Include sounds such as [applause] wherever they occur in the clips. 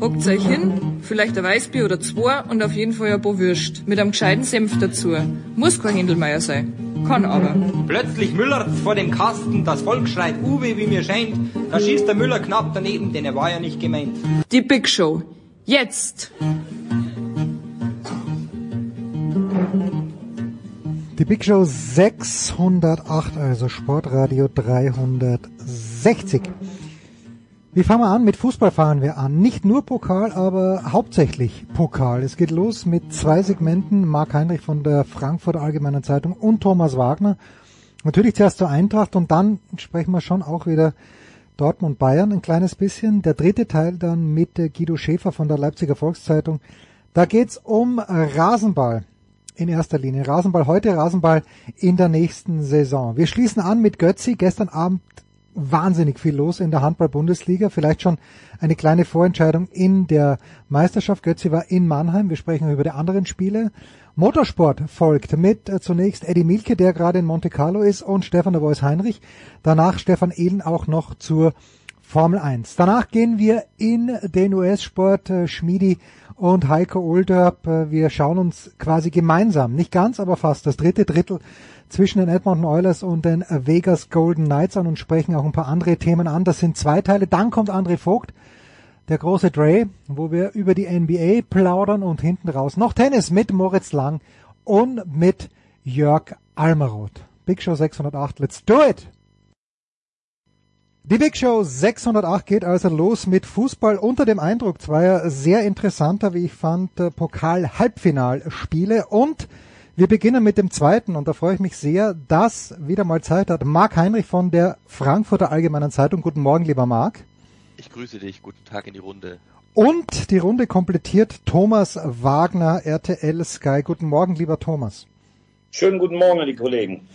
Hockt euch hin, vielleicht ein Weißbier oder zwei und auf jeden Fall ein paar Würst. Mit einem gescheiten Senf dazu. Muss kein Händelmeier sein. Kann aber. Plötzlich müllert's vor dem Kasten, das Volk schreit Uwe, wie mir scheint. Da schießt der Müller knapp daneben, denn er war ja nicht gemeint. Die Big Show. Jetzt! Die Big Show 608, also Sportradio 360. Wie fangen wir an? Mit Fußball fahren wir an. Nicht nur Pokal, aber hauptsächlich Pokal. Es geht los mit zwei Segmenten. Marc Heinrich von der Frankfurter Allgemeinen Zeitung und Thomas Wagner. Natürlich zuerst zur Eintracht und dann sprechen wir schon auch wieder Dortmund Bayern ein kleines bisschen. Der dritte Teil dann mit Guido Schäfer von der Leipziger Volkszeitung. Da geht's um Rasenball in erster Linie. Rasenball heute, Rasenball in der nächsten Saison. Wir schließen an mit Götzi. Gestern Abend wahnsinnig viel los in der Handball-Bundesliga. Vielleicht schon eine kleine Vorentscheidung in der Meisterschaft. Götzi war in Mannheim. Wir sprechen über die anderen Spiele. Motorsport folgt mit zunächst Eddie Milke, der gerade in Monte Carlo ist, und Stefan de Vois Heinrich. Danach Stefan Ehlen auch noch zur Formel 1. Danach gehen wir in den US-Sport äh, Schmiedi und Heiko Olderb. Äh, wir schauen uns quasi gemeinsam, nicht ganz, aber fast das dritte Drittel zwischen den Edmonton Oilers und den Vegas Golden Knights an und sprechen auch ein paar andere Themen an. Das sind zwei Teile. Dann kommt André Vogt, der große Dre, wo wir über die NBA plaudern und hinten raus noch Tennis mit Moritz Lang und mit Jörg Almaroth. Big Show 608, let's do it! Die Big Show 608 geht also los mit Fußball unter dem Eindruck zweier sehr interessanter, wie ich fand, Pokal-Halbfinalspiele und wir beginnen mit dem zweiten und da freue ich mich sehr, dass wieder mal Zeit hat Marc Heinrich von der Frankfurter Allgemeinen Zeitung. Guten Morgen, lieber Marc. Ich grüße dich, guten Tag in die Runde. Und die Runde komplettiert Thomas Wagner, RTL Sky. Guten Morgen, lieber Thomas. Schönen guten Morgen an die Kollegen.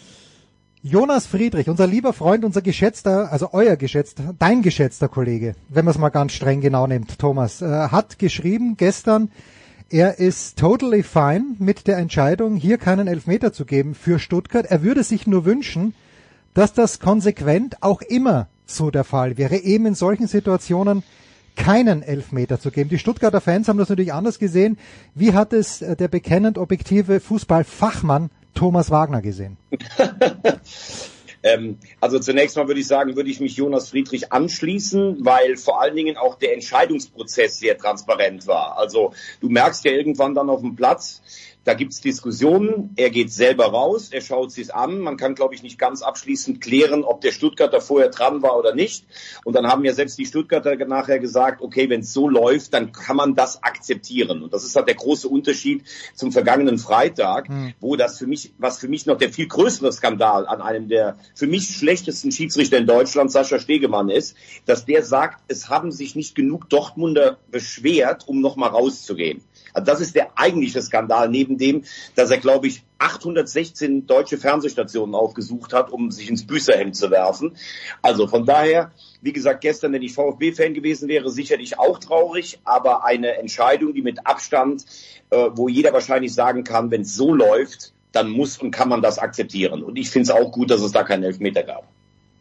Jonas Friedrich, unser lieber Freund, unser geschätzter, also euer geschätzter, dein geschätzter Kollege, wenn man es mal ganz streng genau nimmt, Thomas, äh, hat geschrieben gestern, er ist totally fine mit der Entscheidung, hier keinen Elfmeter zu geben für Stuttgart. Er würde sich nur wünschen, dass das konsequent auch immer so der Fall wäre, eben in solchen Situationen keinen Elfmeter zu geben. Die Stuttgarter Fans haben das natürlich anders gesehen. Wie hat es der bekennend objektive Fußballfachmann Thomas Wagner gesehen? [laughs] Ähm, also zunächst mal würde ich sagen, würde ich mich Jonas Friedrich anschließen, weil vor allen Dingen auch der Entscheidungsprozess sehr transparent war. Also du merkst ja irgendwann dann auf dem Platz, da gibt's Diskussionen. Er geht selber raus, er schaut sich's an. Man kann, glaube ich, nicht ganz abschließend klären, ob der Stuttgarter vorher dran war oder nicht. Und dann haben ja selbst die Stuttgarter nachher gesagt, okay, wenn es so läuft, dann kann man das akzeptieren. Und das ist halt der große Unterschied zum vergangenen Freitag, mhm. wo das für mich, was für mich noch der viel größere Skandal an einem der für mich schlechtesten Schiedsrichter in Deutschland, Sascha Stegemann, ist, dass der sagt, es haben sich nicht genug Dortmunder beschwert, um nochmal rauszugehen. Also das ist der eigentliche Skandal, neben dem, dass er, glaube ich, 816 deutsche Fernsehstationen aufgesucht hat, um sich ins Büßerhemd zu werfen. Also von daher, wie gesagt, gestern, wenn ich VfB-Fan gewesen wäre, sicherlich auch traurig, aber eine Entscheidung, die mit Abstand, äh, wo jeder wahrscheinlich sagen kann, wenn es so läuft, dann muss und kann man das akzeptieren. Und ich finde es auch gut, dass es da keinen Elfmeter gab.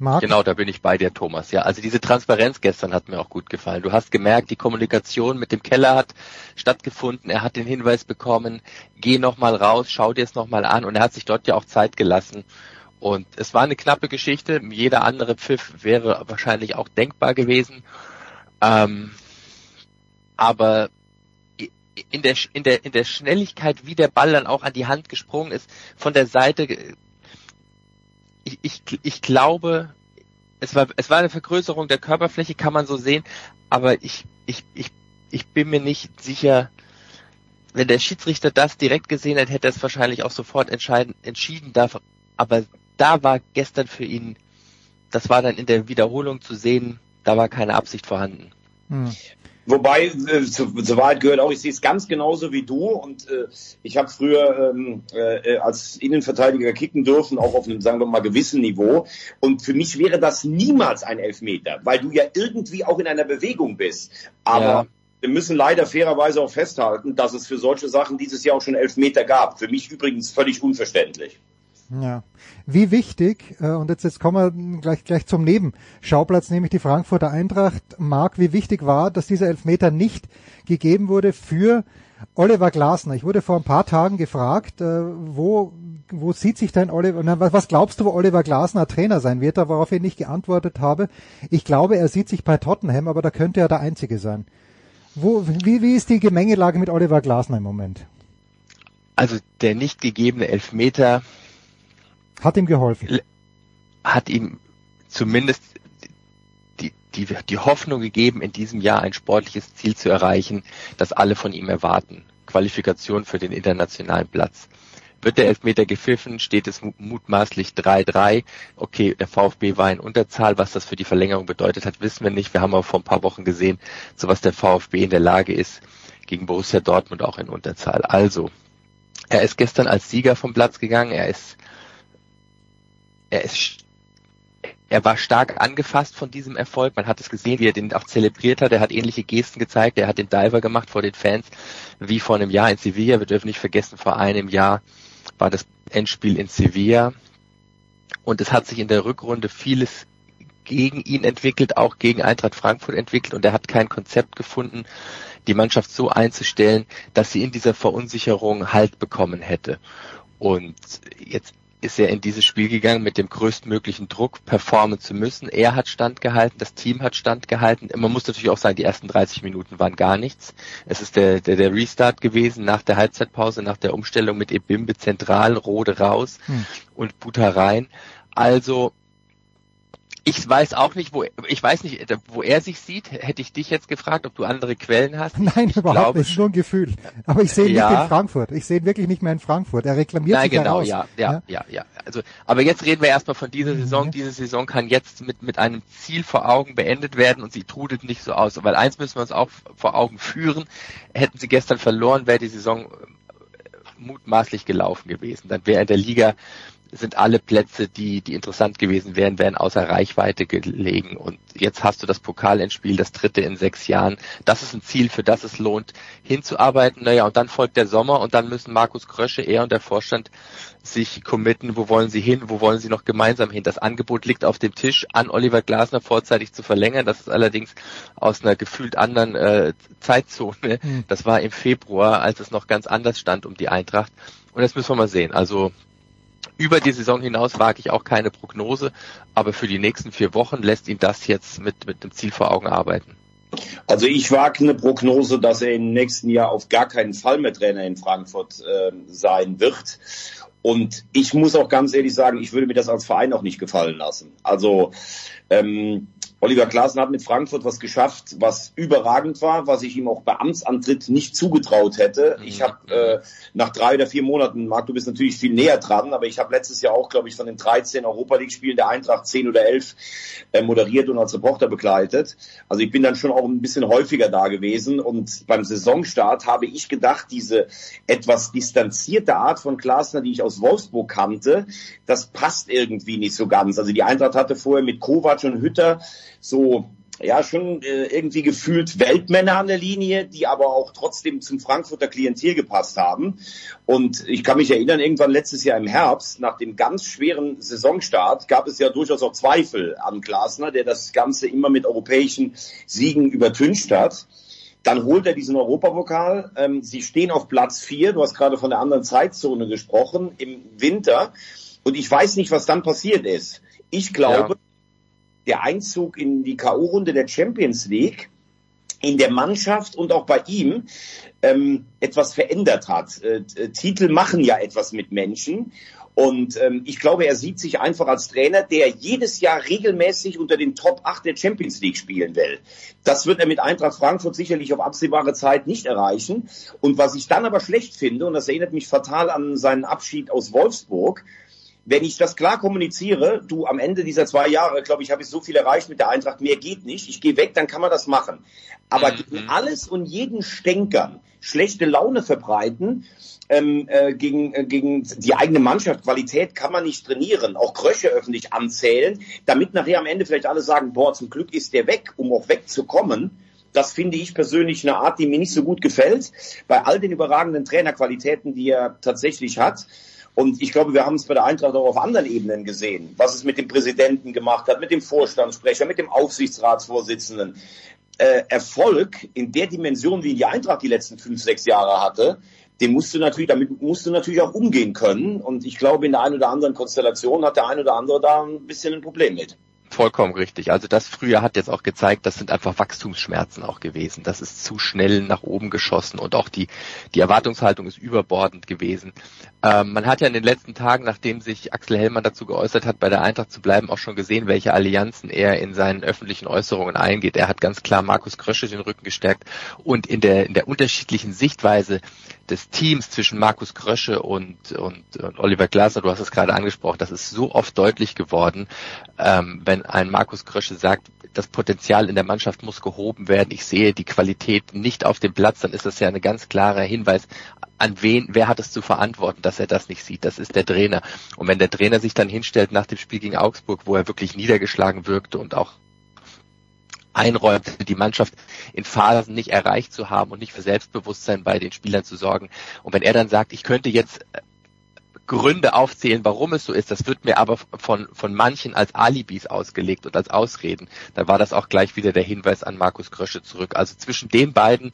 Marc? Genau, da bin ich bei dir, Thomas. Ja, also diese Transparenz gestern hat mir auch gut gefallen. Du hast gemerkt, die Kommunikation mit dem Keller hat stattgefunden. Er hat den Hinweis bekommen, geh noch mal raus, schau dir es noch mal an. Und er hat sich dort ja auch Zeit gelassen. Und es war eine knappe Geschichte. Jeder andere Pfiff wäre wahrscheinlich auch denkbar gewesen. Ähm, aber in der, in der, in der Schnelligkeit, wie der Ball dann auch an die Hand gesprungen ist, von der Seite ich, ich, ich glaube, es war, es war eine Vergrößerung der Körperfläche, kann man so sehen, aber ich, ich, ich, ich bin mir nicht sicher, wenn der Schiedsrichter das direkt gesehen hätte, hätte er es wahrscheinlich auch sofort entscheiden, entschieden. Da aber da war gestern für ihn, das war dann in der Wiederholung zu sehen, da war keine Absicht vorhanden. Hm. Wobei, äh, zu, zur Wahrheit gehört auch, ich sehe es ganz genauso wie du und äh, ich habe früher ähm, äh, als Innenverteidiger kicken dürfen, auch auf einem, sagen wir mal, gewissen Niveau. Und für mich wäre das niemals ein Elfmeter, weil du ja irgendwie auch in einer Bewegung bist. Aber ja. wir müssen leider fairerweise auch festhalten, dass es für solche Sachen dieses Jahr auch schon Elfmeter gab. Für mich übrigens völlig unverständlich. Ja. Wie wichtig, äh, und jetzt, jetzt kommen wir gleich, gleich zum Nebenschauplatz, nämlich die Frankfurter Eintracht. Marc, wie wichtig war, dass dieser Elfmeter nicht gegeben wurde für Oliver Glasner? Ich wurde vor ein paar Tagen gefragt, äh, wo, wo sieht sich denn Oliver, was glaubst du, wo Oliver Glasner Trainer sein wird, worauf ich nicht geantwortet habe? Ich glaube, er sieht sich bei Tottenham, aber da könnte er der Einzige sein. Wo, wie, wie ist die Gemengelage mit Oliver Glasner im Moment? Also der nicht gegebene Elfmeter hat ihm geholfen. Hat ihm zumindest die, die, die Hoffnung gegeben, in diesem Jahr ein sportliches Ziel zu erreichen, das alle von ihm erwarten. Qualifikation für den internationalen Platz. Wird der Elfmeter gepfiffen, steht es mutmaßlich 3-3. Okay, der VfB war in Unterzahl. Was das für die Verlängerung bedeutet hat, wissen wir nicht. Wir haben aber vor ein paar Wochen gesehen, so was der VfB in der Lage ist, gegen Borussia Dortmund auch in Unterzahl. Also, er ist gestern als Sieger vom Platz gegangen. Er ist er ist er war stark angefasst von diesem Erfolg. Man hat es gesehen, wie er den auch zelebriert hat. Er hat ähnliche Gesten gezeigt. Er hat den Diver gemacht vor den Fans, wie vor einem Jahr in Sevilla. Wir dürfen nicht vergessen, vor einem Jahr war das Endspiel in Sevilla. Und es hat sich in der Rückrunde vieles gegen ihn entwickelt, auch gegen Eintracht Frankfurt entwickelt. Und er hat kein Konzept gefunden, die Mannschaft so einzustellen, dass sie in dieser Verunsicherung Halt bekommen hätte. Und jetzt ist er in dieses Spiel gegangen mit dem größtmöglichen Druck, performen zu müssen. Er hat standgehalten, das Team hat standgehalten. Man muss natürlich auch sagen, die ersten 30 Minuten waren gar nichts. Es ist der, der, der Restart gewesen nach der Halbzeitpause, nach der Umstellung mit Ebimbe zentral, Rode raus hm. und Buta rein. Also ich weiß auch nicht, wo ich weiß nicht, wo er sich sieht. Hätte ich dich jetzt gefragt, ob du andere Quellen hast? [laughs] Nein, ich überhaupt glaube, nicht. Nur ein Gefühl. Aber ich sehe ihn ja. nicht in Frankfurt. Ich sehe ihn wirklich nicht mehr in Frankfurt. Er reklamiert Nein, sich genau, heraus. ja, ja, ja, ja. Also, aber jetzt reden wir erstmal von dieser Saison. Mhm. Diese Saison kann jetzt mit mit einem Ziel vor Augen beendet werden und sie trudelt nicht so aus. Weil eins müssen wir uns auch vor Augen führen: Hätten sie gestern verloren, wäre die Saison mutmaßlich gelaufen gewesen. Dann wäre in der Liga sind alle Plätze, die, die interessant gewesen wären, wären außer Reichweite gelegen. Und jetzt hast du das Pokalendspiel, das dritte in sechs Jahren. Das ist ein Ziel, für das es lohnt, hinzuarbeiten. Naja, und dann folgt der Sommer und dann müssen Markus Krösche, er und der Vorstand sich committen, wo wollen sie hin, wo wollen sie noch gemeinsam hin. Das Angebot liegt auf dem Tisch, an Oliver Glasner vorzeitig zu verlängern. Das ist allerdings aus einer gefühlt anderen äh, Zeitzone. Mhm. Das war im Februar, als es noch ganz anders stand um die Eintracht. Und das müssen wir mal sehen. Also über die Saison hinaus wage ich auch keine Prognose, aber für die nächsten vier Wochen lässt ihn das jetzt mit, mit dem Ziel vor Augen arbeiten. Also ich wage eine Prognose, dass er im nächsten Jahr auf gar keinen Fall mehr Trainer in Frankfurt äh, sein wird. Und ich muss auch ganz ehrlich sagen, ich würde mir das als Verein auch nicht gefallen lassen. Also ähm, Oliver Klaassen hat mit Frankfurt was geschafft, was überragend war, was ich ihm auch bei Amtsantritt nicht zugetraut hätte. Ich habe äh, nach drei oder vier Monaten, Marc, du bist natürlich viel näher dran, aber ich habe letztes Jahr auch, glaube ich, von den 13 Europa League-Spielen der Eintracht 10 oder 11 äh, moderiert und als Reporter begleitet. Also ich bin dann schon auch ein bisschen häufiger da gewesen und beim Saisonstart habe ich gedacht, diese etwas distanzierte Art von Klaasner, die ich aus Wolfsburg kannte, das passt irgendwie nicht so ganz. Also die Eintracht hatte vorher mit Kovac und Hütter so ja schon äh, irgendwie gefühlt Weltmänner an der Linie, die aber auch trotzdem zum Frankfurter Klientel gepasst haben. Und ich kann mich erinnern, irgendwann letztes Jahr im Herbst, nach dem ganz schweren Saisonstart, gab es ja durchaus auch Zweifel an Glasner, der das Ganze immer mit europäischen Siegen übertüncht hat. Dann holt er diesen Europapokal. Ähm, sie stehen auf Platz vier. Du hast gerade von der anderen Zeitzone gesprochen im Winter. Und ich weiß nicht, was dann passiert ist. Ich glaube, der Einzug in die K.O.-Runde der Champions League in der Mannschaft und auch bei ihm ähm, etwas verändert hat. Äh, äh, Titel machen ja etwas mit Menschen. Und ähm, ich glaube, er sieht sich einfach als Trainer, der jedes Jahr regelmäßig unter den Top 8 der Champions League spielen will. Das wird er mit Eintracht Frankfurt sicherlich auf absehbare Zeit nicht erreichen. Und was ich dann aber schlecht finde, und das erinnert mich fatal an seinen Abschied aus Wolfsburg, wenn ich das klar kommuniziere, du am Ende dieser zwei Jahre, glaube ich, habe ich so viel erreicht mit der Eintracht, mehr geht nicht, ich gehe weg, dann kann man das machen. Aber Mhm. gegen alles und jeden Stänkern, schlechte Laune verbreiten, ähm, äh, gegen, äh, gegen die eigene Mannschaft, Qualität kann man nicht trainieren, auch Kröche öffentlich anzählen, damit nachher am Ende vielleicht alle sagen, boah, zum Glück ist der weg, um auch wegzukommen. Das finde ich persönlich eine Art, die mir nicht so gut gefällt. Bei all den überragenden Trainerqualitäten, die er tatsächlich hat. Und ich glaube, wir haben es bei der Eintracht auch auf anderen Ebenen gesehen, was es mit dem Präsidenten gemacht hat, mit dem Vorstandssprecher, mit dem Aufsichtsratsvorsitzenden. Äh, Erfolg in der Dimension, wie die Eintracht die letzten fünf, sechs Jahre hatte, den musst du natürlich, damit musst du natürlich auch umgehen können. Und ich glaube, in der einen oder anderen Konstellation hat der ein oder andere da ein bisschen ein Problem mit. Vollkommen richtig. Also das früher hat jetzt auch gezeigt, das sind einfach Wachstumsschmerzen auch gewesen. Das ist zu schnell nach oben geschossen und auch die, die Erwartungshaltung ist überbordend gewesen. Ähm, man hat ja in den letzten Tagen, nachdem sich Axel Hellmann dazu geäußert hat, bei der Eintracht zu bleiben, auch schon gesehen, welche Allianzen er in seinen öffentlichen Äußerungen eingeht. Er hat ganz klar Markus Krösche den Rücken gestärkt und in der, in der unterschiedlichen Sichtweise des Teams zwischen Markus Krösche und, und, und Oliver Glasner, du hast es gerade angesprochen, das ist so oft deutlich geworden, ähm, wenn ein Markus Krösche sagt, das Potenzial in der Mannschaft muss gehoben werden, ich sehe die Qualität nicht auf dem Platz, dann ist das ja ein ganz klarer Hinweis, an wen, wer hat es zu verantworten, dass er das nicht sieht, das ist der Trainer. Und wenn der Trainer sich dann hinstellt nach dem Spiel gegen Augsburg, wo er wirklich niedergeschlagen wirkte und auch einräumt, die Mannschaft in Phasen nicht erreicht zu haben und nicht für Selbstbewusstsein bei den Spielern zu sorgen. Und wenn er dann sagt, ich könnte jetzt äh, Gründe aufzählen, warum es so ist, das wird mir aber von, von manchen als Alibis ausgelegt und als Ausreden, dann war das auch gleich wieder der Hinweis an Markus Krösche zurück. Also zwischen den beiden,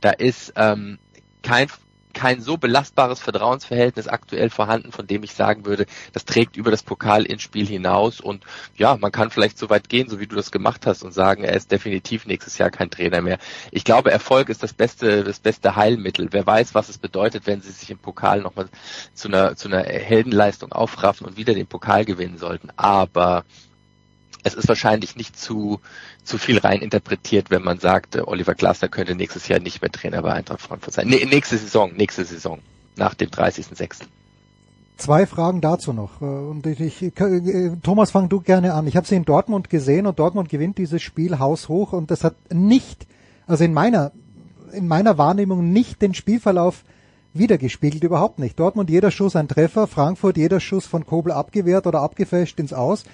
da ist ähm, kein kein so belastbares Vertrauensverhältnis aktuell vorhanden, von dem ich sagen würde, das trägt über das Pokal ins Spiel hinaus und ja, man kann vielleicht so weit gehen, so wie du das gemacht hast und sagen, er ist definitiv nächstes Jahr kein Trainer mehr. Ich glaube, Erfolg ist das beste, das beste Heilmittel. Wer weiß, was es bedeutet, wenn sie sich im Pokal nochmal zu einer, zu einer Heldenleistung aufraffen und wieder den Pokal gewinnen sollten. Aber es ist wahrscheinlich nicht zu, zu viel rein interpretiert, wenn man sagt, äh, Oliver Glasner könnte nächstes Jahr nicht mehr Trainer bei Eintracht Frankfurt sein. Nee, nächste Saison, nächste Saison, nach dem 30.06. Zwei Fragen dazu noch. Äh, Und ich, ich, äh, Thomas, fang du gerne an. Ich habe sie in Dortmund gesehen und Dortmund gewinnt dieses Spiel haushoch und das hat nicht, also in meiner, in meiner Wahrnehmung nicht den Spielverlauf wiedergespiegelt, überhaupt nicht. Dortmund jeder Schuss ein Treffer, Frankfurt jeder Schuss von Kobel abgewehrt oder abgefälscht ins Aus.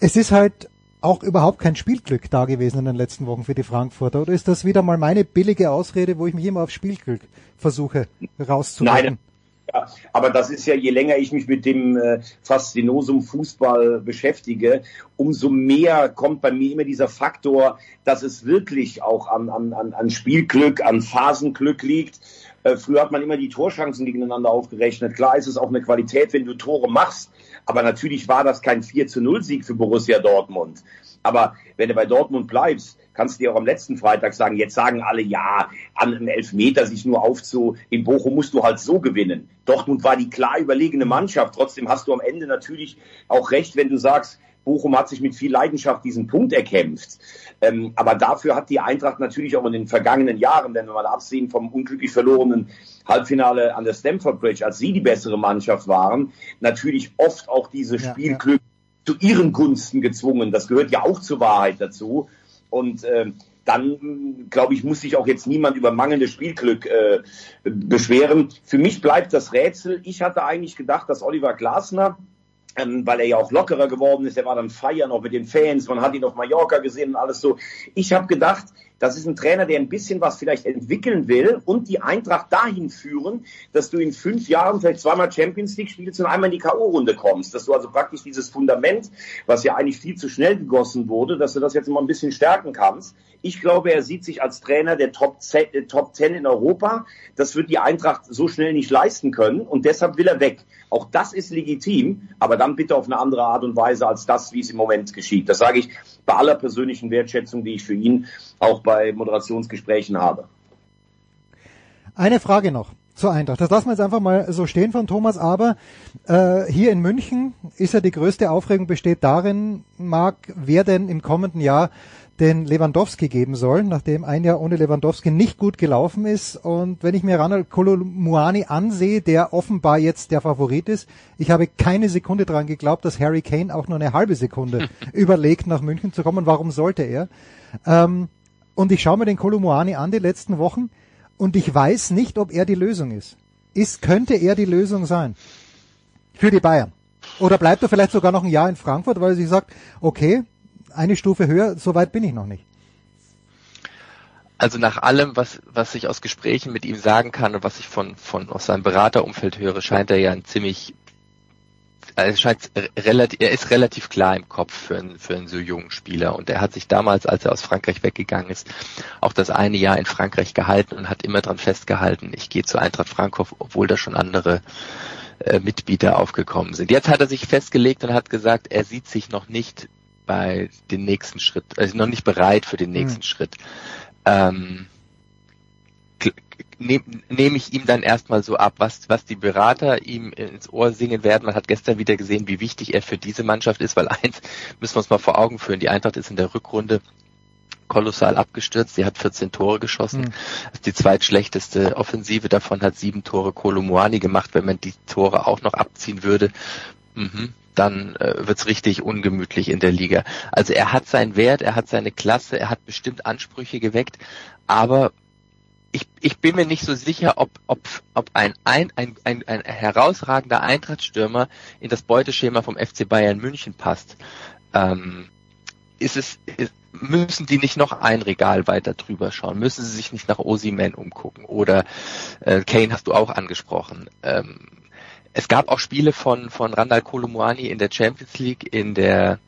Es ist halt auch überhaupt kein Spielglück da gewesen in den letzten Wochen für die Frankfurter. Oder ist das wieder mal meine billige Ausrede, wo ich mich immer auf Spielglück versuche rauszuholen? Nein, ja, aber das ist ja, je länger ich mich mit dem äh, Faszinosum Fußball beschäftige, umso mehr kommt bei mir immer dieser Faktor, dass es wirklich auch an, an, an Spielglück, an Phasenglück liegt. Äh, früher hat man immer die Torchancen gegeneinander aufgerechnet. Klar ist es auch eine Qualität, wenn du Tore machst. Aber natürlich war das kein 4 zu 0 Sieg für Borussia Dortmund. Aber wenn du bei Dortmund bleibst, kannst du dir auch am letzten Freitag sagen, jetzt sagen alle, ja, an einem Elfmeter sich nur aufzu, in Bochum musst du halt so gewinnen. Dortmund war die klar überlegene Mannschaft. Trotzdem hast du am Ende natürlich auch recht, wenn du sagst, Bochum hat sich mit viel Leidenschaft diesen Punkt erkämpft. Ähm, aber dafür hat die Eintracht natürlich auch in den vergangenen Jahren, wenn wir mal absehen vom unglücklich verlorenen Halbfinale an der Stamford Bridge, als sie die bessere Mannschaft waren, natürlich oft auch diese Ja, Spielglück zu ihren Gunsten gezwungen. Das gehört ja auch zur Wahrheit dazu. Und ähm, dann, glaube ich, muss sich auch jetzt niemand über mangelndes Spielglück äh, beschweren. Für mich bleibt das Rätsel. Ich hatte eigentlich gedacht, dass Oliver Glasner ähm, weil er ja auch lockerer geworden ist. Er war dann feiern auch mit den Fans. Man hat ihn auf Mallorca gesehen und alles so. Ich habe gedacht, das ist ein Trainer, der ein bisschen was vielleicht entwickeln will und die Eintracht dahin führen, dass du in fünf Jahren vielleicht zweimal Champions League spielst und einmal in die K.O.-Runde kommst. Dass du also praktisch dieses Fundament, was ja eigentlich viel zu schnell gegossen wurde, dass du das jetzt mal ein bisschen stärken kannst. Ich glaube, er sieht sich als Trainer der Top 10, äh, Top 10 in Europa. Das wird die Eintracht so schnell nicht leisten können und deshalb will er weg. Auch das ist legitim, aber dann bitte auf eine andere Art und Weise als das, wie es im Moment geschieht. Das sage ich bei aller persönlichen Wertschätzung, die ich für ihn auch bei Moderationsgesprächen habe. Eine Frage noch zur Eintracht. Das lassen wir jetzt einfach mal so stehen von Thomas. Aber äh, hier in München ist ja die größte Aufregung besteht darin, Marc, wer denn im kommenden Jahr den Lewandowski geben soll, nachdem ein Jahr ohne Lewandowski nicht gut gelaufen ist. Und wenn ich mir Ronald Kolumuani ansehe, der offenbar jetzt der Favorit ist, ich habe keine Sekunde dran geglaubt, dass Harry Kane auch nur eine halbe Sekunde [laughs] überlegt, nach München zu kommen. Warum sollte er? Ähm, und ich schaue mir den Kolumuani an die letzten Wochen und ich weiß nicht, ob er die Lösung ist. Ist, könnte er die Lösung sein? Für die Bayern. Oder bleibt er vielleicht sogar noch ein Jahr in Frankfurt, weil er sich sagt, okay, eine Stufe höher, so weit bin ich noch nicht. Also nach allem, was, was ich aus Gesprächen mit ihm sagen kann und was ich von, von aus seinem Beraterumfeld höre, scheint er ja ein ziemlich, es scheint relativ, er ist relativ klar im Kopf für einen, für einen so jungen Spieler und er hat sich damals, als er aus Frankreich weggegangen ist, auch das eine Jahr in Frankreich gehalten und hat immer dran festgehalten, ich gehe zu Eintracht Frankfurt, obwohl da schon andere äh, Mitbieter aufgekommen sind. Jetzt hat er sich festgelegt und hat gesagt, er sieht sich noch nicht bei den nächsten Schritt, also noch nicht bereit für den nächsten mhm. Schritt. Ähm, nehme nehm ich ihm dann erstmal so ab, was, was die Berater ihm ins Ohr singen werden. Man hat gestern wieder gesehen, wie wichtig er für diese Mannschaft ist, weil [laughs] eins müssen wir uns mal vor Augen führen. Die Eintracht ist in der Rückrunde kolossal abgestürzt. Sie hat 14 Tore geschossen. Mhm. Das ist die zweitschlechteste Offensive. Davon hat sieben Tore Kolumuani gemacht. Wenn man die Tore auch noch abziehen würde, dann äh, wird's richtig ungemütlich in der Liga. Also er hat seinen Wert, er hat seine Klasse, er hat bestimmt Ansprüche geweckt, aber ich, ich bin mir nicht so sicher, ob, ob, ob ein, ein, ein, ein, ein herausragender Eintrachtstürmer in das Beuteschema vom FC Bayern München passt. Ähm, ist es, ist, müssen die nicht noch ein Regal weiter drüber schauen? Müssen sie sich nicht nach Osiman umgucken? Oder äh, Kane hast du auch angesprochen. Ähm, es gab auch Spiele von, von Randall Kolumuani in der Champions League, in der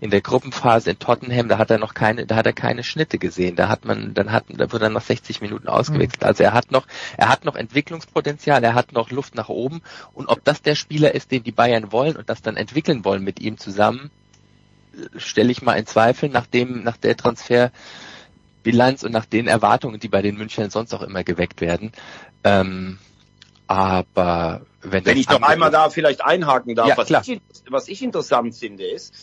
in der Gruppenphase in Tottenham, da hat er noch keine, da hat er keine Schnitte gesehen. Da hat man, dann hat, da wurde er nach 60 Minuten ausgewechselt. Mhm. Also er hat noch, er hat noch Entwicklungspotenzial, er hat noch Luft nach oben. Und ob das der Spieler ist, den die Bayern wollen und das dann entwickeln wollen mit ihm zusammen, stelle ich mal in Zweifel nach dem, nach der Transferbilanz und nach den Erwartungen, die bei den Münchnern sonst auch immer geweckt werden. Ähm, aber wenn, wenn ich noch einmal da vielleicht einhaken darf, ja, was, ich, was ich interessant finde, ist,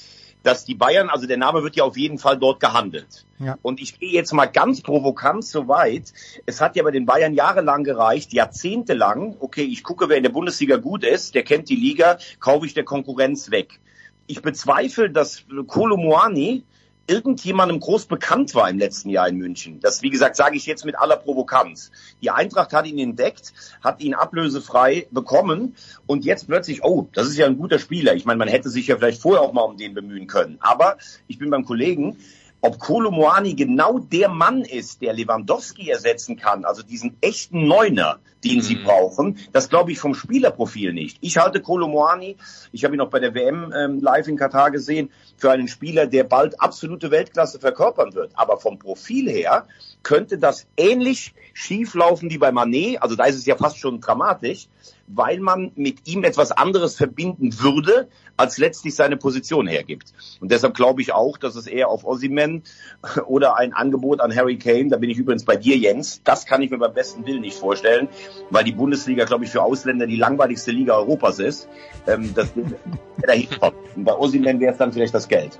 dass die Bayern, also der Name wird ja auf jeden Fall dort gehandelt. Ja. Und ich gehe jetzt mal ganz provokant so weit. Es hat ja bei den Bayern jahrelang gereicht, jahrzehntelang, okay, ich gucke, wer in der Bundesliga gut ist, der kennt die Liga, kaufe ich der Konkurrenz weg. Ich bezweifle, dass Kolo Moani irgendjemandem groß bekannt war im letzten Jahr in München. Das, wie gesagt, sage ich jetzt mit aller Provokanz. Die Eintracht hat ihn entdeckt, hat ihn ablösefrei bekommen und jetzt plötzlich, oh, das ist ja ein guter Spieler. Ich meine, man hätte sich ja vielleicht vorher auch mal um den bemühen können. Aber ich bin beim Kollegen, ob Kolo Moani genau der Mann ist, der Lewandowski ersetzen kann, also diesen echten Neuner, den mhm. sie brauchen, das glaube ich vom Spielerprofil nicht. Ich halte Kolo Moani, ich habe ihn auch bei der WM ähm, live in Katar gesehen, für einen Spieler, der bald absolute Weltklasse verkörpern wird. Aber vom Profil her könnte das ähnlich schief laufen wie bei Manet, also da ist es ja fast schon dramatisch, weil man mit ihm etwas anderes verbinden würde, als letztlich seine Position hergibt. Und deshalb glaube ich auch, dass es eher auf Ossiman [laughs] oder ein Angebot an Harry Kane, da bin ich übrigens bei dir, Jens, das kann ich mir beim besten Willen nicht vorstellen, weil die Bundesliga, glaube ich, für Ausländer die langweiligste Liga Europas ist. Ähm, das [laughs] dahin kommt. Und bei Ossiman wäre es dann vielleicht das Geld.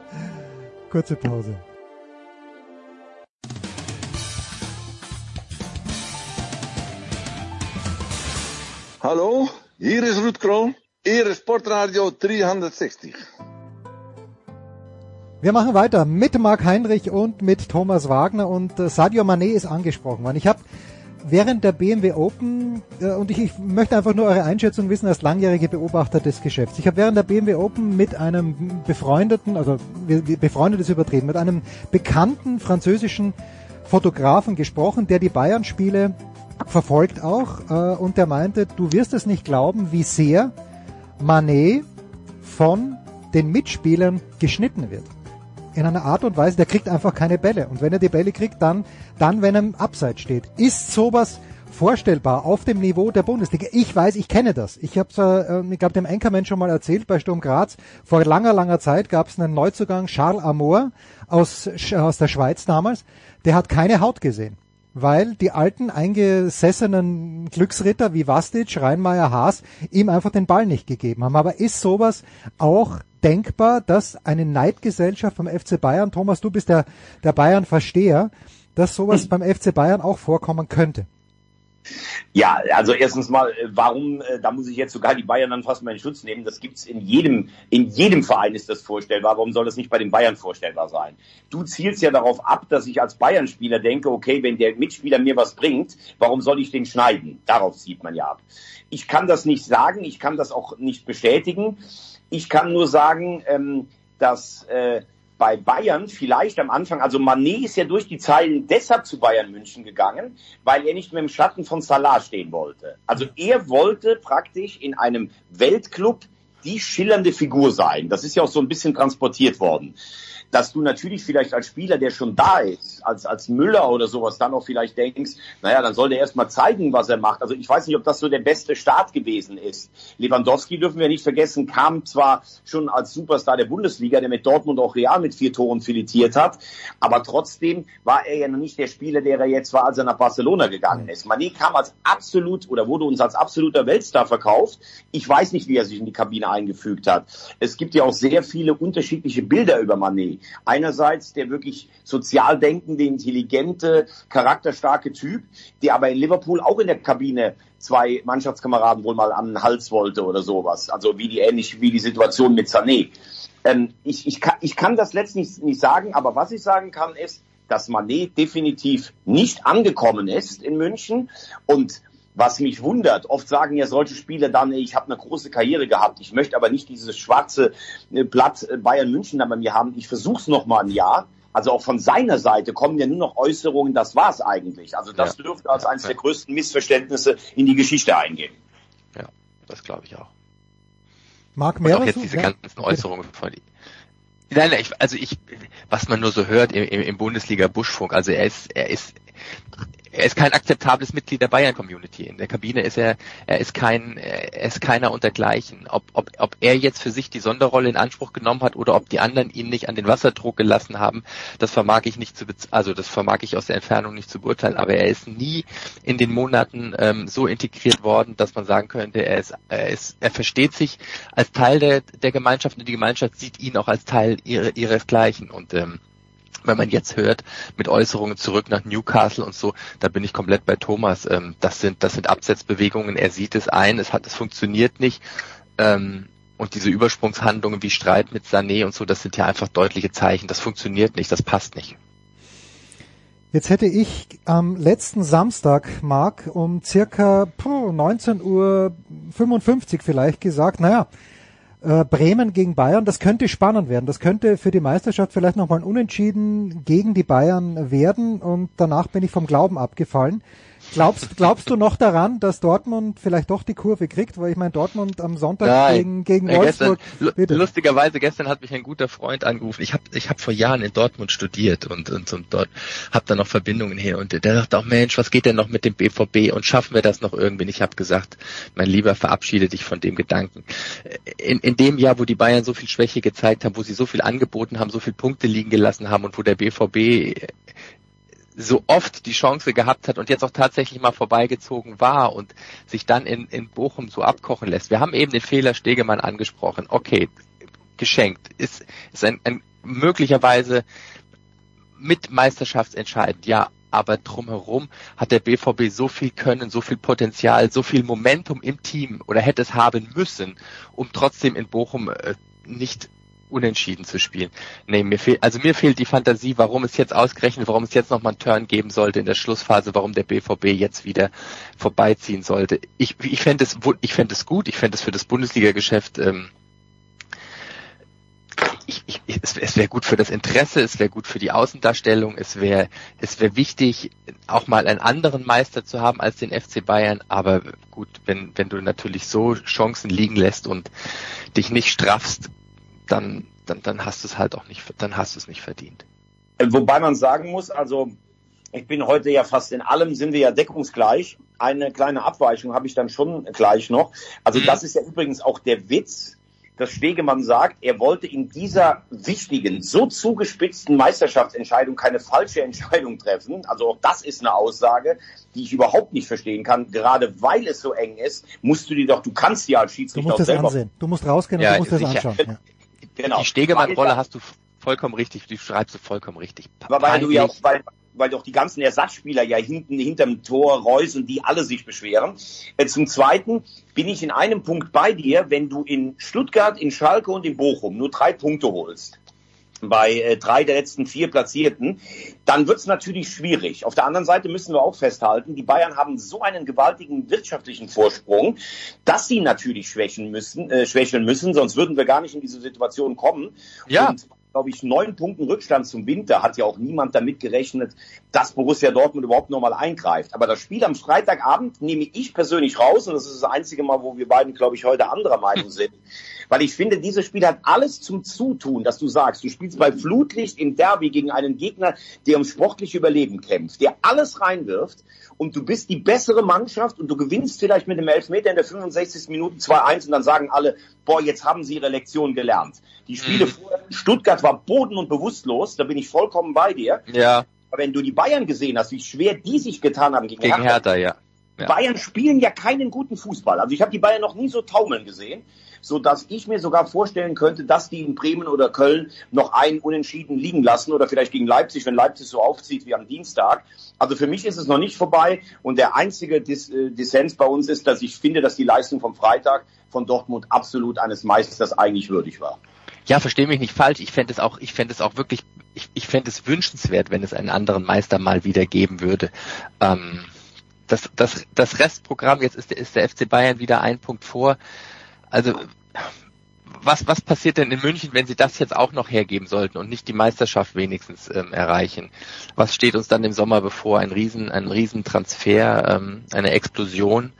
Kurze Pause. Hallo, hier ist Ruud Kroon, Ihre Sportradio 360. Wir machen weiter mit Marc Heinrich und mit Thomas Wagner und äh, Sadio Mané ist angesprochen worden. Ich habe während der BMW Open, äh, und ich, ich, möchte einfach nur eure Einschätzung wissen als langjährige Beobachter des Geschäfts. Ich habe während der BMW Open mit einem befreundeten, also befreundet ist übertrieben, mit einem bekannten französischen Fotografen gesprochen, der die Bayern-Spiele verfolgt auch äh, und der meinte, du wirst es nicht glauben, wie sehr Manet von den Mitspielern geschnitten wird. In einer Art und Weise, der kriegt einfach keine Bälle. Und wenn er die Bälle kriegt, dann, dann wenn er im Abseits steht. Ist sowas vorstellbar auf dem Niveau der Bundesliga? Ich weiß, ich kenne das. Ich habe äh, ich glaube dem Enkermann schon mal erzählt bei Sturm Graz. Vor langer, langer Zeit gab es einen Neuzugang, Charles Amour aus, aus der Schweiz damals. Der hat keine Haut gesehen weil die alten eingesessenen Glücksritter wie Vastic, Reinmeier, Haas ihm einfach den Ball nicht gegeben haben. Aber ist sowas auch denkbar, dass eine Neidgesellschaft vom FC Bayern, Thomas, du bist der, der Bayern-Versteher, dass sowas [clears throat] beim FC Bayern auch vorkommen könnte? Ja, also erstens mal, äh, warum, äh, da muss ich jetzt sogar die Bayern dann fast mal in Schutz nehmen. Das gibt's in jedem, in jedem Verein ist das vorstellbar. Warum soll das nicht bei den Bayern vorstellbar sein? Du zielst ja darauf ab, dass ich als Bayern-Spieler denke, okay, wenn der Mitspieler mir was bringt, warum soll ich den schneiden? Darauf sieht man ja ab. Ich kann das nicht sagen, ich kann das auch nicht bestätigen. Ich kann nur sagen, ähm, dass äh, bei Bayern vielleicht am Anfang, also Manet ist ja durch die Zeilen deshalb zu Bayern München gegangen, weil er nicht mehr im Schatten von Salah stehen wollte. Also er wollte praktisch in einem Weltclub die schillernde Figur sein. Das ist ja auch so ein bisschen transportiert worden dass du natürlich vielleicht als Spieler, der schon da ist, als, als Müller oder sowas, dann auch vielleicht denkst, naja, dann soll der erst mal zeigen, was er macht. Also ich weiß nicht, ob das so der beste Start gewesen ist. Lewandowski dürfen wir nicht vergessen, kam zwar schon als Superstar der Bundesliga, der mit Dortmund auch Real mit vier Toren filetiert hat, aber trotzdem war er ja noch nicht der Spieler, der er jetzt war, als er nach Barcelona gegangen ist. Mané kam als absolut oder wurde uns als absoluter Weltstar verkauft. Ich weiß nicht, wie er sich in die Kabine eingefügt hat. Es gibt ja auch sehr viele unterschiedliche Bilder über Mané. Einerseits der wirklich sozial denkende, intelligente, charakterstarke Typ, der aber in Liverpool auch in der Kabine zwei Mannschaftskameraden wohl mal an den Hals wollte oder sowas. Also wie die ähnlich wie die Situation mit Sané. Ähm, ich, ich, kann, ich kann das letztlich nicht sagen, aber was ich sagen kann ist, dass Manet definitiv nicht angekommen ist in München und was mich wundert, oft sagen ja solche Spieler dann, ich habe eine große Karriere gehabt, ich möchte aber nicht dieses schwarze äh, Blatt äh, Bayern München da bei mir haben, ich versuche es noch mal ein Jahr. Also auch von seiner Seite kommen ja nur noch Äußerungen, das war's eigentlich. Also das ja. dürfte als eines ja. der größten Missverständnisse in die Geschichte eingehen. Ja, das glaube ich auch. Marc mehr auch jetzt diese ja. ganzen Äußerungen von Nein, nein, ich, also ich, was man nur so hört im, im Bundesliga Buschfunk, also er ist, er ist, er ist kein akzeptables Mitglied der Bayern-Community. In der Kabine ist er, er ist kein, er ist keiner untergleichen. Ob, ob, ob er jetzt für sich die Sonderrolle in Anspruch genommen hat oder ob die anderen ihn nicht an den Wasserdruck gelassen haben, das vermag ich nicht zu, also das vermag ich aus der Entfernung nicht zu beurteilen. Aber er ist nie in den Monaten ähm, so integriert worden, dass man sagen könnte, er ist, er ist, er versteht sich als Teil der, der Gemeinschaft und die Gemeinschaft sieht ihn auch als Teil ihre, ihresgleichen und ähm, wenn man jetzt hört, mit Äußerungen zurück nach Newcastle und so, da bin ich komplett bei Thomas. Ähm, das sind, das sind Absetzbewegungen. Er sieht es ein, es hat, es funktioniert nicht. Ähm, und diese Übersprungshandlungen wie Streit mit Sané und so, das sind ja einfach deutliche Zeichen. Das funktioniert nicht, das passt nicht. Jetzt hätte ich am letzten Samstag, Marc, um circa 19.55 Uhr vielleicht gesagt, naja, äh, Bremen gegen Bayern, das könnte spannend werden. Das könnte für die Meisterschaft vielleicht nochmal ein Unentschieden gegen die Bayern werden und danach bin ich vom Glauben abgefallen. Glaubst, glaubst du noch daran, dass Dortmund vielleicht doch die Kurve kriegt? Weil ich meine, Dortmund am Sonntag Nein. gegen, gegen Wolfsburg. Gestern, lustigerweise, gestern hat mich ein guter Freund angerufen. Ich habe ich hab vor Jahren in Dortmund studiert und, und, und dort habe da noch Verbindungen her. Und der dachte auch, Mensch, was geht denn noch mit dem BVB und schaffen wir das noch irgendwie? Ich habe gesagt, mein Lieber, verabschiede dich von dem Gedanken. In, in dem Jahr, wo die Bayern so viel Schwäche gezeigt haben, wo sie so viel angeboten haben, so viel Punkte liegen gelassen haben und wo der BVB so oft die Chance gehabt hat und jetzt auch tatsächlich mal vorbeigezogen war und sich dann in, in Bochum so abkochen lässt. Wir haben eben den Fehler Stegemann angesprochen. Okay, geschenkt. Ist, ist ein, ein möglicherweise mit Meisterschaftsentscheidend, ja, aber drumherum hat der BVB so viel Können, so viel Potenzial, so viel Momentum im Team oder hätte es haben müssen, um trotzdem in Bochum äh, nicht unentschieden zu spielen. Nee, mir fehlt, also mir fehlt die Fantasie, warum es jetzt ausgerechnet, warum es jetzt nochmal einen Turn geben sollte in der Schlussphase, warum der BVB jetzt wieder vorbeiziehen sollte. Ich, ich fände es, ich fände es gut, ich fände es für das Bundesliga-Geschäft, ähm, ich, ich, es, es wäre gut für das Interesse, es wäre gut für die Außendarstellung, es wäre es wäre wichtig, auch mal einen anderen Meister zu haben als den FC Bayern. Aber gut, wenn wenn du natürlich so Chancen liegen lässt und dich nicht straffst, dann, dann, dann hast du es halt auch nicht, dann hast du es nicht verdient. Wobei man sagen muss, also ich bin heute ja fast in allem sind wir ja deckungsgleich. Eine kleine Abweichung habe ich dann schon gleich noch. Also mhm. das ist ja übrigens auch der Witz dass Stegemann sagt, er wollte in dieser wichtigen, so zugespitzten Meisterschaftsentscheidung keine falsche Entscheidung treffen. Also auch das ist eine Aussage, die ich überhaupt nicht verstehen kann. Gerade weil es so eng ist, musst du dir doch, du kannst ja als Du Schiedsrichter musst auch das selber ansehen. Du musst rausgehen Ja, und du musst das sicher. anschauen. Ja. Genau. Die Stegemann-Rolle hast du vollkommen richtig, die schreibst du vollkommen richtig. Aber weil du ja auch, weil, weil doch die ganzen Ersatzspieler ja hinten hinterm Tor Reus und die alle sich beschweren. Äh, zum Zweiten bin ich in einem Punkt bei dir, wenn du in Stuttgart, in Schalke und in Bochum nur drei Punkte holst bei äh, drei der letzten vier Platzierten, dann wird es natürlich schwierig. Auf der anderen Seite müssen wir auch festhalten, die Bayern haben so einen gewaltigen wirtschaftlichen Vorsprung, dass sie natürlich schwächen müssen, äh, schwächeln müssen, sonst würden wir gar nicht in diese Situation kommen. Ja. Und glaube ich, neun Punkten Rückstand zum Winter hat ja auch niemand damit gerechnet, dass Borussia Dortmund überhaupt nochmal eingreift. Aber das Spiel am Freitagabend nehme ich persönlich raus und das ist das einzige Mal, wo wir beiden, glaube ich, heute anderer Meinung [laughs] sind. Weil ich finde, dieses Spiel hat alles zum Zutun, dass du sagst, du spielst bei Flutlicht im Derby gegen einen Gegner, der ums sportliche Überleben kämpft, der alles reinwirft und du bist die bessere Mannschaft und du gewinnst vielleicht mit dem Elfmeter in der 65. Minute 2-1 und dann sagen alle, boah, jetzt haben sie ihre Lektion gelernt. Die Spiele Mhm. vorher, Stuttgart war boden- und bewusstlos, da bin ich vollkommen bei dir. Ja, Aber wenn du die Bayern gesehen hast, wie schwer die sich getan haben gegen, gegen Hertha, ja. Ja. Bayern spielen ja keinen guten Fußball. Also ich habe die Bayern noch nie so taumeln gesehen, so dass ich mir sogar vorstellen könnte, dass die in Bremen oder Köln noch einen Unentschieden liegen lassen oder vielleicht gegen Leipzig, wenn Leipzig so aufzieht wie am Dienstag. Also für mich ist es noch nicht vorbei und der einzige Dis äh, Dissens bei uns ist, dass ich finde, dass die Leistung vom Freitag von Dortmund absolut eines Meisters eigentlich würdig war. Ja, verstehe mich nicht falsch. Ich fände es auch, ich fände es auch wirklich, ich, ich fände es wünschenswert, wenn es einen anderen Meister mal wieder geben würde. Ähm, das, das, das Restprogramm, jetzt ist der, ist der FC Bayern wieder ein Punkt vor. Also, was, was passiert denn in München, wenn sie das jetzt auch noch hergeben sollten und nicht die Meisterschaft wenigstens ähm, erreichen? Was steht uns dann im Sommer bevor? Ein Riesen, ein Riesentransfer, ähm, eine Explosion?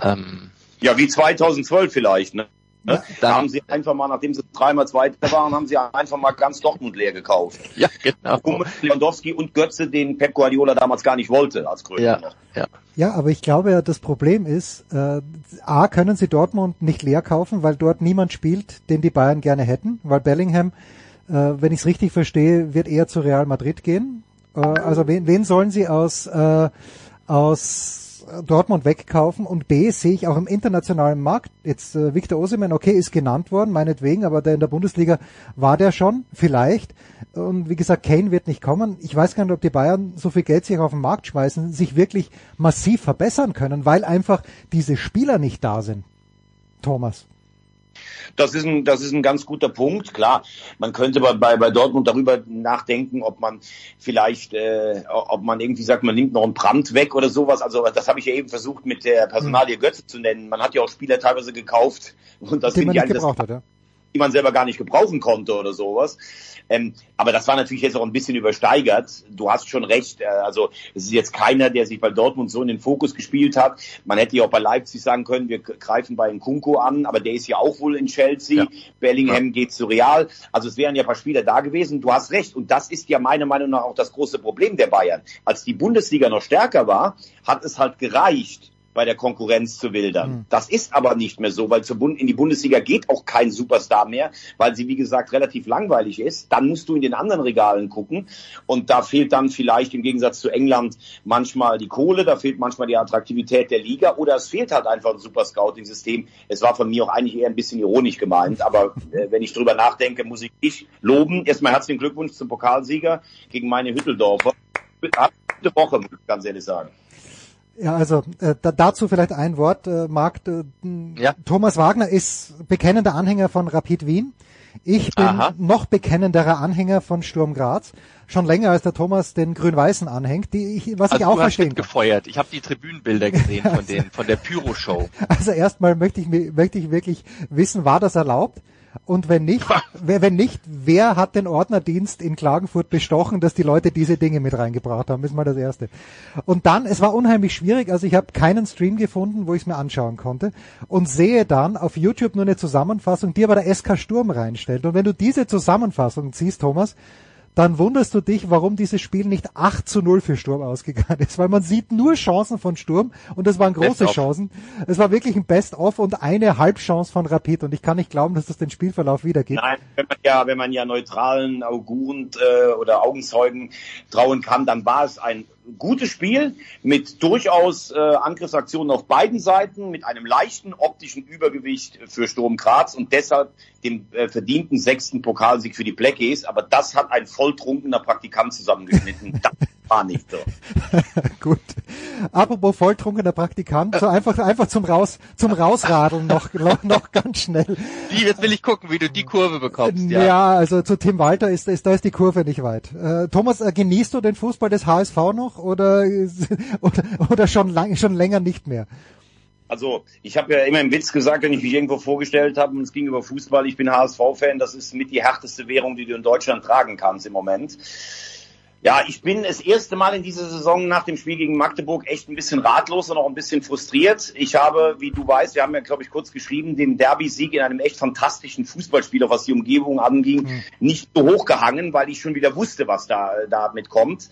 Ähm, Ja, wie 2012 vielleicht, ne? Ja, Da haben sie einfach mal, nachdem sie dreimal Zweiter waren, haben sie einfach mal ganz Dortmund leer gekauft. [laughs] ja, genau. Hummels, Lewandowski und Götze, den Pep Guardiola damals gar nicht wollte als Größe. Ja, ja. Ja, aber ich glaube ja, das Problem ist, äh, A, können sie Dortmund nicht leer kaufen, weil dort niemand spielt, den die Bayern gerne hätten, weil Bellingham, äh, wenn ich es richtig verstehe, wird eher zu Real Madrid gehen. Äh, also wen, wen sollen sie aus, äh, aus Dortmund wegkaufen? Und B, sehe ich auch im internationalen Markt, jetzt äh, Victor Osimhen, okay, ist genannt worden, meinetwegen, aber der in der Bundesliga war der schon, vielleicht. Und wie gesagt, Kane wird nicht kommen. Ich weiß gar nicht, ob die Bayern so viel Geld sich auf den Markt schmeißen, sich wirklich massiv verbessern können, weil einfach diese Spieler nicht da sind. Thomas. Das ist ein, das ist ein ganz guter Punkt. Klar, man könnte bei, bei, bei Dortmund darüber nachdenken, ob man vielleicht, äh, ob man irgendwie sagt, man nimmt noch einen Brandt weg oder sowas. Also das habe ich ja eben versucht mit der Personalie Götze zu nennen. Man hat ja auch Spieler teilweise gekauft und das den sind eigentlich das gebraucht hat, ja. Die man selber gar nicht gebrauchen konnte oder sowas. Ähm, aber das war natürlich jetzt auch ein bisschen übersteigert. Du hast schon recht. Äh, also es ist jetzt keiner, der sich bei Dortmund so in den Fokus gespielt hat. Man hätte ja auch bei Leipzig sagen können, wir greifen bei Nkunku an, aber der ist ja auch wohl in Chelsea. Ja. Bellingham geht zu Real. Also es wären ja ein paar Spieler da gewesen. Du hast recht. Und das ist ja meiner Meinung nach auch das große Problem der Bayern. Als die Bundesliga noch stärker war, hat es halt gereicht, bei der Konkurrenz zu wildern. Mhm. Das ist aber nicht mehr so, weil zur Bund in die Bundesliga geht auch kein Superstar mehr, weil sie, wie gesagt, relativ langweilig ist. Dann musst du in den anderen Regalen gucken und da fehlt dann vielleicht im Gegensatz zu England manchmal die Kohle, da fehlt manchmal die Attraktivität der Liga oder es fehlt halt einfach ein Super-Scouting-System. Es war von mir auch eigentlich eher ein bisschen ironisch gemeint, aber äh, wenn ich drüber nachdenke, muss ich dich loben. Erstmal herzlichen Glückwunsch zum Pokalsieger gegen meine Hütteldorfer. Gute Woche, muss ich ganz ehrlich sagen. Ja, also äh, da, dazu vielleicht ein Wort, äh, Marc. Äh, Ja. Thomas Wagner ist bekennender Anhänger von Rapid Wien. Ich bin Aha. noch bekennenderer Anhänger von Sturm Graz. Schon länger als der Thomas den Grün-Weißen anhängt, die ich, was ich Also auch du hast verstehen kann. mitgefeuert. Ich habe die Tribünenbilder gesehen von [laughs] den von der Pyro-Show. Also erstmal möchte ich, möchte ich wirklich wissen, war das erlaubt? Und wenn nicht, wer, wenn nicht, wer hat den Ordnerdienst in Klagenfurt bestochen, dass die Leute diese Dinge mit reingebracht haben? ist mal das Erste. Und dann, es war unheimlich schwierig, also ich habe keinen Stream gefunden, wo ich es mir anschauen konnte und sehe dann auf YouTube nur eine Zusammenfassung, die aber der SK Sturm reinstellt. Und wenn du diese Zusammenfassung siehst, Thomas, dann wunderst du dich, warum dieses Spiel nicht 8 zu 0 für Sturm ausgegangen ist, weil man sieht nur Chancen von Sturm und das waren große Chancen. Es war wirklich ein Best-of und eine Halbchance von Rapid und ich kann nicht glauben, dass das den Spielverlauf wiedergibt. Nein, wenn man ja, wenn man ja neutralen Auguren äh, oder Augenzeugen trauen kann, dann war es ein gutes Spiel mit durchaus äh, Angriffsaktionen auf beiden Seiten, mit einem leichten optischen Übergewicht für Sturm Graz und deshalb dem äh, verdienten sechsten Pokalsieg für die Blackies. Aber das hat ein volltrunkener Praktikant zusammengeschnitten. [laughs] war nicht so. Gut. Apropos volltrunkener Praktikant, so einfach, einfach zum Raus, zum Rausradeln noch, [laughs] noch, noch ganz schnell. Die, jetzt will ich gucken, wie du die Kurve bekommst. Ja, ja also zu Tim Walter ist, ist, da ist die Kurve nicht weit. Äh, Thomas, äh, genießt du den Fußball des HSV noch oder, [laughs] oder, oder schon, lang, schon länger nicht mehr? Also ich habe ja immer im Witz gesagt, wenn ich mich irgendwo vorgestellt habe und es ging über Fußball, ich bin HSV-Fan, das ist mit die härteste Währung, die du in Deutschland tragen kannst im Moment. Ja, ich bin das erste Mal in dieser Saison nach dem Spiel gegen Magdeburg echt ein bisschen ratlos und auch ein bisschen frustriert. Ich habe, wie du weißt, wir haben ja, glaube ich, kurz geschrieben, den Derby-Sieg in einem echt fantastischen Fußballspieler, was die Umgebung anging, mhm. nicht so hochgehangen, weil ich schon wieder wusste, was da damit kommt.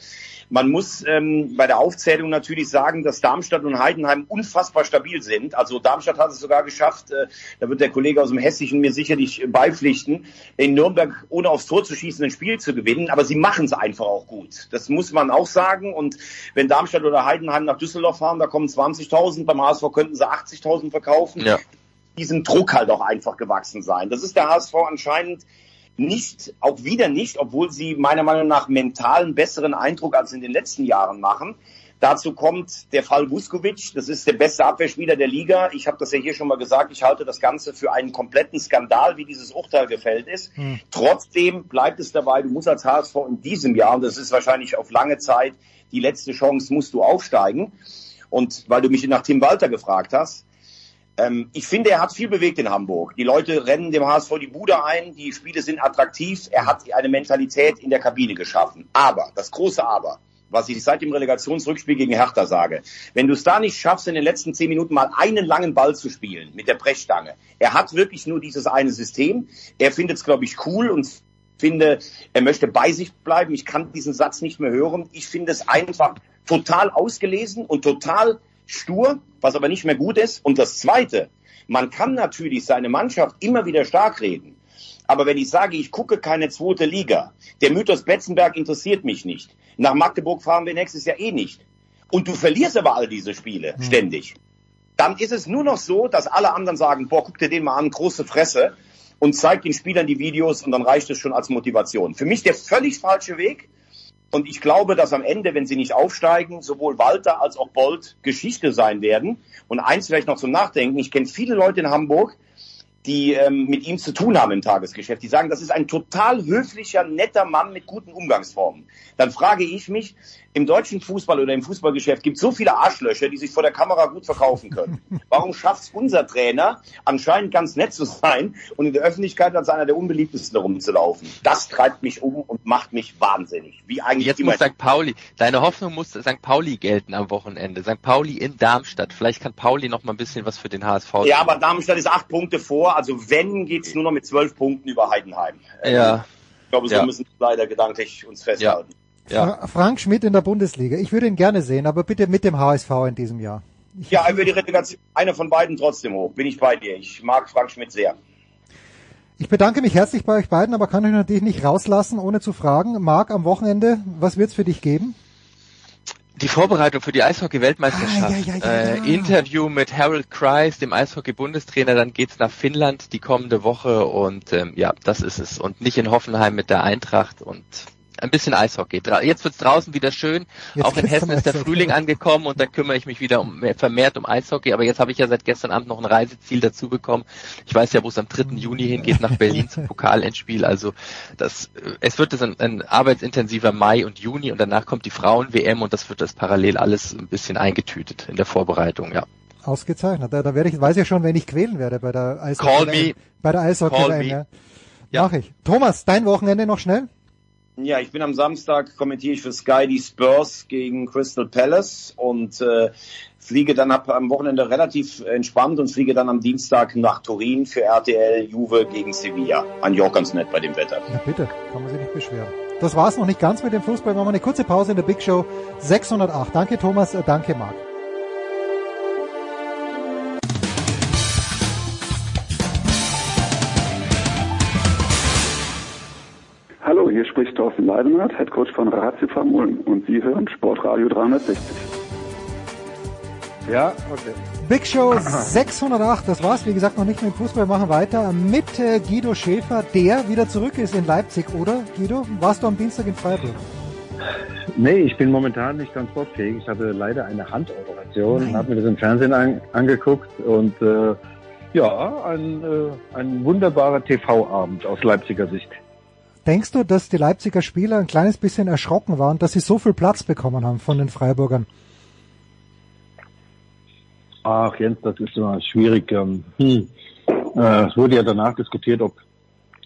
Man muss ähm, bei der Aufzählung natürlich sagen, dass Darmstadt und Heidenheim unfassbar stabil sind. Also Darmstadt hat es sogar geschafft, äh, da wird der Kollege aus dem Hessischen mir sicherlich beipflichten, in Nürnberg ohne aufs Tor zu schießen ein Spiel zu gewinnen. Aber sie machen es einfach auch gut. Das muss man auch sagen. Und wenn Darmstadt oder Heidenheim nach Düsseldorf fahren, da kommen 20.000, beim HSV könnten sie 80.000 verkaufen. Ja. Diesem Druck halt auch einfach gewachsen sein. Das ist der HSV anscheinend nicht, auch wieder nicht, obwohl sie meiner Meinung nach mentalen besseren Eindruck als in den letzten Jahren machen. Dazu kommt der Fall Vuskovic, das ist der beste Abwehrspieler der Liga. Ich habe das ja hier schon mal gesagt, ich halte das Ganze für einen kompletten Skandal, wie dieses Urteil gefällt ist. Hm. Trotzdem bleibt es dabei, du musst als HSV in diesem Jahr, und das ist wahrscheinlich auf lange Zeit die letzte Chance, musst du aufsteigen. Und weil du mich nach Tim Walter gefragt hast, ähm, ich finde, er hat viel bewegt in Hamburg. Die Leute rennen dem HSV die Bude ein, die Spiele sind attraktiv, er hat eine Mentalität in der Kabine geschaffen. Aber, das große Aber, was ich seit dem Relegationsrückspiel gegen Hertha sage. Wenn du es da nicht schaffst, in den letzten zehn Minuten mal einen langen Ball zu spielen mit der Brechstange. Er hat wirklich nur dieses eine System. Er findet es, glaube ich, cool und finde, er möchte bei sich bleiben. Ich kann diesen Satz nicht mehr hören. Ich finde es einfach total ausgelesen und total stur, was aber nicht mehr gut ist. Und das Zweite, man kann natürlich seine Mannschaft immer wieder stark reden. Aber wenn ich sage, ich gucke keine zweite Liga, der Mythos Betzenberg interessiert mich nicht. Nach Magdeburg fahren wir nächstes Jahr eh nicht. Und du verlierst aber all diese Spiele mhm. ständig. Dann ist es nur noch so, dass alle anderen sagen, boah, guck dir den mal an, große Fresse und zeig den Spielern die Videos und dann reicht es schon als Motivation. Für mich der völlig falsche Weg. Und ich glaube, dass am Ende, wenn sie nicht aufsteigen, sowohl Walter als auch Bolt Geschichte sein werden. Und eins vielleicht noch zum Nachdenken. Ich kenne viele Leute in Hamburg, die ähm, mit ihm zu tun haben im Tagesgeschäft. Die sagen, das ist ein total höflicher, netter Mann mit guten Umgangsformen. Dann frage ich mich, im deutschen Fußball oder im Fußballgeschäft gibt es so viele Arschlöcher, die sich vor der Kamera gut verkaufen können. [laughs] Warum schafft es unser Trainer anscheinend ganz nett zu sein und in der Öffentlichkeit als einer der unbeliebtesten rumzulaufen? Das treibt mich um und macht mich wahnsinnig. Wie eigentlich Jetzt muss St. Pauli, deine Hoffnung muss St. Pauli gelten am Wochenende. St. Pauli in Darmstadt. Vielleicht kann Pauli noch mal ein bisschen was für den HSV Ja, aber Darmstadt ist acht Punkte vor. Also wenn, geht's nur noch mit zwölf Punkten über Heidenheim. Ja. Ich glaube, so ja. müssen wir leider gedanklich uns festhalten. Ja. Ja. Frank Schmidt in der Bundesliga. Ich würde ihn gerne sehen, aber bitte mit dem HSV in diesem Jahr. Ich [laughs] ja, über die Relegation, einer von beiden trotzdem hoch. Bin ich bei dir. Ich mag Frank Schmidt sehr. Ich bedanke mich herzlich bei euch beiden, aber kann euch natürlich nicht rauslassen, ohne zu fragen. Marc, am Wochenende, was wird's für dich geben? Die Vorbereitung für die Eishockey-Weltmeisterschaft. Ah, ja, ja, ja, äh, Interview mit Harold Kreis, dem Eishockey-Bundestrainer. Dann geht's nach Finnland die kommende Woche und ähm, ja, das ist es. Und nicht in Hoffenheim mit der Eintracht und ein bisschen Eishockey. Jetzt wird's draußen wieder schön. Jetzt auch in Hessen ist der Frühling angekommen und da kümmere ich mich wieder um, vermehrt um Eishockey. Aber jetzt habe ich ja seit gestern Abend noch ein Reiseziel dazu bekommen. Ich weiß ja, wo es am 3. Juni hingeht, nach Berlin zum [laughs] Pokalendspiel. Also das, es wird das ein, ein arbeitsintensiver Mai und Juni und danach kommt die Frauen-WM und das wird das parallel alles ein bisschen eingetütet in der Vorbereitung, ja. Ausgezeichnet. Da, da werde ich, weiß ich schon, wenn ich quälen werde bei der Eishockey. Call me. Bei der Eishockey. Ja. ja. Mach ich. Thomas, dein Wochenende noch schnell? Ja, ich bin am Samstag, kommentiere ich für Sky die Spurs gegen Crystal Palace und äh, fliege dann ab am Wochenende relativ entspannt und fliege dann am Dienstag nach Turin für RTL Juve gegen Sevilla. Ein auch ganz nett bei dem Wetter. Ja, bitte, kann man sich nicht beschweren. Das war's noch nicht ganz mit dem Fußball. Machen wir eine kurze Pause in der Big Show 608. Danke Thomas, äh, danke Marc. Spricht Thorsten Leidenhardt, Headcoach von Ratiofarm Ulm und Sie hören Sportradio 360. Ja, okay. Big Show 608, das war's. Wie gesagt, noch nicht mit dem Fußball, wir machen weiter mit äh, Guido Schäfer, der wieder zurück ist in Leipzig, oder Guido? Warst du am Dienstag in Freiburg? Nee, ich bin momentan nicht transportfähig. Ich hatte leider eine Handoperation, habe mir das im Fernsehen an, angeguckt und äh, ja, ein, äh, ein wunderbarer TV-Abend aus Leipziger Sicht. Denkst du, dass die Leipziger Spieler ein kleines bisschen erschrocken waren, dass sie so viel Platz bekommen haben von den Freiburgern? Ach Jens, das ist immer schwierig. Ähm, hm. äh, es wurde ja danach diskutiert, ob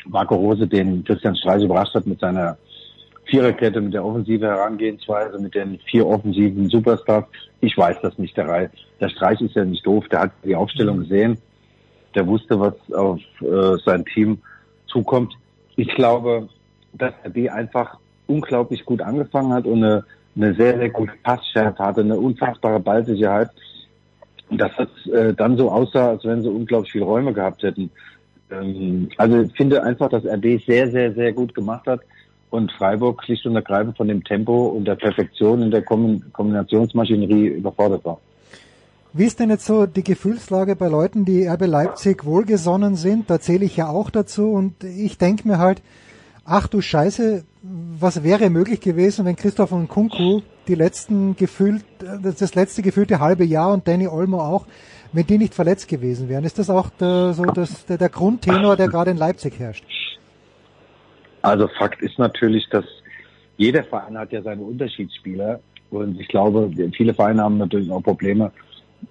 Marco Rose den Christian Streich überrascht hat mit seiner Viererkette, mit der offensive Herangehensweise, mit den vier offensiven Superstars. Ich weiß das nicht. Der, der Streich ist ja nicht doof. Der hat die Aufstellung gesehen. Der wusste, was auf äh, sein Team zukommt. Ich glaube, dass die einfach unglaublich gut angefangen hat und eine, eine sehr, sehr gute Passschärfe hatte, eine unfassbare Ballsicherheit. Und dass das äh, dann so aussah, als wenn sie unglaublich viele Räume gehabt hätten. Ähm, also ich finde einfach, dass RB sehr, sehr, sehr gut gemacht hat und Freiburg schlicht und ergreifend von dem Tempo und der Perfektion in der Kombinationsmaschinerie überfordert war. Wie ist denn jetzt so die Gefühlslage bei Leuten, die RB Leipzig wohlgesonnen sind? Da zähle ich ja auch dazu und ich denke mir halt, ach du Scheiße, was wäre möglich gewesen, wenn Christoph und Kunku die letzten gefühlt, das letzte gefühlte halbe Jahr und Danny Olmo auch, wenn die nicht verletzt gewesen wären? Ist das auch der, so das, der, der Grundtenor, der gerade in Leipzig herrscht? Also Fakt ist natürlich, dass jeder Verein hat ja seine Unterschiedsspieler und ich glaube, viele Vereine haben natürlich auch Probleme,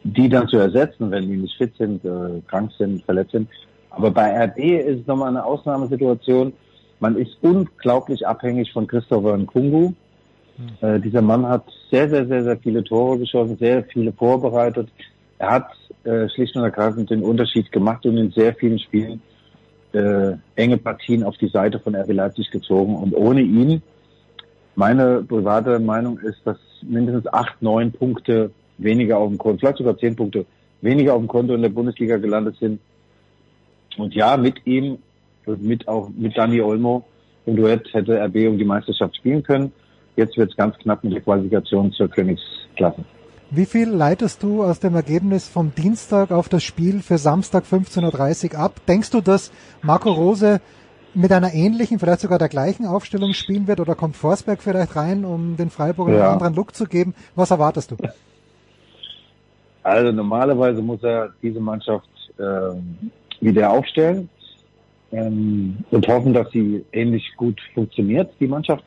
die dann zu ersetzen, wenn die nicht fit sind, äh, krank sind, verletzt sind. Aber bei RB ist es nochmal eine Ausnahmesituation. Man ist unglaublich abhängig von Christopher Nkungu. Mhm. Äh, dieser Mann hat sehr, sehr, sehr, sehr viele Tore geschossen, sehr viele vorbereitet. Er hat äh, schlicht und ergreifend den Unterschied gemacht und in sehr vielen Spielen äh, enge Partien auf die Seite von RB Leipzig gezogen. Und ohne ihn, meine private Meinung ist, dass mindestens acht, neun Punkte weniger auf dem Konto, vielleicht sogar zehn Punkte weniger auf dem Konto in der Bundesliga gelandet sind. Und ja, mit ihm, mit auch mit Dani Olmo im Duett hätte RB um die Meisterschaft spielen können. Jetzt wird es ganz knapp mit der Qualifikation zur Königsklasse. Wie viel leitest du aus dem Ergebnis vom Dienstag auf das Spiel für Samstag 15.30 Uhr ab? Denkst du, dass Marco Rose mit einer ähnlichen, vielleicht sogar der gleichen Aufstellung spielen wird oder kommt Forsberg vielleicht rein, um den Freiburgern ja. einen anderen Look zu geben? Was erwartest du? Also normalerweise muss er diese Mannschaft ähm, wieder aufstellen ähm, und hoffen, dass sie ähnlich gut funktioniert, die Mannschaft.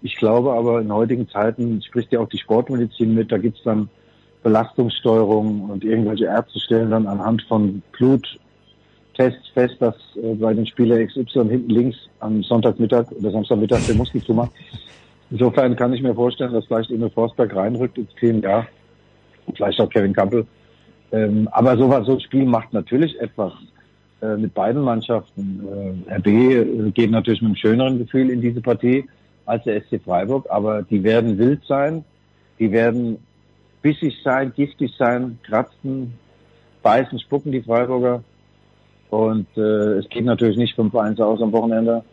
Ich glaube aber in heutigen Zeiten spricht ja auch die Sportmedizin mit, da gibt's dann Belastungssteuerung und irgendwelche Ärzte stellen dann anhand von Bluttests fest, dass äh, bei den Spieler XY hinten links am Sonntagmittag oder Samstagmittag der Muskel zumacht. Insofern kann ich mir vorstellen, dass vielleicht Emil Forsberg reinrückt ins Team, ja, vielleicht auch Kevin Campbell. Ähm, aber sowas, so ein Spiel macht natürlich etwas äh, mit beiden Mannschaften. Äh, RB äh, geht natürlich mit einem schöneren Gefühl in diese Partie als der SC Freiburg, aber die werden wild sein, die werden bissig sein, giftig sein, kratzen, beißen, spucken die Freiburger. Und äh, es geht natürlich nicht 5-1 aus am Wochenende.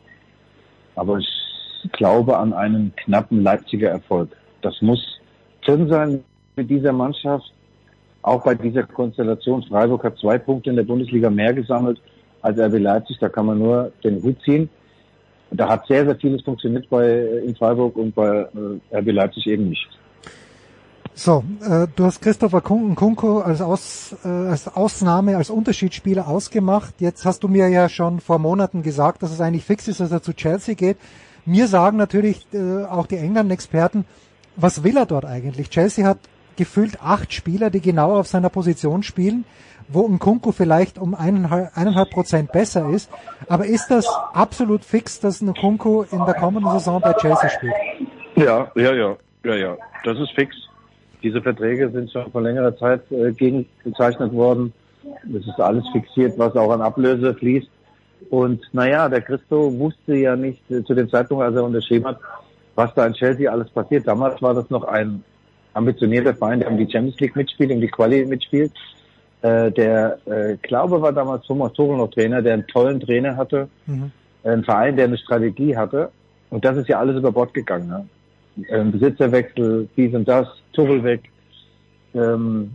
Aber ich glaube an einen knappen Leipziger Erfolg. Das muss drin sein mit dieser Mannschaft. Auch bei dieser Konstellation. Freiburg hat zwei Punkte in der Bundesliga mehr gesammelt als RB Leipzig. Da kann man nur den Hut ziehen. Da hat sehr, sehr vieles funktioniert bei in Freiburg und bei äh, RB Leipzig eben nicht. So, äh, du hast Christopher Kunko als, Aus, äh, als Ausnahme, als Unterschiedsspieler ausgemacht. Jetzt hast du mir ja schon vor Monaten gesagt, dass es eigentlich fix ist, dass er zu Chelsea geht. Mir sagen natürlich äh, auch die England-Experten, was will er dort eigentlich? Chelsea hat gefühlt acht Spieler, die genau auf seiner Position spielen, wo ein Kunku vielleicht um eineinhalb Prozent besser ist. Aber ist das absolut fix, dass ein Kunku in der kommenden Saison bei Chelsea spielt? Ja, ja, ja, ja, ja. Das ist fix. Diese Verträge sind schon vor längerer Zeit äh, gegengezeichnet worden. Das ist alles fixiert, was auch an Ablöse fließt. Und naja, der Christo wusste ja nicht äh, zu dem Zeitpunkt, als er unterschrieben hat, was da in Chelsea alles passiert. Damals war das noch ein ambitionierter Verein, der um die Champions League mitspielt, um die Quali mitspielt. Äh, der äh, Glaube war damals Thomas Tuchel noch Trainer, der einen tollen Trainer hatte, Mhm. ein Verein, der eine Strategie hatte. Und das ist ja alles über Bord gegangen. Ne? Ähm, Besitzerwechsel, dies und das, Tuchel weg. Ähm,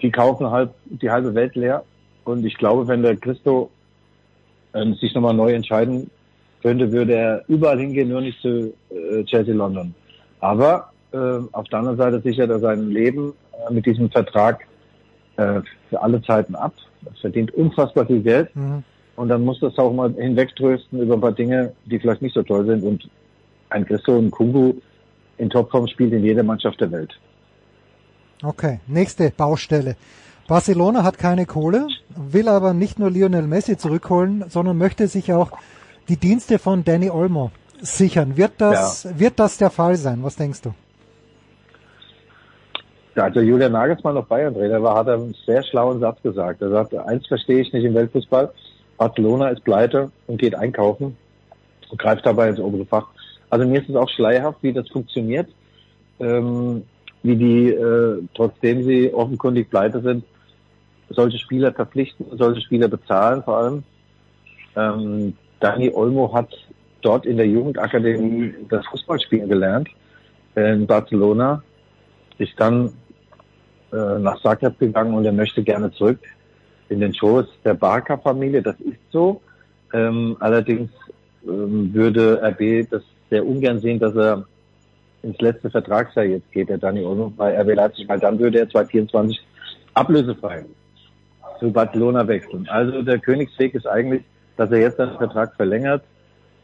die kaufen halb, die halbe Welt leer. Und ich glaube, wenn der Christo ähm, sich nochmal neu entscheiden könnte, würde er überall hingehen, nur nicht zu äh, Chelsea London. Aber auf der anderen Seite sichert er sein Leben äh, mit diesem Vertrag äh, für alle Zeiten ab. Er verdient unfassbar viel Geld. Mhm. Und dann muss das auch mal hinwegtrösten über ein paar Dinge, die vielleicht nicht so toll sind. Und ein Christo und Kungu in Topform spielt in jeder Mannschaft der Welt. Okay, nächste Baustelle. Barcelona hat keine Kohle, will aber nicht nur Lionel Messi zurückholen, sondern möchte sich auch die Dienste von Danny Olmo sichern. Wird das, wird das der Fall sein? Was denkst du? Als der Julian Nagelsmann noch Bayern-Trainer war, hat er einen sehr schlauen Satz gesagt. Er sagte, eins verstehe ich nicht im Weltfußball. Barcelona ist pleite und geht einkaufen und greift dabei ins obere Fach. Also mir ist es auch schleierhaft, wie das funktioniert, ähm, wie die, äh, trotzdem sie offenkundig pleite sind, solche Spieler verpflichten, solche Spieler bezahlen vor allem. Ähm, Dani Olmo hat dort in der Jugendakademie das Fußballspielen gelernt äh, in Barcelona, ist dann äh, nach Zagreb gegangen und er möchte gerne zurück in den Schoß der Barca-Familie. Das ist so. Ähm, allerdings ähm, würde RB das sehr ungern sehen, dass er ins letzte Vertragsjahr jetzt geht, der Dani Olmo bei RB Leipzig, weil dann würde er 2024 ablösefrei zu Barcelona wechseln. Also der Königsweg ist eigentlich, dass er jetzt seinen Vertrag verlängert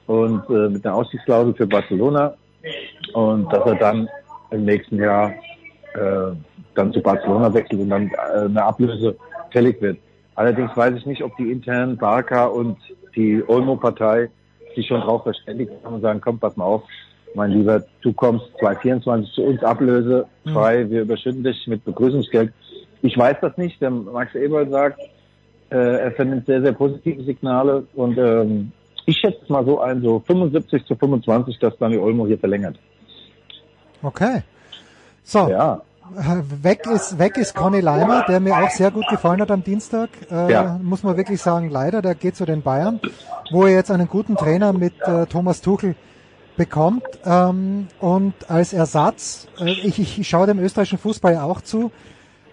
und äh, mit einer Ausstiegsklausel für Barcelona und dass er dann im nächsten Jahr äh, dann zu Barcelona wechselt und dann äh, eine Ablöse fällig wird. Allerdings weiß ich nicht, ob die internen Barca und die Olmo-Partei sich schon darauf verständigt haben und sagen, komm, pass mal auf, mein Lieber, du kommst 2024 zu uns Ablöse frei, wir überschütten dich mit Begrüßungsgeld. Ich weiß das nicht. Der Max Eberl sagt, äh, er vernimmt sehr, sehr positive Signale und ähm, ich schätze es mal so ein, so 75 zu 25, dass Dani Olmo hier verlängert. Okay. So. Ja. Weg ist, weg ist Conny Leimer, der mir auch sehr gut gefallen hat am Dienstag. Äh, Ja. Muss man wirklich sagen, leider, der geht zu den Bayern, wo er jetzt einen guten Trainer mit äh, Thomas Tuchel bekommt. Ähm, und als Ersatz, äh, ich, ich, ich schaue dem österreichischen Fußball ja auch zu.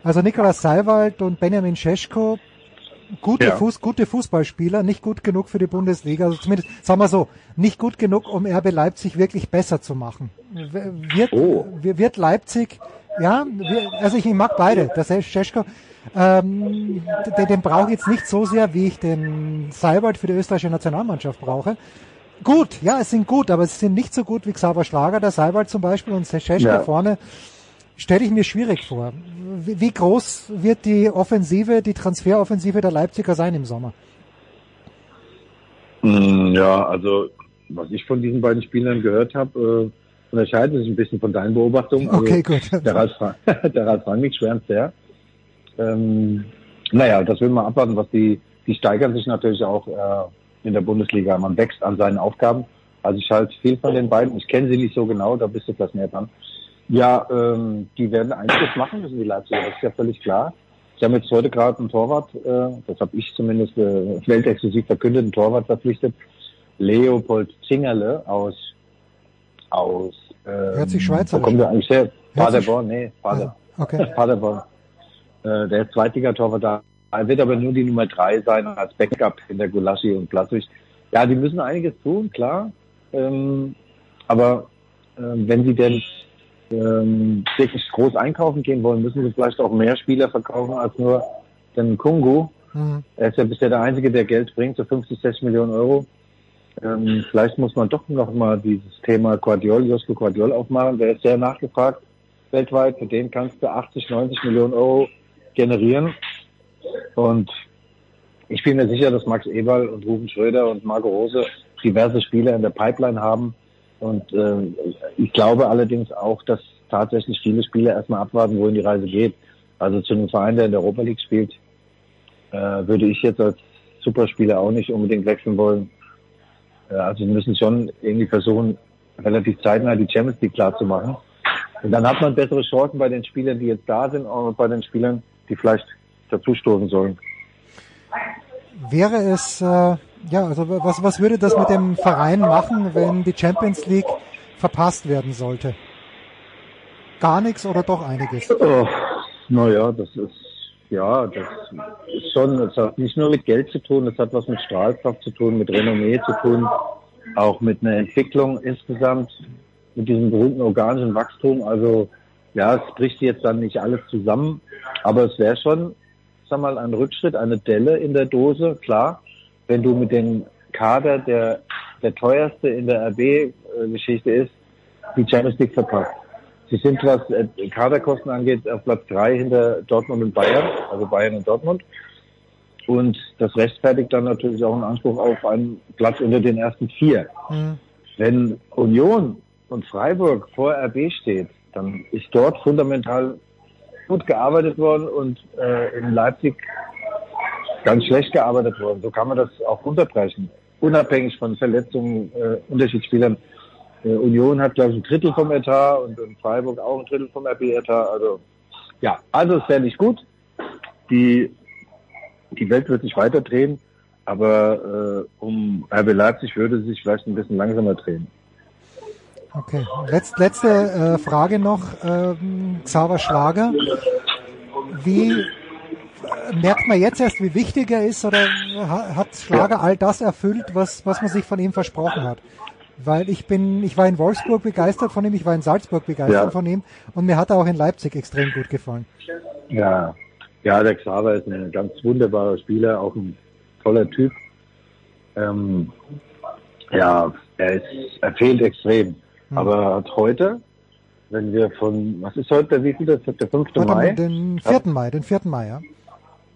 Also Nikolaus Seiwald und Benjamin Scheschko, gute, Ja. Fuß, gute Fußballspieler, nicht gut genug für die Bundesliga. Also zumindest, sagen wir so, nicht gut genug, um RB Leipzig wirklich besser zu machen. Wird, Oh. wird Leipzig, ja, also ich, ich mag beide. Das heißt, Scheschko, ähm, den, den brauche ich jetzt nicht so sehr, wie ich den Seiwald für die österreichische Nationalmannschaft brauche. Gut, ja, es sind gut, aber es sind nicht so gut wie Xaver Schlager, der Seiwald zum Beispiel und Scheschko Ja. vorne stelle ich mir schwierig vor. Wie, wie groß wird die Offensive, die Transferoffensive der Leipziger sein im Sommer? Mm, Ja, also was ich von diesen beiden Spielern gehört habe, äh, unterscheidet sich ein bisschen von deinen Beobachtungen. Also, Okay, gut. [laughs] Der Ralf, [laughs] der Ralf Rangnick schwärmt sehr. Ähm, naja, das will man abwarten, was die, die steigern sich natürlich auch äh, in der Bundesliga. Man wächst an seinen Aufgaben. Also ich halte viel von den beiden. Ich kenne sie nicht so genau, da bist du vielleicht mehr dran. Ja, ähm, die werden Einfluss machen müssen, die Leipziger, das ist ja völlig klar. Sie haben jetzt heute gerade einen Torwart, äh, das habe ich zumindest äh, weltexklusiv verkündet, einen Torwart verpflichtet, Leopold Zingerle aus aus Hört sich Schweizer Wo kommt der eigentlich her? Paderborn, nee, Pader, Ah, okay. [laughs] Paderborn. Äh, der ist Zweitligatorwart da. Er wird aber nur die Nummer drei sein als Backup hinter Gulaschi und Platzig. Ja, die müssen einiges tun, klar. Ähm, aber ähm, wenn sie denn ähm, wirklich groß einkaufen gehen wollen, müssen sie vielleicht auch mehr Spieler verkaufen als nur den Kungu. Mhm. Er ist ja bisher der Einzige, der Geld bringt, so 50, 60 Millionen Euro. Ähm, vielleicht muss man doch noch mal dieses Thema Guardiol, Josko Guardiol aufmachen. Der ist sehr nachgefragt weltweit. Für den kannst du 80, 90 Millionen Euro generieren. Und ich bin mir sicher, dass Max Eberl und Ruben Schröder und Marco Rose diverse Spieler in der Pipeline haben. Und äh, ich glaube allerdings auch, dass tatsächlich viele Spieler erstmal abwarten, wohin die Reise geht. Also zu einem Verein, der in der Europa League spielt, äh, würde ich jetzt als Superspieler auch nicht unbedingt wechseln wollen. Äh, also sie müssen schon irgendwie versuchen, relativ zeitnah die Champions League klar zu machen. Und dann hat man bessere Chancen bei den Spielern, die jetzt da sind, und bei den Spielern, die vielleicht dazustoßen sollen. Wäre es, äh, ja, also was, was würde das mit dem Verein machen, wenn die Champions League verpasst werden sollte? Gar nichts oder doch einiges? Oh, naja, das ist, ja, das ist schon, das hat nicht nur mit Geld zu tun, das hat was mit Strahlkraft zu tun, mit Renommee zu tun, auch mit einer Entwicklung insgesamt, mit diesem berühmten organischen Wachstum. Also, ja, es bricht jetzt dann nicht alles zusammen, aber es wäre schon, sag mal, ein Rückschritt, eine Delle in der Dose, klar. Wenn du mit dem Kader, der der teuerste in der RB-Geschichte ist, die Champions League verpasst. Sie sind, was äh, Kaderkosten angeht, auf Platz drei hinter Dortmund und Bayern, also Bayern und Dortmund. Und das rechtfertigt dann natürlich auch einen Anspruch auf einen Platz unter den ersten vier. Mhm. Wenn Union und Freiburg vor RB steht, dann ist dort fundamental gut gearbeitet worden und äh, in Leipzig ganz schlecht gearbeitet worden. So kann man das auch runterbrechen. Unabhängig von Verletzungen, äh, Unterschiedsspielern. Äh, Union hat, glaube ich, ein Drittel vom Etat und, und Freiburg auch ein Drittel vom RB-Etat. Also ja, also es wäre nicht gut. Die, die Welt wird sich weiter drehen, aber äh, um RB Leipzig würde sie sich vielleicht ein bisschen langsamer drehen. Okay, Letz, letzte äh, Frage noch, ähm, Xaver Schlager. Wie äh, merkt man jetzt erst, wie wichtig er ist, oder ha- hat Schlager all das erfüllt, was, was man sich von ihm versprochen hat? Weil ich bin, ich war in Wolfsburg begeistert von ihm, ich war in Salzburg begeistert Ja. von ihm und mir hat er auch in Leipzig extrem gut gefallen. Ja, ja, der Xaver ist ein ganz wunderbarer Spieler, auch ein toller Typ. Ähm, ja, er ist, er fehlt extrem. Hm. Aber hat heute, wenn wir von, was ist heute, der wie viel, das der 5. Warte Mai? den 4. Mai, den 4. Mai, ja.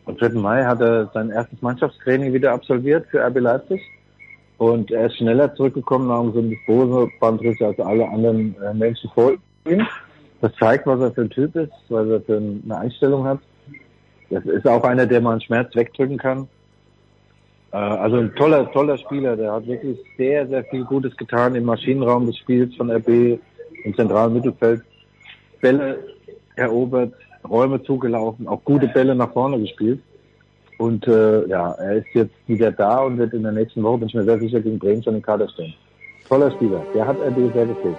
Am 4. Mai hat er sein erstes Mannschaftstraining wieder absolviert für RB Leipzig. Und er ist schneller zurückgekommen nach einem gesundes Bandriss als alle anderen äh, Menschen vor ihm. Das zeigt, was er für ein Typ ist, was er für eine Einstellung hat. Das ist auch einer, der mal einen Schmerz wegdrücken kann. Äh, also ein toller, toller Spieler, der hat wirklich sehr, sehr viel Gutes getan im Maschinenraum des Spiels von RB im zentralen Mittelfeld. Bälle erobert, Räume zugelaufen, auch gute Bälle nach vorne gespielt. Und äh, ja, er ist jetzt wieder da und wird in der nächsten Woche, bin ich mir sehr sicher, gegen Bremen schon im Kader stehen. Toller Spieler. Der hat RB sehr gefehlt.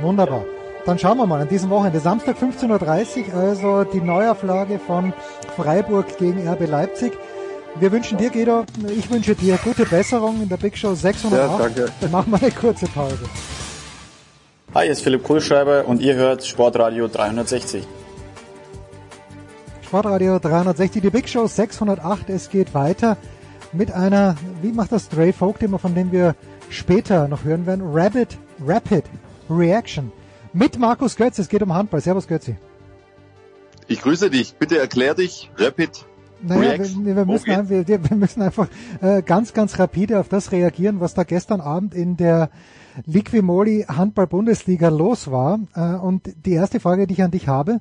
Wunderbar. Dann schauen wir mal an diesem Wochenende. Samstag 15.30 Uhr, also die Neuauflage von Freiburg gegen RB Leipzig. Wir wünschen dir, Guido, ich wünsche dir gute Besserung in der Big Show 608. Ja, danke. Dann machen wir eine kurze Pause. Hi, hier ist Philipp Kohlschreiber und ihr hört Sportradio 360. Sportradio 360, die Big Show 608. Es geht weiter mit einer, wie macht das Dre Folk Thema, von dem wir später noch hören werden, Rapid, Rapid Reaction. Mit Markus Götz, es geht um Handball. Servus Götzi. Ich grüße dich. Bitte erklär dich. Rapid. Naja, wir, wir, müssen ein, wir, wir müssen einfach äh, ganz, ganz rapide auf das reagieren, was da gestern Abend in der Liquimoli Handball-Bundesliga los war. Äh, und die erste Frage, die ich an dich habe,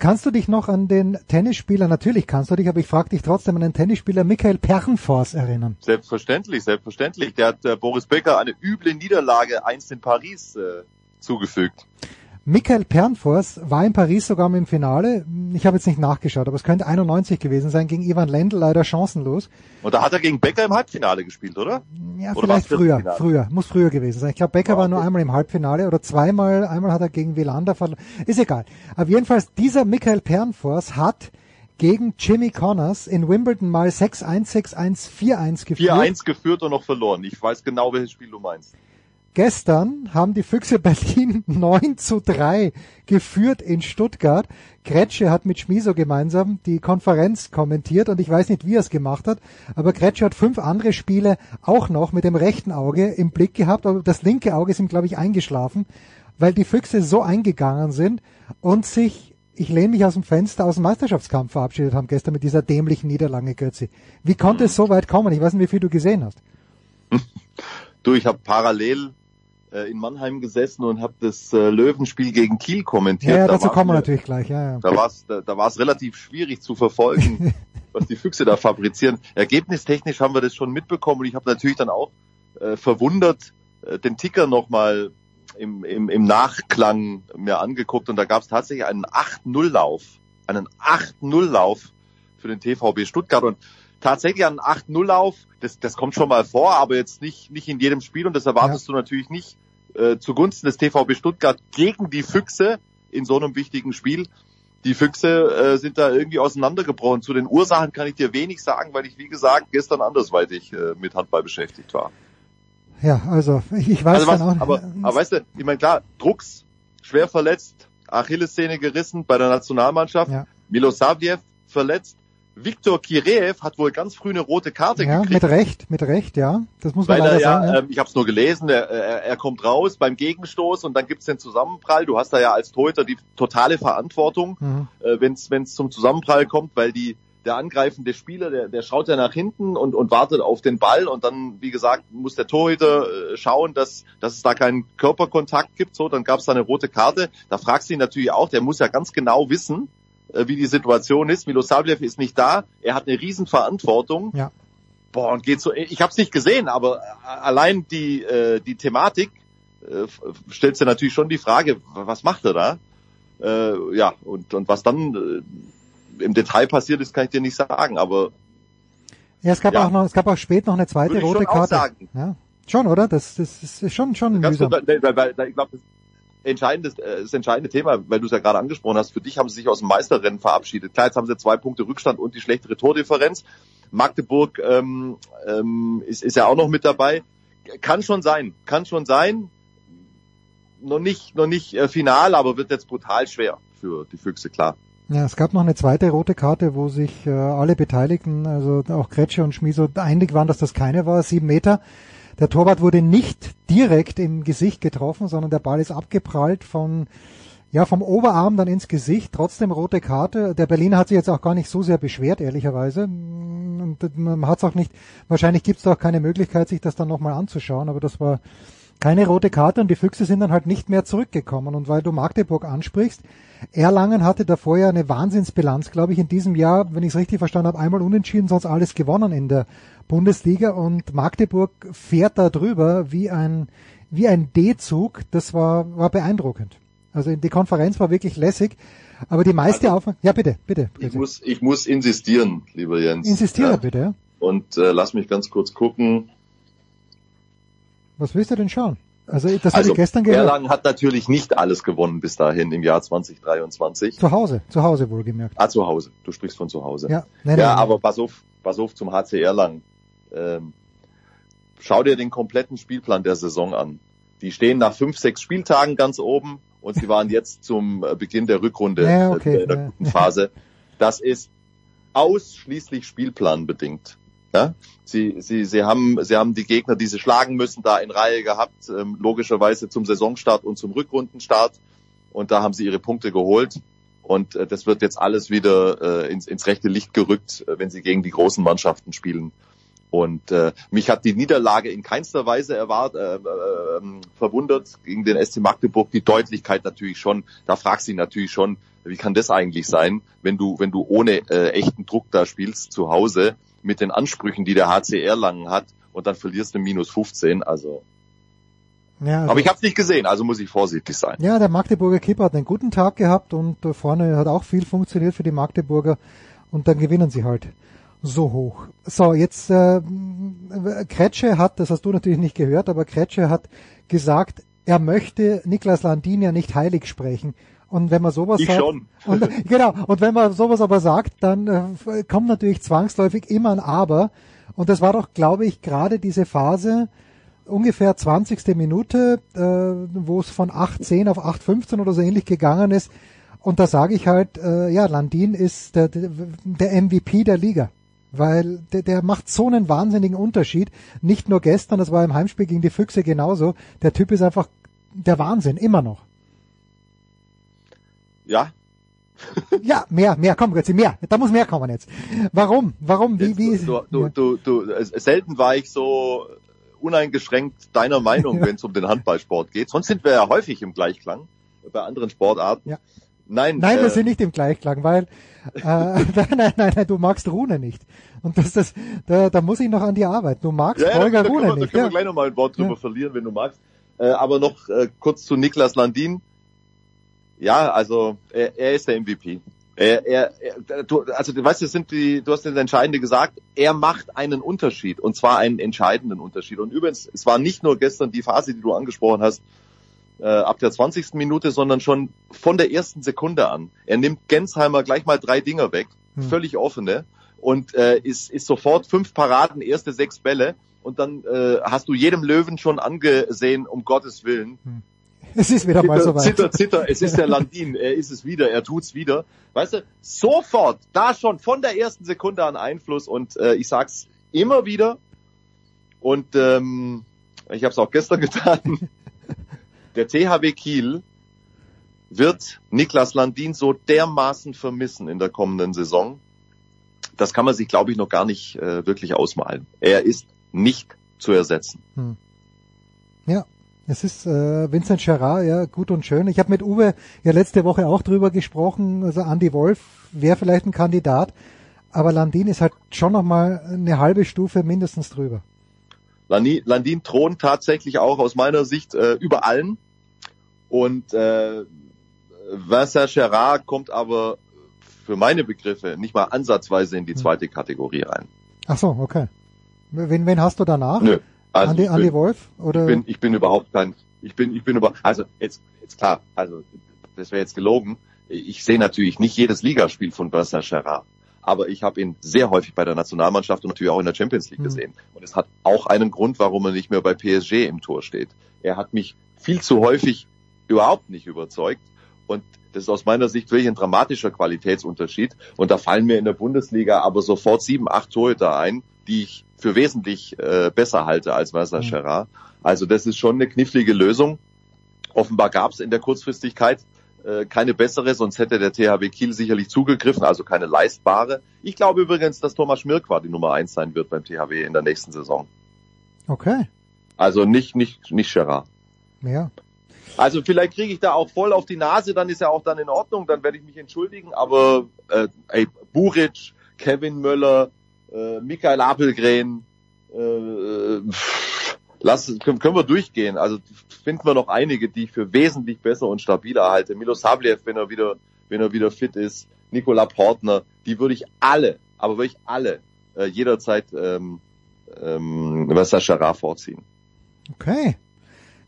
kannst du dich noch an den Tennisspieler, natürlich kannst du dich, aber ich frage dich trotzdem an den Tennisspieler Michael Perchenfors erinnern? Selbstverständlich, selbstverständlich. Der hat äh, Boris Becker eine üble Niederlage einst in Paris äh, zugefügt. Michael Pernfors war in Paris sogar im Finale. Ich habe jetzt nicht nachgeschaut, aber es könnte 91 gewesen sein, gegen Ivan Lendl leider chancenlos. Und da hat er gegen Becker im Halbfinale gespielt, oder? Ja, Oder vielleicht früher, früher, muss früher gewesen sein. Ich glaube, Becker war nur einmal im Halbfinale oder zweimal, einmal hat er gegen Wielander verloren. Ist egal. Aber jedenfalls, dieser Michael Pernfors hat gegen Jimmy Connors in Wimbledon mal 6-1, 6-1, 4-1 geführt. 4-1 geführt und noch verloren. Ich weiß genau, welches Spiel du meinst. Gestern haben die Füchse [laughs] Berlin 9 zu 3 geführt in Stuttgart. Kretsche hat mit Schmiso gemeinsam die Konferenz kommentiert und ich weiß nicht, wie er es gemacht hat, aber Kretsche hat fünf andere Spiele auch noch mit dem rechten Auge im Blick gehabt, aber das linke Auge ist ihm, glaube ich, eingeschlafen, weil die Füchse so eingegangen sind und sich, ich lehne mich aus dem Fenster, aus dem Meisterschaftskampf verabschiedet haben gestern mit dieser dämlichen Niederlage, Götzi. Wie konnte es so weit kommen? Ich weiß nicht, wie viel du gesehen hast. [laughs] Du, ich habe parallel in Mannheim gesessen und habe das äh, Löwenspiel gegen Kiel kommentiert. Ja, ja Da dazu kommen wir natürlich gleich. Ja, ja. Da war es da, da war's relativ schwierig zu verfolgen. [laughs] was die Füchse da fabrizieren. Ergebnistechnisch haben wir das schon mitbekommen und ich habe natürlich dann auch äh, verwundert äh, den Ticker nochmal im, im, im Nachklang mir angeguckt und da gab es tatsächlich einen 8-0-Lauf, einen 8-0-Lauf für den TVB Stuttgart und tatsächlich einen 8-0-Lauf, das, das kommt schon mal vor, aber jetzt nicht, nicht in jedem Spiel und das erwartest ja. du natürlich nicht äh, zugunsten des TVB Stuttgart gegen die Füchse in so einem wichtigen Spiel. Die Füchse äh, sind da irgendwie auseinandergebrochen. Zu den Ursachen kann ich dir wenig sagen, weil ich, wie gesagt, gestern andersweitig äh, mit Handball beschäftigt war. Ja, also ich, ich weiß also was, dann auch aber, aber weißt du, ich meine klar, Drucks, schwer verletzt, Achillessehne gerissen bei der Nationalmannschaft, Ja. Milosavljev verletzt, Viktor Kireev hat wohl ganz früh eine rote Karte ja, gekriegt. mit Recht, mit Recht, ja. Das muss man Weil er leider ja, sagen. Ja. ähm, ich habe es nur gelesen, er, er, er kommt raus beim Gegenstoß und dann gibt's den Zusammenprall. Du hast da ja als Torhüter die totale Verantwortung, Mhm. äh, wenn es zum Zusammenprall kommt, weil die der angreifende Spieler, der, der schaut ja nach hinten und, und wartet auf den Ball und dann, wie gesagt, muss der Torhüter äh, schauen, dass, dass es da keinen Körperkontakt gibt. So, dann gab's da eine rote Karte. Da fragst du ihn natürlich auch, der muss ja ganz genau wissen, äh, wie die Situation ist. Milosavljev ist nicht da, er hat eine Riesenverantwortung. Ja. Boah, und geht so, ich habe es nicht gesehen, aber äh, allein die, äh, die Thematik äh, stellt dir natürlich schon die Frage, was macht er da? Äh, ja, und, und was dann äh, im Detail passiert ist, kann ich dir nicht sagen, aber Ja, es gab Ja. auch noch, es gab auch spät noch eine zweite rote schon auch Karte. sagen. Ja. Schon, oder? Das, das ist schon, schon mühsam. weil ich glaube, entscheidendes, äh, das entscheidende Thema, weil du es ja gerade angesprochen hast, für dich haben sie sich aus dem Meisterrennen verabschiedet. Klar, jetzt haben sie zwei Punkte Rückstand und die schlechtere Tordifferenz. Magdeburg ähm, ähm, ist, ist ja auch noch mit dabei. Kann schon sein, kann schon sein. Noch nicht, noch nicht äh, final, aber wird jetzt brutal schwer für die Füchse, klar. Ja, es gab noch eine zweite rote Karte, wo sich äh, alle Beteiligten, also auch Kretsche und Schmiso, einig waren, dass das keine war. Sieben Meter. Der Torwart wurde nicht direkt im Gesicht getroffen, sondern der Ball ist abgeprallt von, ja, vom Oberarm dann ins Gesicht. Trotzdem rote Karte. Der Berliner hat sich jetzt auch gar nicht so sehr beschwert, ehrlicherweise. Und man hat es auch nicht, wahrscheinlich gibt es auch keine Möglichkeit, sich das dann nochmal anzuschauen, aber das war keine rote Karte und die Füchse sind dann halt nicht mehr zurückgekommen. Und weil du Magdeburg ansprichst, Erlangen hatte davor ja eine Wahnsinnsbilanz, glaube ich, in diesem Jahr, wenn ich es richtig verstanden habe, einmal unentschieden, sonst alles gewonnen in der Bundesliga und Magdeburg fährt da drüber wie ein, wie ein D-Zug. Das war, war beeindruckend. Also die Konferenz war wirklich lässig, aber die meiste Aufmerksamkeit, ja bitte, bitte, Ich bitte. muss, ich muss insistieren, lieber Jens. Insistiere Ja. bitte. Und äh, lass mich ganz kurz gucken. Was willst du denn schauen? Also das habe also ich gestern gehört. Erlangen hat natürlich nicht alles gewonnen bis dahin im Jahr 2023. Zu Hause, zu Hause wohlgemerkt. Ah, zu Hause. Du sprichst von zu Hause. Ja, nein, ja nein, aber pass auf, pass auf zum HC Erlangen. Ähm, schau dir den kompletten Spielplan der Saison an. Die stehen nach fünf, sechs Spieltagen ganz oben und sie waren jetzt zum äh, Beginn der Rückrunde Ja, okay, äh, der ja. guten Phase. Das ist ausschließlich spielplanbedingt. Ja? Sie, sie, sie, haben, sie haben die Gegner, die sie schlagen müssen, da in Reihe gehabt, ähm, logischerweise zum Saisonstart und zum Rückrundenstart. Und da haben sie ihre Punkte geholt. Und äh, das wird jetzt alles wieder äh, ins, ins rechte Licht gerückt, äh, wenn sie gegen die großen Mannschaften spielen. Und äh, mich hat die Niederlage in keinster Weise erwart, äh, äh, verwundert gegen den SC Magdeburg. Die Deutlichkeit natürlich schon. Da fragst du dich natürlich schon, wie kann das eigentlich sein, wenn du wenn du ohne äh, echten Druck da spielst zu Hause mit den Ansprüchen, die der HC Erlangen hat und dann verlierst du minus 15. Also, Ja, also- aber ich habe es nicht gesehen, also muss ich vorsichtig sein. Ja, der Magdeburger Keeper hat einen guten Tag gehabt und äh, vorne hat auch viel funktioniert für die Magdeburger und dann gewinnen sie halt so hoch. So, jetzt äh, Kretsche hat, das hast du natürlich nicht gehört, aber Kretsche hat gesagt, er möchte Niklas Landin ja nicht heilig sprechen. Und wenn man sowas Ich sagt, schon. [laughs] Und, genau, und wenn man sowas aber sagt, dann äh, kommt natürlich zwangsläufig immer ein Aber. Und das war doch, glaube ich, gerade diese Phase, ungefähr 20. Minute, äh, wo es von 8.10 auf 8.15 oder so ähnlich gegangen ist. Und da sage ich halt, äh, ja, Landin ist der, der, der MVP der Liga. Weil der, der macht so einen wahnsinnigen Unterschied. Nicht nur gestern, das war im Heimspiel gegen die Füchse genauso. Der Typ ist einfach der Wahnsinn, immer noch. Ja, [laughs] Ja, mehr, mehr, komm, Götzi, mehr. Da muss mehr kommen jetzt. Warum? Warum? Wie, wie? du, du, du, du, selten war ich so uneingeschränkt deiner Meinung, [laughs] wenn es um den Handballsport geht. Sonst sind wir ja häufig im Gleichklang bei anderen Sportarten. Ja. Nein, Nein, äh, wir sind nicht im Gleichklang, weil äh, [laughs] nein, nein, nein, nein, du magst Rune nicht. Und das, das, da, da muss ich noch an dir arbeiten. Du magst Ja, ja, da, Holger da können Rune wir, da nicht. können Ja. wir gleich nochmal ein Wort drüber Ja. verlieren, wenn du magst. Äh, aber noch äh, kurz zu Niklas Landin. Ja, also er, er ist der MVP. Er, er, er, du, also du weißt, das sind die, du hast das Entscheidende gesagt. Er macht einen Unterschied und zwar einen entscheidenden Unterschied. Und übrigens, es war nicht nur gestern die Phase, die du angesprochen hast, äh, ab der 20. Minute, sondern schon von der ersten Sekunde an. Er nimmt Gensheimer gleich mal drei Dinger weg, Hm. völlig offene, und äh, ist, ist sofort fünf Paraden, erste sechs Bälle. Und dann äh, hast du jedem Löwen schon angesehen, um Gottes Willen. Es ist wieder mal Zitter, soweit. zitter, zitter, es ist der Landin, er ist es wieder, er tut's wieder. Weißt du, sofort, da schon von der ersten Sekunde an Einfluss und äh, ich sag's immer wieder und ähm, ich habe es auch gestern [laughs] getan. Der THW Kiel wird Niklas Landin so dermaßen vermissen in der kommenden Saison. Das kann man sich, glaube ich, noch gar nicht äh, wirklich ausmalen. Er ist nicht zu ersetzen. Hm. Ja, es ist äh, Vincent Gerard, ja, gut und schön. Ich habe mit Uwe ja letzte Woche auch drüber gesprochen, also Andy Wolf wäre vielleicht ein Kandidat, aber Landin ist halt schon nochmal eine halbe Stufe mindestens drüber. Lani- Landin thront tatsächlich auch aus meiner Sicht äh, über allen. Und äh, Vincent Gerard kommt aber für meine Begriffe nicht mal ansatzweise in die zweite Kategorie rein. Ach so, okay. Wen, wen hast du danach? Nö. Also Andi, Andi bin- Wolf? Oder? Ich bin, ich bin überhaupt kein, ich bin, ich bin über, also jetzt, jetzt klar, also das wäre jetzt gelogen. Ich sehe natürlich nicht jedes Ligaspiel von Vincent Gerard. Aber ich habe ihn sehr häufig bei der Nationalmannschaft und natürlich auch in der Champions League Hm. gesehen. Und es hat auch einen Grund, warum er nicht mehr bei PSG im Tor steht. Er hat mich viel zu häufig überhaupt nicht überzeugt. Und das ist aus meiner Sicht wirklich ein dramatischer Qualitätsunterschied. Und da fallen mir in der Bundesliga aber sofort sieben, acht Torhüter ein, die ich für wesentlich äh, besser halte als Vincent Mhm. Gerard. Also das ist schon eine knifflige Lösung. Offenbar gab es in der Kurzfristigkeit äh, keine bessere, sonst hätte der THW Kiel sicherlich zugegriffen, also keine leistbare. Ich glaube übrigens, dass Thomas Schmirk die Nummer eins sein wird beim THW in der nächsten Saison. Okay, Also nicht, nicht, nicht Gerard. ja. Also vielleicht kriege ich da auch voll auf die Nase, dann ist ja auch dann in Ordnung, dann werde ich mich entschuldigen, aber äh, ey, Buric, Kevin Möller, äh, Michael Apelgren, äh, pff, lass, können, wir durchgehen. Also finden wir noch einige, die ich für wesentlich besser und stabiler halte. Milo Sabliev, wenn er wieder, wenn er wieder fit ist, Nikola Portner, die würde ich alle, aber wirklich alle, äh, jederzeit ähm, ähm, Vincent Gerard vorziehen. Okay.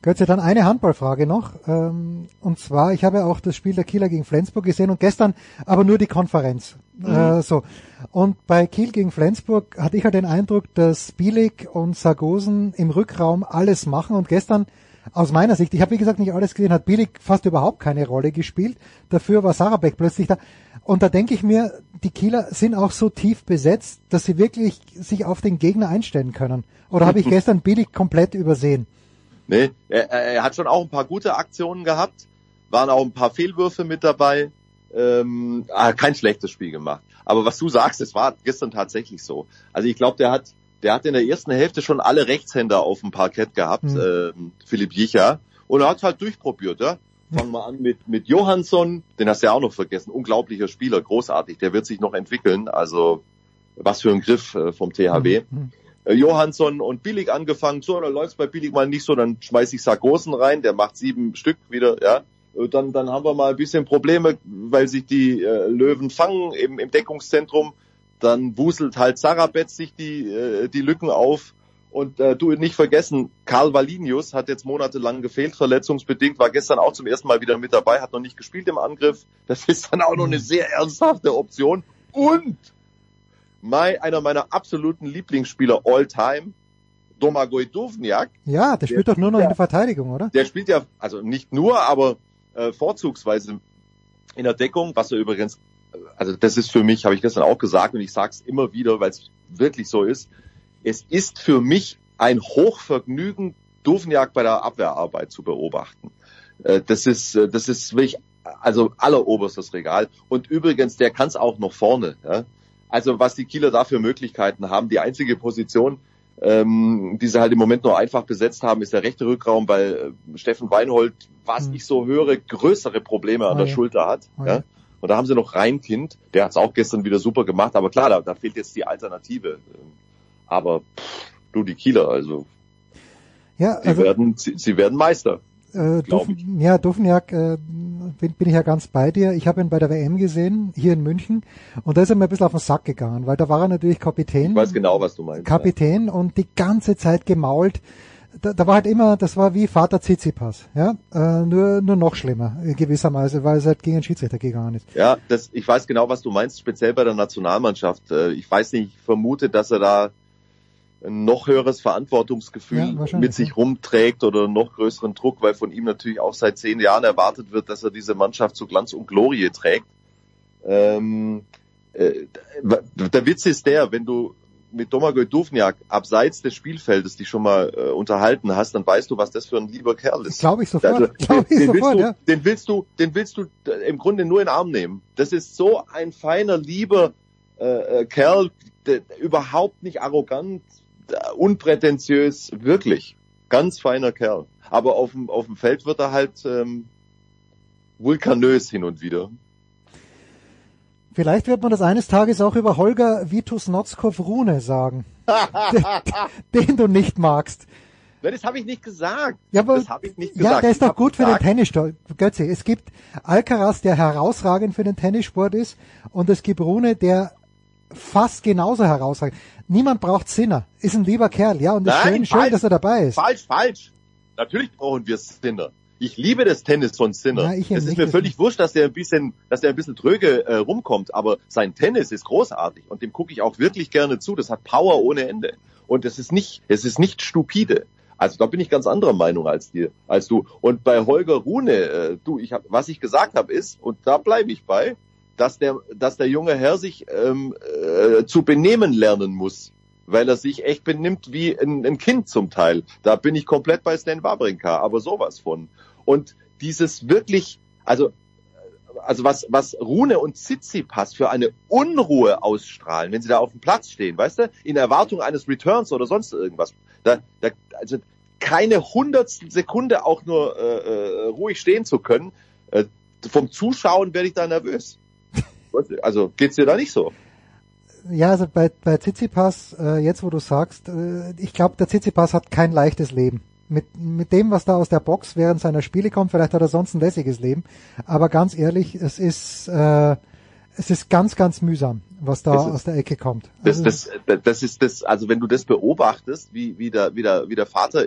Götze, dann eine Handballfrage noch. Ähm, und zwar, ich habe auch das Spiel der Kieler gegen Flensburg gesehen und gestern aber nur die Konferenz. Äh, so. Und bei Kiel gegen Flensburg hatte ich halt den Eindruck, dass Bielik und Sargosen im Rückraum alles machen und gestern aus meiner Sicht, ich habe wie gesagt nicht alles gesehen, hat Bielik fast überhaupt keine Rolle gespielt. Dafür war Sarabek plötzlich da. Und da denke ich mir, die Kieler sind auch so tief besetzt, dass sie wirklich sich auf den Gegner einstellen können. Oder habe ich [laughs] gestern Bielik komplett übersehen? Nee, er, er hat schon auch ein paar gute Aktionen gehabt, waren auch ein paar Fehlwürfe mit dabei. Ähm, ah, kein schlechtes Spiel gemacht. Aber was du sagst, es war gestern tatsächlich so. Also ich glaube, der hat, der hat in der ersten Hälfte schon alle Rechtshänder auf dem Parkett gehabt, Mhm. ähm, Philipp Jicha. Und er hat halt durchprobiert, ja. Fangen wir an mit, mit Johansson, den hast du ja auch noch vergessen. Unglaublicher Spieler, großartig. Der wird sich noch entwickeln. Also, was für ein Griff äh, vom THW. Mhm. Äh, Johansson und Billig angefangen, so, dann läuft's bei Billig mal nicht so, dann schmeiß ich Sargosen rein, der macht sieben Stück wieder, ja. Äh, Dann, dann haben wir mal ein bisschen Probleme, weil sich die äh, Löwen fangen im, im Deckungszentrum. Dann wuselt halt Sarabetz sich die, äh, die Lücken auf. Und äh, du nicht vergessen, Karl Valinius hat jetzt monatelang gefehlt, verletzungsbedingt, war gestern auch zum ersten Mal wieder mit dabei, hat noch nicht gespielt im Angriff. Das ist dann auch noch eine sehr ernsthafte Option. Und mein, einer meiner absoluten Lieblingsspieler all time, Domagoj Duvniak, Ja, der spielt doch nur noch ja. in der Verteidigung, oder? der spielt ja, also nicht nur, aber äh, vorzugsweise in der Deckung, was er übrigens, also das ist für mich, habe ich gestern auch gesagt und ich sage es immer wieder, weil es wirklich so ist, es ist für mich ein Hochvergnügen, Duvniak bei der Abwehrarbeit zu beobachten. Äh, das ist, äh, das ist wirklich, also alleroberstes Regal. Und übrigens, der kann es auch noch vorne. Ja? Also was die Kieler da für Möglichkeiten haben, die einzige Position, ähm, die sie halt im Moment nur einfach besetzt haben, ist der rechte Rückraum, weil äh, Steffen Weinhold, was Hm. ich so höre, größere Probleme an Oh der ja. Schulter hat. Oh ja. ja? Und da haben sie noch Reinkind, der hat es auch gestern wieder super gemacht, aber klar, da, da fehlt jetzt die Alternative. Aber pff, du, die Kieler, also Ja, sie, also werden, sie, sie werden Meister. Äh, ja, Dufenjak, äh, bin, bin ich ja ganz bei dir. Ich habe ihn bei der WM gesehen, hier in München, und da ist er mir ein bisschen auf den Sack gegangen, weil da war er natürlich Kapitän. Ich weiß genau, was du meinst. Kapitän und die ganze Zeit gemault. Da, da war halt immer, das war wie Vater Tsitsipas, ja, äh, nur nur noch schlimmer äh, gewissermaßen, weil es halt gegen den Schiedsrichter gegangen ist. Ja, das, ich weiß genau, was du meinst, speziell bei der Nationalmannschaft. Äh, Ich weiß nicht, ich vermute, dass er da ein noch höheres Ja, Verantwortungsgefühl wahrscheinlich, mit sich rumträgt oder noch größeren Druck, weil von ihm natürlich auch seit zehn Jahren erwartet wird, dass er diese Mannschaft zu Glanz und Glorie trägt. Ähm, äh, der Witz ist der, wenn du mit Domagoj Duvniak abseits des Spielfeldes dich schon mal äh, unterhalten hast, dann weißt du, was das für ein lieber Kerl ist. Glaube ich sofort, Also, [laughs] glaube ich den, sofort, willst du, ja. den willst du, den willst du äh, im Grunde nur in den Arm nehmen. Das ist so ein feiner, lieber äh, äh, Kerl, der, überhaupt nicht arrogant, unprätentiös, wirklich. Ganz feiner Kerl. Aber auf dem, auf dem Feld wird er halt ähm, vulkanös hin und wieder. Vielleicht wird man das eines Tages auch über Holger Vitus Notzkov Rune sagen, [laughs] den du nicht magst. Na, das habe ich nicht gesagt. Ja, aber, das habe ich nicht gesagt. ja, der ist Ich doch gut für den gesagt, Tennissport. Götze, es gibt Alcaraz, der herausragend für den Tennissport ist, und es gibt Rune, der fast genauso herausragend. Niemand braucht Sinner. Ist ein lieber Kerl, ja, und es ist Nein, schön, schön, falsch. dass er dabei ist. Falsch, falsch. Natürlich brauchen wir Sinner. Ich liebe das Tennis von Sinner. Es ist mir völlig wurscht, dass der ein bisschen, dass der ein bisschen tröge äh, rumkommt, aber sein Tennis ist großartig und dem gucke ich auch wirklich gerne zu. Das hat Power ohne Ende und es ist nicht, es ist nicht stupide. Also da bin ich ganz anderer Meinung als dir, als du. Und bei Holger Rune, äh, du, ich hab, was ich gesagt habe ist und da bleibe ich bei, dass der, dass der junge Herr sich ähm, äh, zu benehmen lernen muss weil er sich echt benimmt wie ein, ein Kind zum Teil. Da bin ich komplett bei Stan Wawrinka, aber sowas von. Und dieses wirklich, also also was, was Rune und Tsitsipas für eine Unruhe ausstrahlen, wenn sie da auf dem Platz stehen, weißt du, in Erwartung eines Returns oder sonst irgendwas. Da, da, also keine hundertstel Sekunde auch nur äh, äh, ruhig stehen zu können. Äh, vom Zuschauen werde ich da nervös. Also geht's dir da nicht so? Ja, also bei, bei Tsitsipas, äh, jetzt wo du sagst, äh, ich glaube, der Tsitsipas hat kein leichtes Leben. Mit, mit dem, was da aus der Box während seiner Spiele kommt, vielleicht hat er sonst ein lässiges Leben. Aber ganz ehrlich, es ist, äh, es ist ganz, ganz mühsam, was da ist- aus der Ecke kommt. Das, Also, das, das ist das, also wenn du das beobachtest, wie, wie, der, wie, der, wie der Vater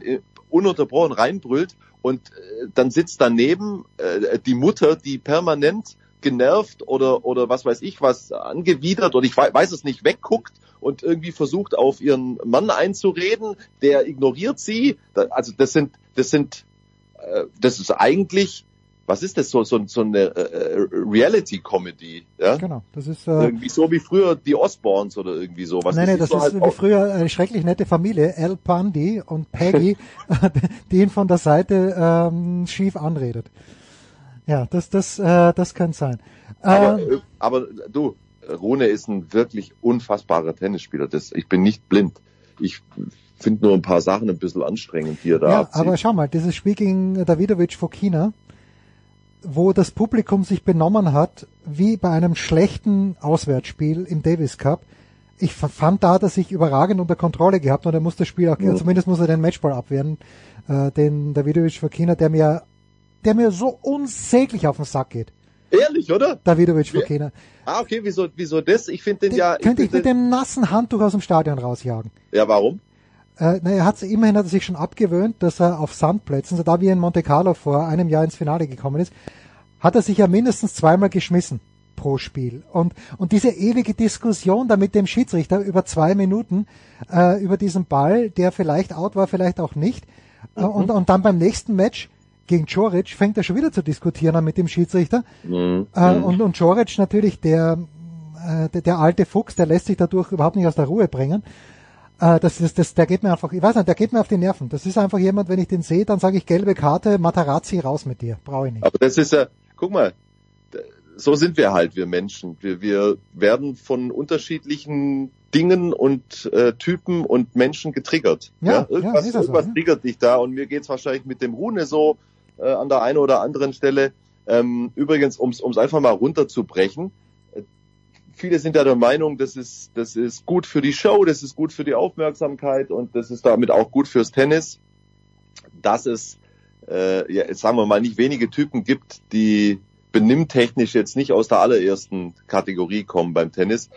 ununterbrochen reinbrüllt und äh, dann sitzt daneben äh, die Mutter, die permanent genervt oder, oder was weiß ich was angewidert oder ich wei- weiß es nicht, wegguckt und irgendwie versucht auf ihren Mann einzureden, der ignoriert sie. Also das sind, das sind, äh, das ist eigentlich, was ist das, so, so, so eine äh, Reality-Comedy, ja? Genau, das ist, äh, Irgendwie so wie früher die Osborns oder irgendwie sowas. nein, nein, das so ist halt wie früher eine schrecklich nette Familie, Al Bundy und Peggy, [laughs] [laughs] die ihn von der Seite ähm, schief anredet. Ja, das, das, äh, das kann sein. aber, Äh, äh, aber du, Rune ist ein wirklich unfassbarer Tennisspieler. Das, ich bin nicht blind. Ich finde nur ein paar Sachen ein bisschen anstrengend, die er da Ja, abzieht. aber schau mal, dieses Spiel gegen Davidovic Fokina, wo das Publikum sich benommen hat, wie bei einem schlechten Auswärtsspiel im Davis Cup. Ich fand da, dass sich überragend unter Kontrolle gehabt und er muss das Spiel auch, Ja. zumindest muss er den Matchball abwehren, äh, den Davidovic Fokina, der mir, der mir so unsäglich auf den Sack geht. Ehrlich, oder? Davidovic Fokina. Ah, okay, wieso, wieso das? Ich finde den, Den ja... könnte ich mit dem nassen Handtuch aus dem Stadion rausjagen. ja, warum? Äh, na, er hat immerhin hat er sich schon abgewöhnt, dass er auf Sandplätzen, so da wie in Monte Carlo vor einem Jahr ins Finale gekommen ist, hat er sich ja mindestens zweimal geschmissen pro Spiel. Und, und diese ewige Diskussion da mit dem Schiedsrichter über zwei Minuten, äh, über diesen Ball, der vielleicht out war, vielleicht auch nicht. Äh, und, und dann beim nächsten Match gegen Joric fängt er schon wieder zu diskutieren mit dem Schiedsrichter. Mhm. Äh, und, und Joric natürlich, der, äh, der, der alte Fuchs, der lässt sich dadurch überhaupt nicht aus der Ruhe bringen. Äh, das ist, das, der geht mir einfach, ich weiß nicht, der geht mir auf die Nerven. Das ist einfach jemand, wenn ich den sehe, dann sage ich gelbe Karte, Matarazzi, raus mit dir. Brauche ich nicht. Aber das ist ja, guck mal, so sind wir halt, wir Menschen. Wir, wir werden von unterschiedlichen Dingen und äh, Typen und Menschen getriggert. Ja, irgendwas, ja, ist das so, irgendwas ne? triggert dich da und mir geht's wahrscheinlich mit dem Rune so äh, an der einen oder anderen Stelle. Ähm, übrigens, ums ums einfach mal runterzubrechen. äh, Viele sind ja der Meinung, das ist, das ist gut für die Show, das ist gut für die Aufmerksamkeit und das ist damit auch gut fürs Tennis, dass es, äh, ja, sagen wir mal, nicht wenige Typen gibt, die benimmtechnisch jetzt nicht aus der allerersten Kategorie kommen beim Tennis.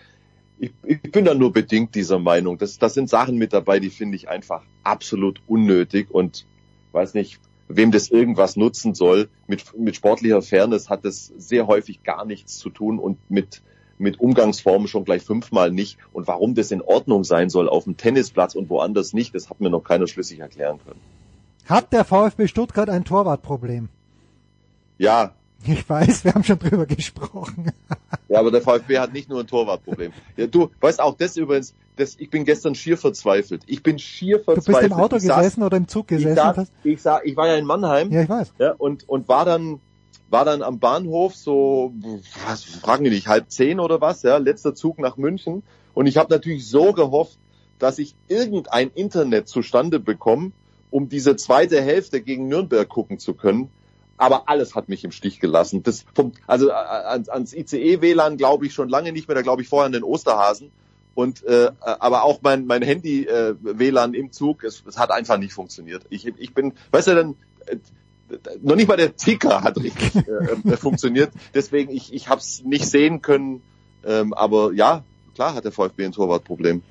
Ich, ich bin da nur bedingt dieser Meinung. Das, das sind Sachen mit dabei, die finde ich einfach absolut unnötig und weiß nicht, wem das irgendwas nutzen soll. Mit, mit sportlicher Fairness hat das sehr häufig gar nichts zu tun und mit, mit Umgangsformen schon gleich fünfmal nicht. Und warum das in Ordnung sein soll auf dem Tennisplatz und woanders nicht, das hat mir noch keiner schlüssig erklären können. Hat der VfB Stuttgart ein Torwartproblem? Ja, Ich weiß, wir haben schon drüber gesprochen. Ja, aber der VfB hat nicht nur ein Torwartproblem. Ja, du weißt auch das übrigens, das, ich bin gestern schier verzweifelt. Ich bin schier Du verzweifelt. bist im Auto ich saß- gesessen oder im Zug gesessen? Ich, saß, ich, saß, ich war ja in Mannheim. ja, ich weiß. Ja, und, und war dann, war dann am Bahnhof so, was, fragen die nicht, halb zehn oder was, ja, letzter Zug nach München. Und ich habe natürlich so gehofft, dass ich irgendein Internet zustande bekomme, um diese zweite Hälfte gegen Nürnberg gucken zu können. Aber alles hat mich im Stich gelassen. Das vom, also äh, ans, ans ICE-WLAN glaube ich schon lange nicht mehr, da glaube ich vorher an den Osterhasen. Und äh, aber auch mein mein Handy äh, WLAN im Zug, es, es hat einfach nicht funktioniert. Ich ich bin, weißt du dann äh, noch nicht mal der Ticker hat richtig äh, äh, funktioniert. Deswegen ich ich habe es nicht sehen können. Ähm, aber ja, klar hat der VfB ein Torwartproblem.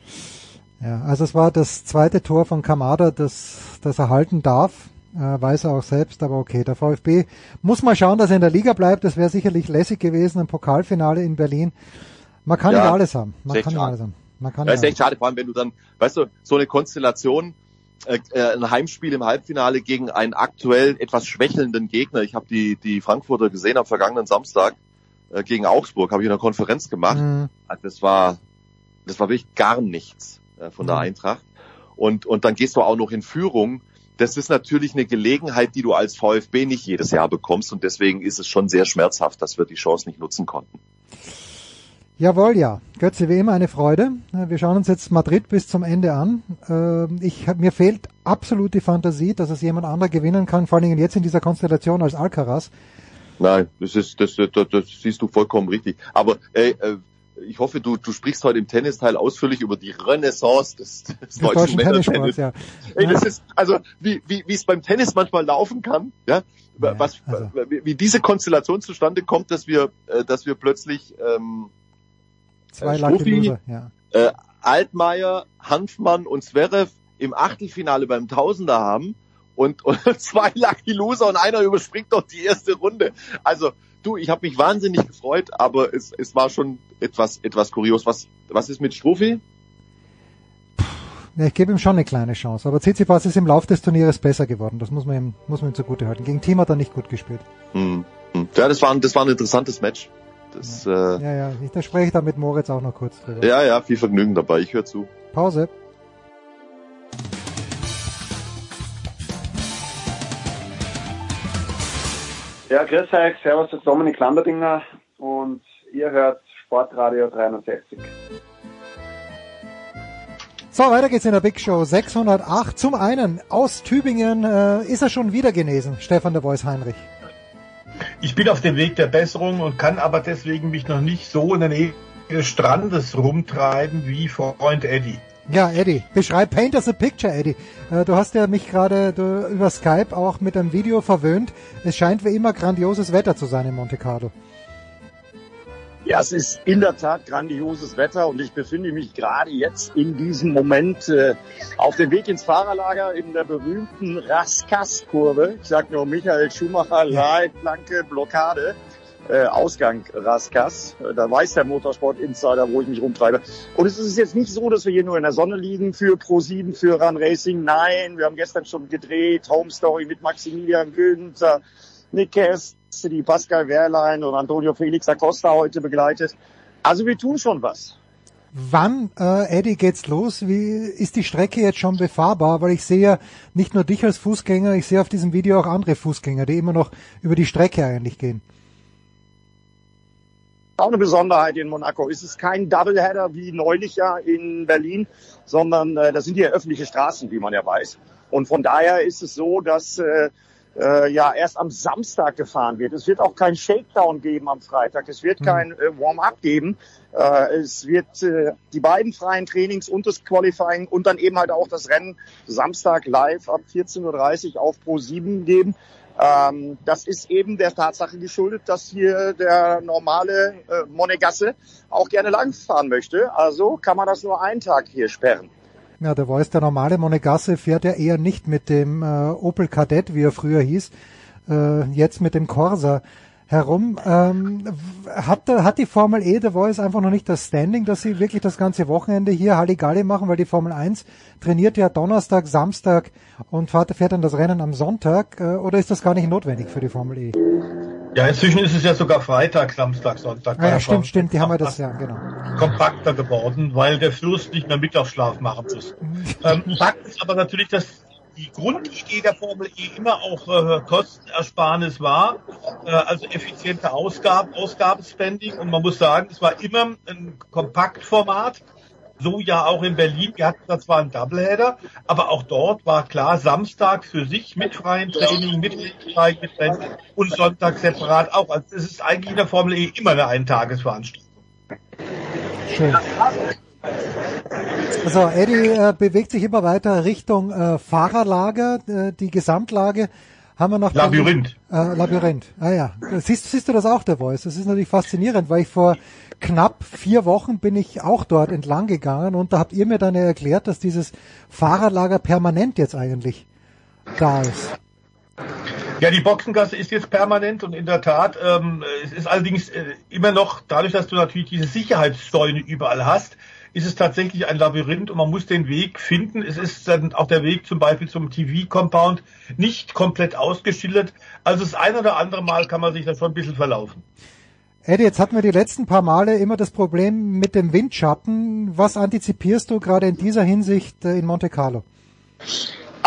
Ja, also es war das zweite Tor von Kamada, das, das er halten darf. Äh, weiß er auch selbst, aber okay, der VfB muss mal schauen, dass er in der Liga bleibt. Das wäre sicherlich lässig gewesen, ein Pokalfinale in Berlin. Man kann Ja, nicht alles haben. Man ist echt kann nicht schade. alles haben. Man kann Ja, ist echt schade, vor allem wenn du dann, weißt du, so eine Konstellation, äh, äh, ein Heimspiel im Halbfinale gegen einen aktuell etwas schwächelnden Gegner. Ich habe die die Frankfurter gesehen am vergangenen Samstag äh, gegen Augsburg, habe ich in einer Konferenz gemacht. Mhm. Also Das war das war wirklich gar nichts äh, von der Mhm. Eintracht. Und und dann gehst du auch noch in Führung. Das ist natürlich eine Gelegenheit, die du als VfB nicht jedes Jahr bekommst und deswegen ist es schon sehr schmerzhaft, dass wir die Chance nicht nutzen konnten. Jawohl, ja. Götze, wie immer eine Freude. Äh, Wir schauen uns jetzt Madrid bis zum Ende an. Ähm, Ich, mir fehlt absolut die Fantasie, dass es jemand anderer gewinnen kann, vor allen Dingen jetzt in dieser Konstellation als Alcaraz. Nein, das ist, das, das, das, siehst du vollkommen richtig. Aber ey, äh, ich hoffe, du, du sprichst heute im Tennisteil ausführlich über die Renaissance des, des Des deutschen deutschen Tennissports, ja. Ey, das ist, also, wie, wie, wie es beim Tennis manchmal laufen kann, ja, was, also. wie, wie diese Konstellation zustande kommt, dass wir, äh, dass wir plötzlich, ähm, Zwei Äh, Loser, ja. äh, Altmaier, Hanfmann und Zverev im Achtelfinale beim Tausender haben und, [laughs] und zwei Lucky Loser und einer überspringt doch die erste Runde. Also du, ich habe mich wahnsinnig gefreut, aber es, es war schon etwas etwas kurios. Was was ist mit Struffi? Ja, ich gebe ihm schon eine kleine Chance. Aber Tsitsipas ist im Lauf des Turnieres besser geworden. Das muss man ihm, muss man ihm zugute halten. Gegen Team hat er nicht gut gespielt. Hm, hm. Ja, das war ein, das war ein interessantes Match. Das, äh, ja. Ja, ja, ich, da spreche ich dann mit Moritz auch noch kurz drüber. ja, ja, viel Vergnügen dabei. Ich höre zu. Pause. Ja, grüß euch, servus, das ist Dominik Landerdinger und ihr hört Sportradio 360. So, weiter geht's in der Big Show 608. Zum einen aus Tübingen äh, ist er schon wieder genesen, Stefan der Voice Heinrich. Ich bin auf dem Weg der Besserung und kann aber deswegen mich noch nicht so in der Nähe des Strandes rumtreiben wie Freund Eddie. Ja, Eddie, beschreib Paint us a Picture, Eddie. Äh, du hast ja mich gerade über Skype auch mit einem Video verwöhnt. Es scheint wie immer grandioses Wetter zu sein in Monte Carlo. Ja, es ist in der Tat grandioses Wetter und ich befinde mich gerade jetzt in diesem Moment äh, auf dem Weg ins Fahrerlager in der berühmten Raskas-Kurve. Ich sag nur Michael Schumacher, Leitplanke, Blockade, äh, Ausgang Raskas. Äh, Da weiß der Motorsport Insider, wo ich mich rumtreibe. Und es ist jetzt nicht so, dass wir hier nur in der Sonne liegen für Pro7, für Run Racing. Nein, wir haben gestern schon gedreht, Home Story mit Maximilian Günther, Nick Cassidy, Pascal Wehrlein und Antonio Felix Acosta heute begleitet. Also wir tun schon was. Wann, äh, Eddie, geht's los? Wie ist die Strecke jetzt schon befahrbar? Weil ich sehe ja nicht nur dich als Fußgänger, ich sehe auf diesem Video auch andere Fußgänger, die immer noch über die Strecke eigentlich gehen. Auch eine Besonderheit in Monaco. Es ist kein Doubleheader wie neulich ja in Berlin, sondern äh, das sind hier öffentliche Straßen, wie man ja weiß. Und von daher ist es so, dass äh, äh, ja erst am Samstag gefahren wird. Es wird auch kein Shakedown geben am Freitag. Es wird kein äh, Warm-up geben. Äh, es wird äh, die beiden freien Trainings und das Qualifying und dann eben halt auch das Rennen Samstag live ab 14.30 Uhr auf Pro 7 geben. Ähm, das ist eben der Tatsache geschuldet, dass hier der normale äh, Monegasse auch gerne langfahren möchte. Also kann man das nur einen Tag hier sperren. Ja, der Voice, der normale Monegasse fährt ja eher nicht mit dem äh, Opel Kadett, wie er früher hieß, äh, jetzt mit dem Corsa herum. Ähm, hat, hat die Formel E, der Voice, einfach noch nicht das Standing, dass sie wirklich das ganze Wochenende hier Halligalli machen, weil die Formel 1 trainiert ja Donnerstag, Samstag und fährt, fährt dann das Rennen am Sonntag, äh, oder ist das gar nicht notwendig für die Formel E? Ja, inzwischen ist es ja sogar Freitag, Samstag, Sonntag. Ah, ja, stimmt, stimmt, die haben wir das, ja, genau. Kompakter geworden, weil der Fluss nicht mehr Mittagsschlaf machen muss. ähm, Fakt ist aber natürlich, dass die Grundidee der Formel E immer auch äh, Kostenersparnis war, äh, also effiziente Ausgaben, Ausgabenspending. Und man muss sagen, es war immer ein Kompaktformat. So ja auch in Berlin. Wir hatten da zwar einen Doubleheader, aber auch dort war klar, Samstag für sich mit freiem Training, mit Training, mit Rennen und Sonntag separat auch. Also es ist eigentlich in der Formel E immer eine Eintagesveranstaltung. Schön. Also Eddie äh, bewegt sich immer weiter Richtung äh, Fahrerlager, äh, die Gesamtlage haben wir noch Labyrinth. Äh, Labyrinth. Ah ja, siehst, siehst du das auch, der Voice? Das ist natürlich faszinierend, weil ich vor knapp vier Wochen bin ich auch dort entlang gegangen und da habt ihr mir dann erklärt, dass dieses Fahrerlager permanent jetzt eigentlich da ist. Ja, die Boxengasse ist jetzt permanent und in der Tat, ähm, es ist allerdings äh, immer noch, dadurch, dass du natürlich diese Sicherheitszäune überall hast, ist es tatsächlich ein Labyrinth und man muss den Weg finden. Es ist dann auch der Weg zum Beispiel zum TV-Compound nicht komplett ausgeschildert. Also das ein oder andere Mal kann man sich da schon ein bisschen verlaufen. Eddie, jetzt hatten wir die letzten paar Male immer das Problem mit dem Windschatten. Was antizipierst du gerade in dieser Hinsicht äh, in Monte Carlo?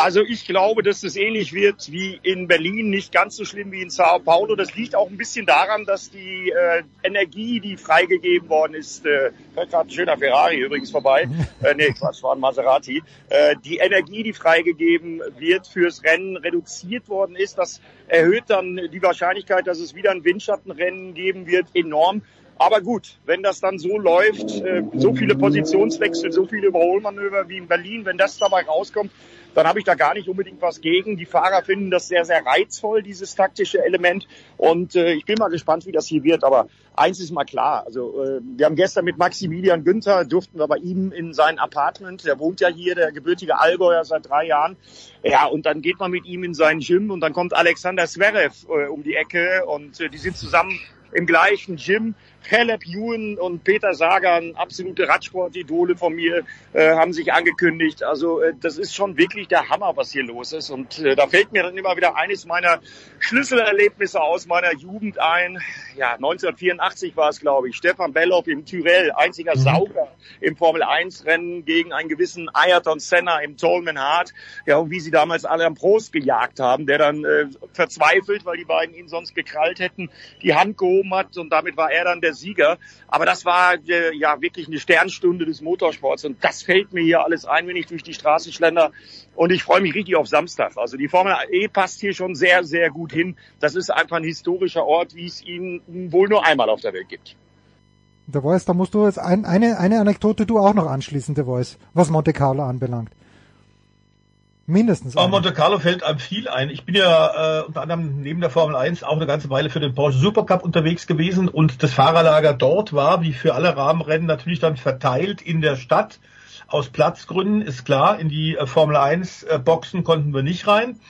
Also ich glaube, dass es ähnlich wird wie in Berlin, nicht ganz so schlimm wie in Sao Paulo. Das liegt auch ein bisschen daran, dass die äh, Energie, die freigegeben worden ist, äh, fährt gerade ein schöner Ferrari übrigens vorbei, [laughs] äh, nee, Quatsch, war ein Maserati, äh, die Energie, die freigegeben wird fürs Rennen, reduziert worden ist. Das erhöht dann die Wahrscheinlichkeit, dass es wieder ein Windschattenrennen geben wird, enorm. Aber gut, wenn das dann so läuft, äh, so viele Positionswechsel, so viele Überholmanöver wie in Berlin, wenn das dabei rauskommt, dann habe ich da gar nicht unbedingt was gegen. Die Fahrer finden das sehr, sehr reizvoll, dieses taktische Element. Und äh, ich bin mal gespannt, wie das hier wird. Aber eins ist mal klar. Also äh, wir haben gestern mit Maximilian Günther, durften wir bei ihm in sein Apartment, der wohnt ja hier, der gebürtige Allgäuer seit drei Jahren. Ja, und dann geht man mit ihm in sein Gym und dann kommt Alexander Zverev äh, um die Ecke und äh, die sind zusammen im gleichen Gym. Caleb Ewan und Peter Sagan, absolute Radsportidole von mir, äh, haben sich angekündigt. Also äh, das ist schon wirklich der Hammer, was hier los ist. Und äh, da fällt mir dann immer wieder eines meiner Schlüsselerlebnisse aus meiner Jugend ein. Ja, 1984 war es, glaube ich. Stefan Belloff im Tyrell, einziger Sauger im Formel-1-Rennen gegen einen gewissen Ayrton Senna im Tolman Hart. Ja, und wie sie damals alle am Prost gejagt haben, der dann äh, verzweifelt, weil die beiden ihn sonst gekrallt hätten, die Hand gehoben hat und damit war er dann der Sieger. Aber das war äh, ja wirklich eine Sternstunde des Motorsports und das fällt mir hier alles ein, wenn ich durch die Straße schlender. Und ich freue mich richtig auf Samstag. Also die Formel E passt hier schon sehr, sehr gut hin. Das ist einfach ein historischer Ort, wie es ihn wohl nur einmal auf der Welt gibt. Der Voice, da musst du jetzt ein, eine, eine Anekdote du auch noch anschließen, der Voice, was Monte Carlo anbelangt. Mindestens. Aber Monte Carlo fällt einem viel ein. Ich bin ja äh, unter anderem neben der Formel 1 auch eine ganze Weile für den Porsche Supercup unterwegs gewesen und das Fahrerlager dort war, wie für alle Rahmenrennen, natürlich dann verteilt in der Stadt. Aus Platzgründen ist klar, in die äh, Formel 1 äh, Boxen konnten wir nicht rein.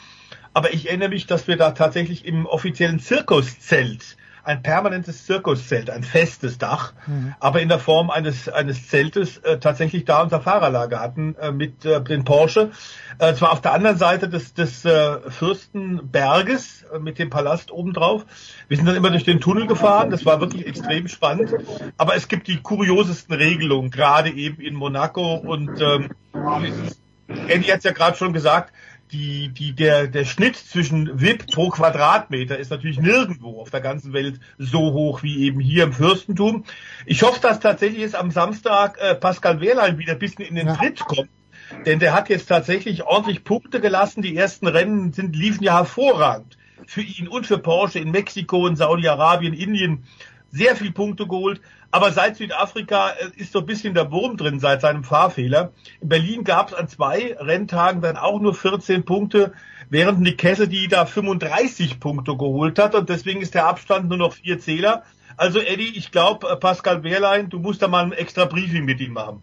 Aber ich erinnere mich, dass wir da tatsächlich im offiziellen Zirkuszelt ein permanentes Zirkuszelt, ein festes Dach, mhm. aber in der Form eines, eines Zeltes äh, tatsächlich da unser Fahrerlager hatten äh, mit äh, den Porsche. Äh, zwar auf der anderen Seite des, des äh, Fürstenberges äh, mit dem Palast obendrauf. Wir sind dann immer durch den Tunnel gefahren, das war wirklich extrem spannend. Aber es gibt die kuriosesten Regelungen, gerade eben in Monaco und ähm, Andy hat es ja gerade schon gesagt, die, die, der, der Schnitt zwischen VIP pro Quadratmeter ist natürlich nirgendwo auf der ganzen Welt so hoch wie eben hier im Fürstentum. Ich hoffe, dass tatsächlich jetzt am Samstag äh, Pascal Wehrlein wieder ein bisschen in den. Tritt kommt. Denn der hat jetzt tatsächlich ordentlich Punkte gelassen. Die ersten Rennen sind, liefen ja hervorragend für ihn und für Porsche in Mexiko, in Saudi-Arabien, Indien. Sehr viel Punkte geholt. Aber seit Südafrika äh, ist so ein bisschen der Wurm drin seit seinem Fahrfehler. In Berlin gab es an zwei Renntagen dann auch nur 14 Punkte, während Nick Cassidy da 35 Punkte geholt hat und deswegen ist der Abstand nur noch vier Zähler. Also Eddie, ich glaube, äh, Pascal Wehrlein, du musst da mal ein extra Briefing mit ihm machen.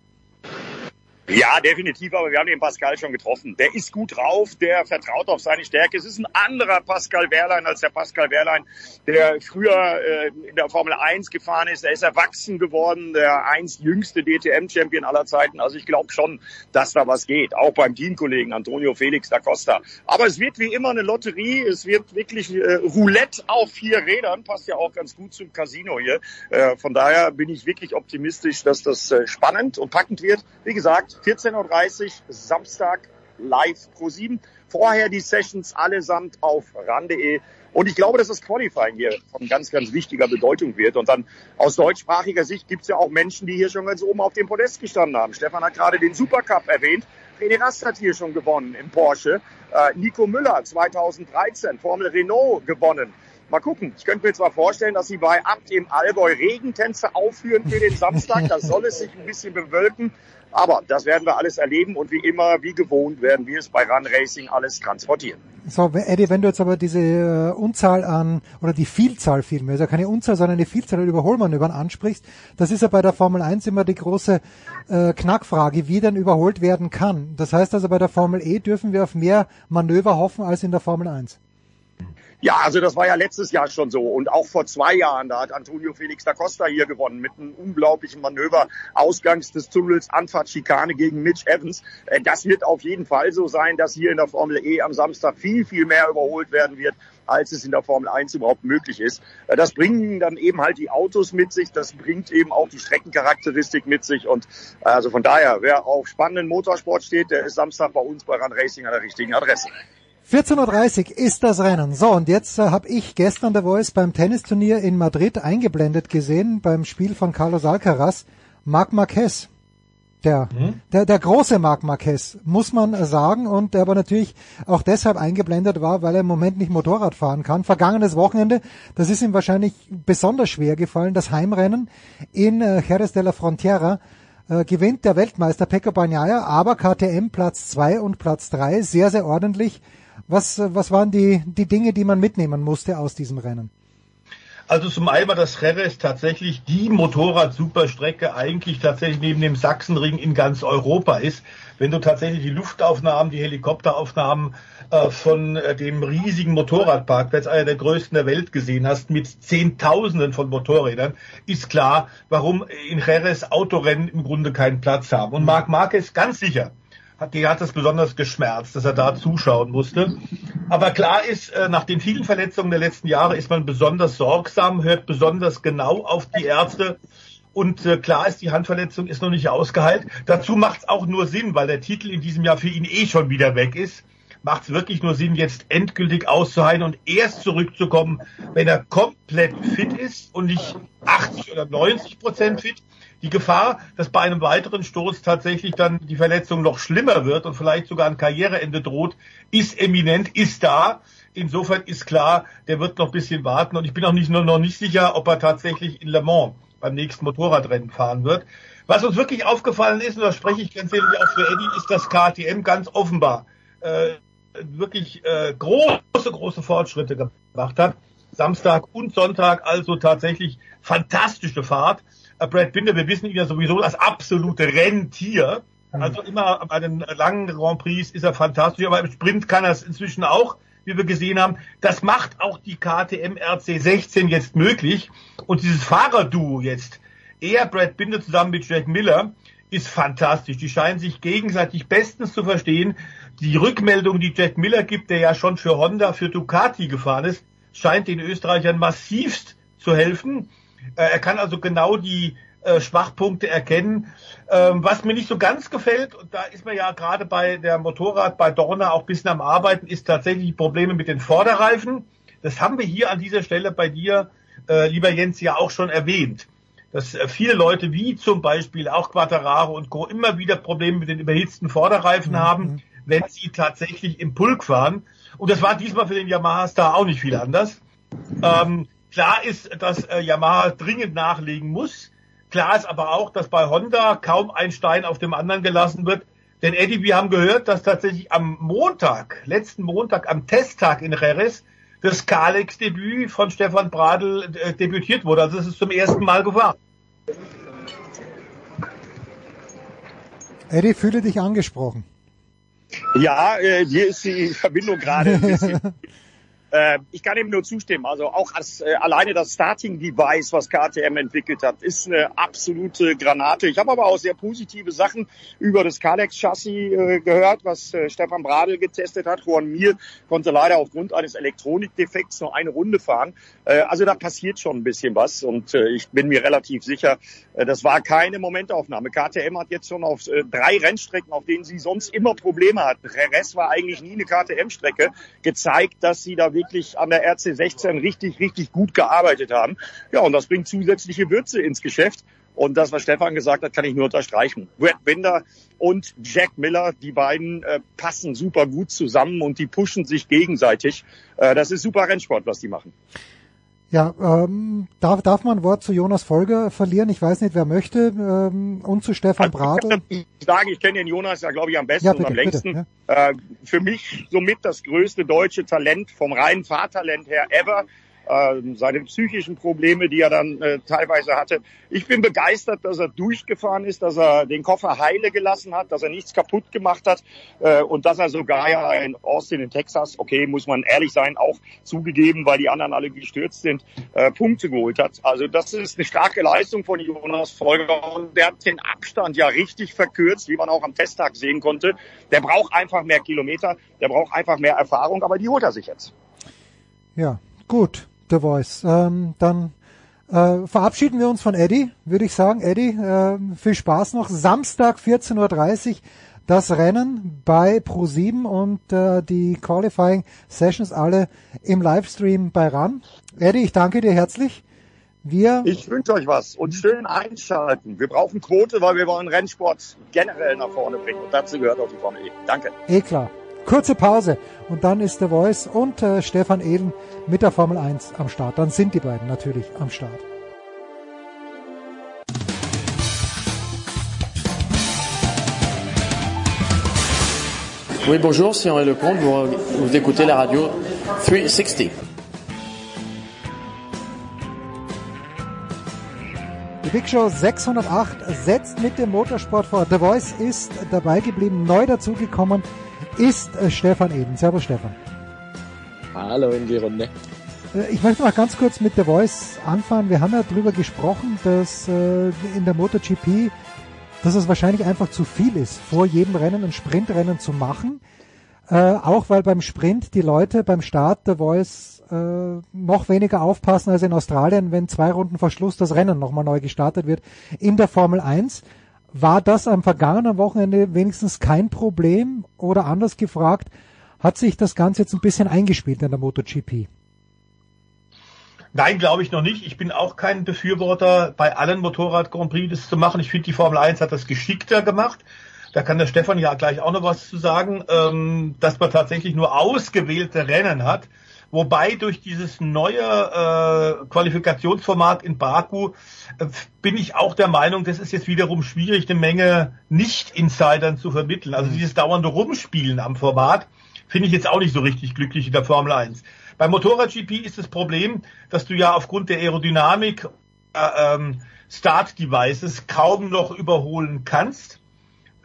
Ja, definitiv, aber wir haben den Pascal schon getroffen. Der ist gut drauf, der vertraut auf seine Stärke. Es ist ein anderer Pascal Wehrlein als der Pascal Wehrlein, der früher äh, in der Formel 1 gefahren ist. Er ist erwachsen geworden, der einst jüngste DTM-Champion aller Zeiten. Also ich glaube schon, dass da was geht, auch beim Teamkollegen Antonio Felix da Costa. Aber es wird wie immer eine Lotterie, es wird wirklich äh, Roulette auf vier Rädern, passt ja auch ganz gut zum Casino hier. Äh, von daher bin ich wirklich optimistisch, dass das äh, spannend und packend wird. Wie gesagt, 14.30 Uhr Samstag live pro 7. Vorher die Sessions allesamt auf ran.de. Und ich glaube, dass das Qualifying hier von ganz, ganz wichtiger Bedeutung wird. Und dann aus deutschsprachiger Sicht gibt es ja auch Menschen, die hier schon ganz oben auf dem Podest gestanden haben. Stefan hat gerade den Supercup erwähnt. René Rast hat hier schon gewonnen im Porsche. Äh, Nico Müller 2013 Formel Renault gewonnen. Mal gucken. Ich könnte mir zwar vorstellen, dass sie bei Abt im Allgäu Regentänze aufführen für den Samstag. Da soll es sich ein bisschen bewölken. Aber das werden wir alles erleben und wie immer, wie gewohnt, werden wir es bei Run Racing alles transportieren. So, Eddie, wenn du jetzt aber diese äh, Unzahl an, oder die Vielzahl vielmehr, also keine Unzahl, sondern eine Vielzahl an Überholmanövern ansprichst, das ist ja bei der Formel 1 immer die große äh, Knackfrage, wie denn überholt werden kann. Das heißt also, bei der Formel E dürfen wir auf mehr Manöver hoffen als in der Formel 1. Ja, also das war ja letztes Jahr schon so und auch vor zwei Jahren, da hat Antonio Felix da Costa hier gewonnen mit einem unglaublichen Manöver ausgangs des Tunnels Anfahrtschikane gegen Mitch Evans. Äh, das wird auf jeden Fall so sein, dass hier in der Formel E am Samstag viel, viel mehr überholt werden wird als es in der Formel 1 überhaupt möglich ist. Äh, das bringen dann eben halt die Autos mit sich, das bringt eben auch die Streckencharakteristik mit sich und äh, also von daher, wer auf spannenden Motorsport steht, der ist Samstag bei uns bei Run Racing an der richtigen Adresse. 14.30 Uhr ist das Rennen. So, und jetzt äh, habe ich gestern der Voice beim Tennisturnier in Madrid eingeblendet gesehen, beim Spiel von Carlos Alcaraz, Marc Marquez. Der, mhm. der, der große Marc Marquez, muss man sagen, und der aber natürlich auch deshalb eingeblendet war, weil er im Moment nicht Motorrad fahren kann. Vergangenes Wochenende, das ist ihm wahrscheinlich besonders schwer gefallen, das Heimrennen in äh, Jerez de la Frontera, äh, gewinnt der Weltmeister Pecco Bagnaia, aber KTM Platz zwei und Platz drei sehr, sehr ordentlich. Was, was waren die, die Dinge, die man mitnehmen musste aus diesem Rennen? Also zum einen war das Jerez tatsächlich die Motorrad-Superstrecke eigentlich tatsächlich neben dem Sachsenring in ganz Europa ist. Wenn du tatsächlich die Luftaufnahmen, die Helikopteraufnahmen äh, von äh, dem riesigen Motorradparkplatz, einer der größten der Welt gesehen hast, mit Zehntausenden von Motorrädern, ist klar, warum in Jerez Autorennen im Grunde keinen Platz haben. Und Marc Marquez ganz sicher hat, die hat es besonders geschmerzt, dass er da zuschauen musste. Aber klar ist, äh, nach den vielen Verletzungen der letzten Jahre ist man besonders sorgsam, hört besonders genau auf die Ärzte. Und äh, klar ist, die Handverletzung ist noch nicht ausgeheilt. Dazu macht es auch nur Sinn, weil der Titel in diesem Jahr für ihn eh schon wieder weg ist. Macht es wirklich nur Sinn, jetzt endgültig auszuheilen und erst zurückzukommen, wenn er komplett fit ist und nicht 80 oder 90 Prozent fit die Gefahr, dass bei einem weiteren Sturz tatsächlich dann die Verletzung noch schlimmer wird und vielleicht sogar ein Karriereende droht, ist eminent, ist da. Insofern ist klar, der wird noch ein bisschen warten und ich bin auch nicht, noch nicht sicher, ob er tatsächlich in Le Mans beim nächsten Motorradrennen fahren wird. Was uns wirklich aufgefallen ist, und da spreche ich ganz ehrlich auch für Eddie, ist, dass KTM ganz offenbar äh, wirklich äh, große, große Fortschritte gemacht hat. Samstag und Sonntag also tatsächlich fantastische Fahrt. Äh, Brad Binder, wir wissen ihn ja sowieso als absolute Renntier. Mhm. Also immer bei den langen Grand Prix ist er fantastisch, aber im Sprint kann er es inzwischen auch, wie wir gesehen haben. Das macht auch die KTM RC16 jetzt möglich. Und dieses Fahrerduo jetzt, er, Brad Binder zusammen mit Jack Miller, ist fantastisch. Die scheinen sich gegenseitig bestens zu verstehen. Die Rückmeldung, die Jack Miller gibt, der ja schon für Honda, für Ducati gefahren ist, scheint den Österreichern massivst zu helfen. Äh, er kann also genau die äh, Schwachpunkte erkennen. Ähm, was mir nicht so ganz gefällt, und da ist man ja gerade bei der Motorrad, bei Dorna auch ein bisschen am Arbeiten, ist tatsächlich Probleme mit den Vorderreifen. Das haben wir hier an dieser Stelle bei dir, äh, lieber Jens, ja auch schon erwähnt. Dass äh, viele Leute wie zum Beispiel auch Quattararo und Co. immer wieder Probleme mit den überhitzten Vorderreifen mhm. haben, wenn sie tatsächlich im Pulk fahren. Und das war diesmal für den Yamaha Star auch nicht viel anders. Ähm, klar ist, dass äh, Yamaha dringend nachlegen muss. Klar ist aber auch, dass bei Honda kaum ein Stein auf dem anderen gelassen wird. Denn Eddie, wir haben gehört, dass tatsächlich am Montag, letzten Montag, am Testtag in Jerez, das Kalex-Debüt von Stefan Bradl äh, debütiert wurde. Also es ist zum ersten Mal gefahren. Eddie, fühle dich angesprochen. Ja, äh, hier ist die Verbindung gerade ein bisschen [laughs] Äh, ich kann ihm nur zustimmen. Also auch als, äh, alleine das Starting-Device, was KTM entwickelt hat, ist eine absolute Granate. Ich habe aber auch sehr positive Sachen über das Kalex-Chassis äh, gehört, was äh, Stefan Bradl getestet hat. Juan Mir konnte leider aufgrund eines Elektronikdefekts nur eine Runde fahren. Äh, also da passiert schon ein bisschen was und äh, ich bin mir relativ sicher, das war keine Momentaufnahme. KTM hat jetzt schon auf drei Rennstrecken, auf denen sie sonst immer Probleme hatten, Jerez war eigentlich nie eine KTM-Strecke, gezeigt, dass sie da wirklich an der RC16 richtig, richtig gut gearbeitet haben. Ja, und das bringt zusätzliche Würze ins Geschäft. Und das, was Stefan gesagt hat, kann ich nur unterstreichen. Brad Binder und Jack Miller, die beiden äh, passen super gut zusammen und die pushen sich gegenseitig. Äh, das ist super Rennsport, was die machen. Ja, ähm, darf, darf man ein Wort zu Jonas Folger verlieren? Ich weiß nicht, wer möchte. Ähm, und zu Stefan also, Bradl. Ich sage, ich kenne den Jonas ja, glaube ich, am besten ja, bitte, und am längsten. Bitte, ja. äh, für mich somit das größte deutsche Talent vom reinen Fahrtalent her ever seine psychischen Probleme, die er dann äh, teilweise hatte. Ich bin begeistert, dass er durchgefahren ist, dass er den Koffer heile gelassen hat, dass er nichts kaputt gemacht hat äh, und dass er sogar ja in Austin in Texas, okay, muss man ehrlich sein, auch zugegeben, weil die anderen alle gestürzt sind, äh, Punkte geholt hat. Also das ist eine starke Leistung von Jonas Folger und der hat den Abstand ja richtig verkürzt, wie man auch am Testtag sehen konnte. Der braucht einfach mehr Kilometer, der braucht einfach mehr Erfahrung, aber die holt er sich jetzt. Ja, gut. The Voice. Ähm, dann äh, verabschieden wir uns von Eddie, würde ich sagen. Eddie, äh, viel Spaß noch. Samstag 14.30 Uhr das Rennen bei Pro7 und äh, die Qualifying Sessions alle im Livestream bei RAN. Eddie, ich danke dir herzlich. Wir ich wünsche euch was und schön einschalten. Wir brauchen Quote, weil wir wollen Rennsport generell nach vorne bringen und dazu gehört auch die Formel E. Danke. Eh klar. Kurze Pause und dann ist der Voice und äh, Stefan Eden mit der Formel 1 am Start. Dann sind die beiden natürlich am Start. Oui, bonjour, c'est Henri Lecomte. Vous, vous écoutez la radio 360. Die Big Show 608 setzt mit dem Motorsport vor. The Voice ist dabei geblieben, neu dazugekommen ist äh, Stefan Eden. Servus Stefan. Hallo in die Runde. Äh, ich möchte mal ganz kurz mit der Voice anfangen. Wir haben ja darüber gesprochen, dass äh, in der MotoGP, dass es wahrscheinlich einfach zu viel ist, vor jedem Rennen ein Sprintrennen zu machen. Äh, auch weil beim Sprint die Leute beim Start der Voice äh, noch weniger aufpassen als in Australien, wenn zwei Runden vor Schluss das Rennen nochmal neu gestartet wird in der Formel 1. War das am vergangenen Wochenende wenigstens kein Problem? Oder anders gefragt, hat sich das Ganze jetzt ein bisschen eingespielt in der MotoGP? Nein, glaube ich noch nicht. Ich bin auch kein Befürworter, bei allen Motorrad Grand Prix das zu machen. Ich finde, die Formel 1 hat das geschickter gemacht. Da kann der Stefan ja gleich auch noch was zu sagen, ähm, dass man tatsächlich nur ausgewählte Rennen hat. Wobei durch dieses neue äh, Qualifikationsformat in Baku äh, bin ich auch der Meinung, das ist jetzt wiederum schwierig, eine Menge Nicht-Insidern zu vermitteln. Also dieses dauernde Rumspielen am Format finde ich jetzt auch nicht so richtig glücklich in der Formel 1. Beim Motorrad-GP ist das Problem, dass du ja aufgrund der Aerodynamik äh, ähm, Start-Devices kaum noch überholen kannst.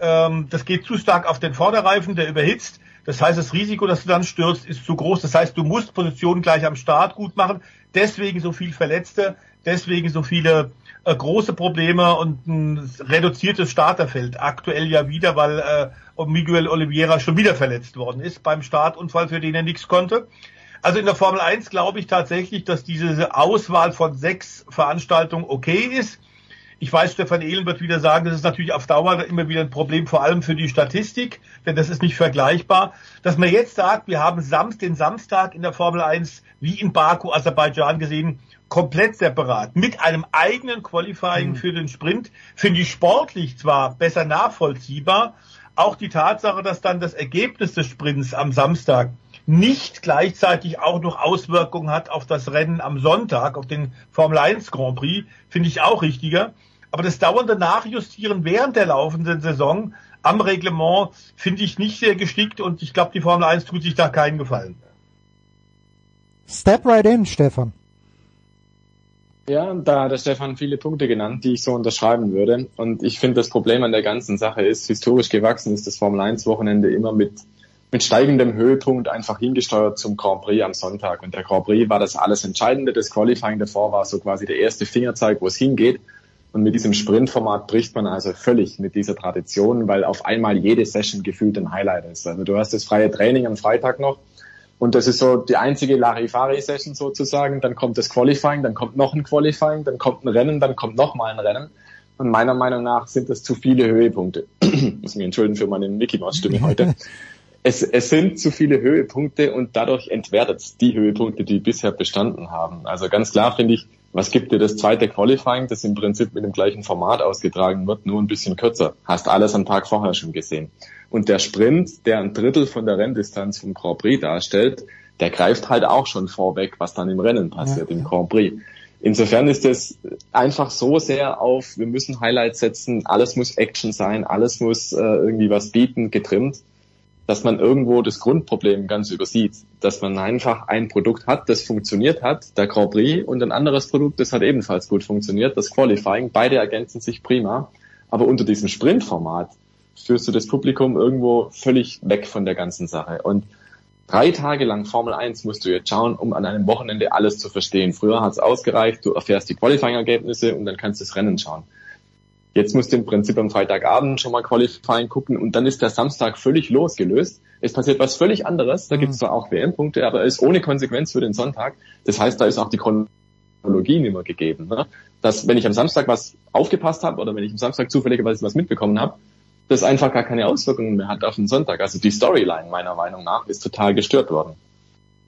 Ähm, das geht zu stark auf den Vorderreifen, der überhitzt. Das heißt, das Risiko, dass du dann stürzt, ist zu groß. Das heißt, du musst Positionen gleich am Start gut machen. Deswegen so viel Verletzte, deswegen so viele äh, große Probleme und ein reduziertes Starterfeld. Aktuell ja wieder, weil äh, Miguel Oliveira schon wieder verletzt worden ist beim Startunfall, für den er nichts konnte. Also in der Formel 1 glaube ich tatsächlich, dass diese Auswahl von sechs Veranstaltungen okay ist. Ich weiß, Stefan Ehlen wird wieder sagen, das ist natürlich auf Dauer immer wieder ein Problem, vor allem für die Statistik, denn das ist nicht vergleichbar. Dass man jetzt sagt, wir haben Samst, den Samstag in der Formel 1 wie in Baku, Aserbaidschan gesehen, komplett separat, mit einem eigenen Qualifying mhm. für den Sprint, finde ich sportlich zwar besser nachvollziehbar, auch die Tatsache, dass dann das Ergebnis des Sprints am Samstag nicht gleichzeitig auch noch Auswirkungen hat auf das Rennen am Sonntag, auf den Formel 1 Grand Prix, finde ich auch richtiger. Aber das dauernde Nachjustieren während der laufenden Saison am Reglement finde ich nicht sehr geschickt und ich glaube, die Formel 1 tut sich da keinen Gefallen. Step right in, Stefan. Ja, da hat der Stefan viele Punkte genannt, die ich so unterschreiben würde. Und ich finde, das Problem an der ganzen Sache ist, historisch gewachsen ist das Formel 1 Wochenende immer mit, mit steigendem Höhepunkt einfach hingesteuert zum Grand Prix am Sonntag. Und der Grand Prix war das alles Entscheidende. Das Qualifying davor war so quasi der erste Fingerzeig, wo es hingeht. Und mit diesem Sprintformat bricht man also völlig mit dieser Tradition, weil auf einmal jede Session gefühlt ein Highlight ist. Also du hast das freie Training am Freitag noch und das ist so die einzige Larifari-Session sozusagen. Dann kommt das Qualifying, dann kommt noch ein Qualifying, dann kommt ein Rennen, dann kommt noch mal ein Rennen. Und meiner Meinung nach sind das zu viele Höhepunkte. [clears throat] muss mich entschuldigen für meine Mickey Mouse Stimme heute. [laughs] Es, es sind zu viele Höhepunkte und dadurch entwertet es die Höhepunkte, die bisher bestanden haben. Also ganz klar finde ich, was gibt dir das zweite Qualifying, das im Prinzip mit dem gleichen Format ausgetragen wird, nur ein bisschen kürzer. Hast alles am Tag vorher schon gesehen. Und der Sprint, der ein Drittel von der Renndistanz vom Grand Prix darstellt, der greift halt auch schon vorweg, was dann im Rennen passiert, ja. im Grand Prix. Insofern ist es einfach so sehr auf, wir müssen Highlights setzen, alles muss Action sein, alles muss äh, irgendwie was bieten, getrimmt dass man irgendwo das Grundproblem ganz übersieht, dass man einfach ein Produkt hat, das funktioniert hat, der Grand Prix, und ein anderes Produkt, das hat ebenfalls gut funktioniert, das Qualifying. Beide ergänzen sich prima, aber unter diesem Sprintformat führst du das Publikum irgendwo völlig weg von der ganzen Sache. Und drei Tage lang Formel 1 musst du jetzt schauen, um an einem Wochenende alles zu verstehen. Früher hat es ausgereicht, du erfährst die Qualifying-Ergebnisse und dann kannst du das Rennen schauen. Jetzt musst du im Prinzip am Freitagabend schon mal Qualifying gucken und dann ist der Samstag völlig losgelöst. Es passiert was völlig anderes. Da mhm. gibt es zwar auch WM-Punkte, aber es ist ohne Konsequenz für den Sonntag. Das heißt, da ist auch die Chronologie nicht mehr gegeben. Ne? Dass wenn ich am Samstag was aufgepasst habe oder wenn ich am Samstag zufälligerweise was mitbekommen habe, das einfach gar keine Auswirkungen mehr hat auf den Sonntag. Also die Storyline meiner Meinung nach ist total gestört worden.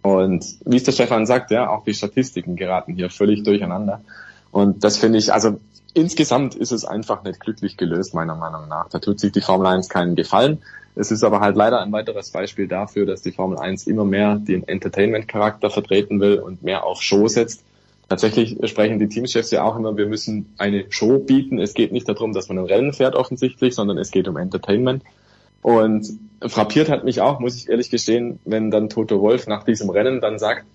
Und wie es der Stefan sagt, ja, auch die Statistiken geraten hier völlig durcheinander. Und das finde ich, also insgesamt ist es einfach nicht glücklich gelöst, meiner Meinung nach. Da tut sich die Formel 1 keinen Gefallen. Es ist aber halt leider ein weiteres Beispiel dafür, dass die Formel 1 immer mehr den Entertainment-Charakter vertreten will und mehr auf Show setzt. Tatsächlich sprechen die Teamchefs ja auch immer, wir müssen eine Show bieten. Es geht nicht darum, dass man ein Rennen fährt offensichtlich, sondern es geht um Entertainment. Und frappiert hat mich auch, muss ich ehrlich gestehen, wenn dann Toto Wolf nach diesem Rennen dann sagt,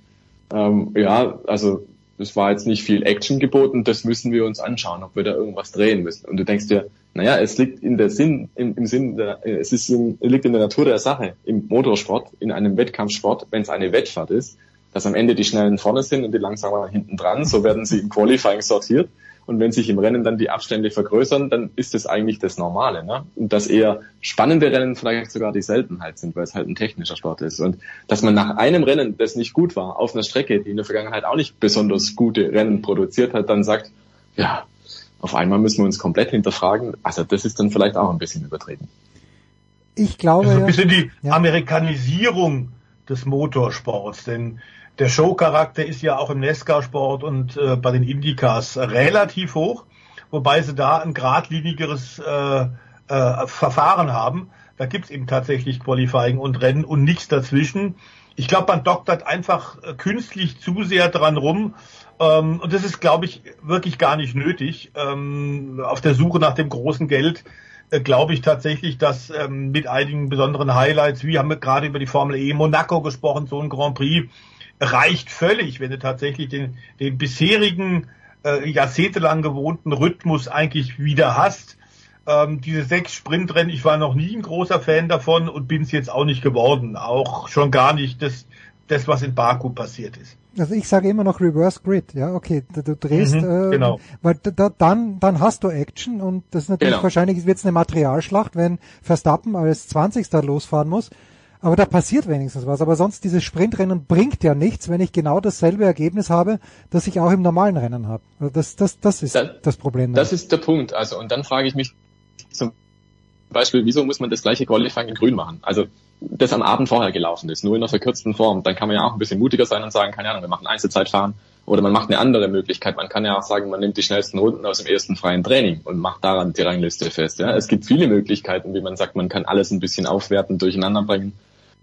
ähm, ja, also es war jetzt nicht viel Action geboten, das müssen wir uns anschauen, ob wir da irgendwas drehen müssen. Und du denkst dir, naja, es liegt in der Sinn, im, im Sinn, der, es ist im, liegt in der Natur der Sache, im Motorsport, in einem Wettkampfsport, wenn es eine Wettfahrt ist, dass am Ende die Schnellen vorne sind und die langsamer hinten dran, so werden sie im Qualifying sortiert. Und wenn sich im Rennen dann die Abstände vergrößern, dann ist das eigentlich das Normale. Ne? Und dass eher spannende Rennen vielleicht sogar die Seltenheit sind, weil es halt ein technischer Sport ist. Und dass man nach einem Rennen, das nicht gut war, auf einer Strecke, die in der Vergangenheit auch nicht besonders gute Rennen produziert hat, dann sagt, ja, auf einmal müssen wir uns komplett hinterfragen. Also das ist dann vielleicht auch ein bisschen übertrieben. Ich glaube. Das ist ein bisschen die ja. Amerikanisierung des Motorsports, denn der Showcharakter ist ja auch im NESCA-Sport und äh, bei den Indycars relativ hoch, wobei sie da ein geradlinigeres äh, äh, Verfahren haben. Da gibt's eben tatsächlich Qualifying und Rennen und nichts dazwischen. Ich glaube, man doktert einfach äh, künstlich zu sehr dran rum. Ähm, und das ist, glaube ich, wirklich gar nicht nötig. Ähm, auf der Suche nach dem großen Geld äh, glaube ich tatsächlich, dass ähm, mit einigen besonderen Highlights, wie haben wir gerade über die Formel E Monaco gesprochen, so ein Grand Prix, reicht völlig, wenn du tatsächlich den, den bisherigen äh, jahrzehntelang gewohnten Rhythmus eigentlich wieder hast. Ähm, diese sechs Sprintrennen, ich war noch nie ein großer Fan davon und bin es jetzt auch nicht geworden. Auch schon gar nicht das, das was in Baku passiert ist. Also ich sage immer noch Reverse Grid, ja, okay, du, du drehst, mhm, äh, genau. weil da, dann, dann hast du Action und das ist natürlich genau. wahrscheinlich wird es eine Materialschlacht, wenn Verstappen als 20. losfahren muss. Aber da passiert wenigstens was. Aber sonst dieses Sprintrennen bringt ja nichts, wenn ich genau dasselbe Ergebnis habe, das ich auch im normalen Rennen habe. Also das, das, das ist Da- das Problem. Das ist der Punkt. Also, und dann frage ich mich zum Beispiel, wieso muss man das gleiche Qualifying in grün machen? Also, das am Abend vorher gelaufen ist, nur in einer verkürzten Form. Dann kann man ja auch ein bisschen mutiger sein und sagen, keine Ahnung, wir machen Einzelzeitfahren. Oder man macht eine andere Möglichkeit. Man kann ja auch sagen, man nimmt die schnellsten Runden aus dem ersten freien Training und macht daran die Rangliste fest. Ja, es gibt viele Möglichkeiten, wie man sagt, man kann alles ein bisschen aufwerten, durcheinander bringen.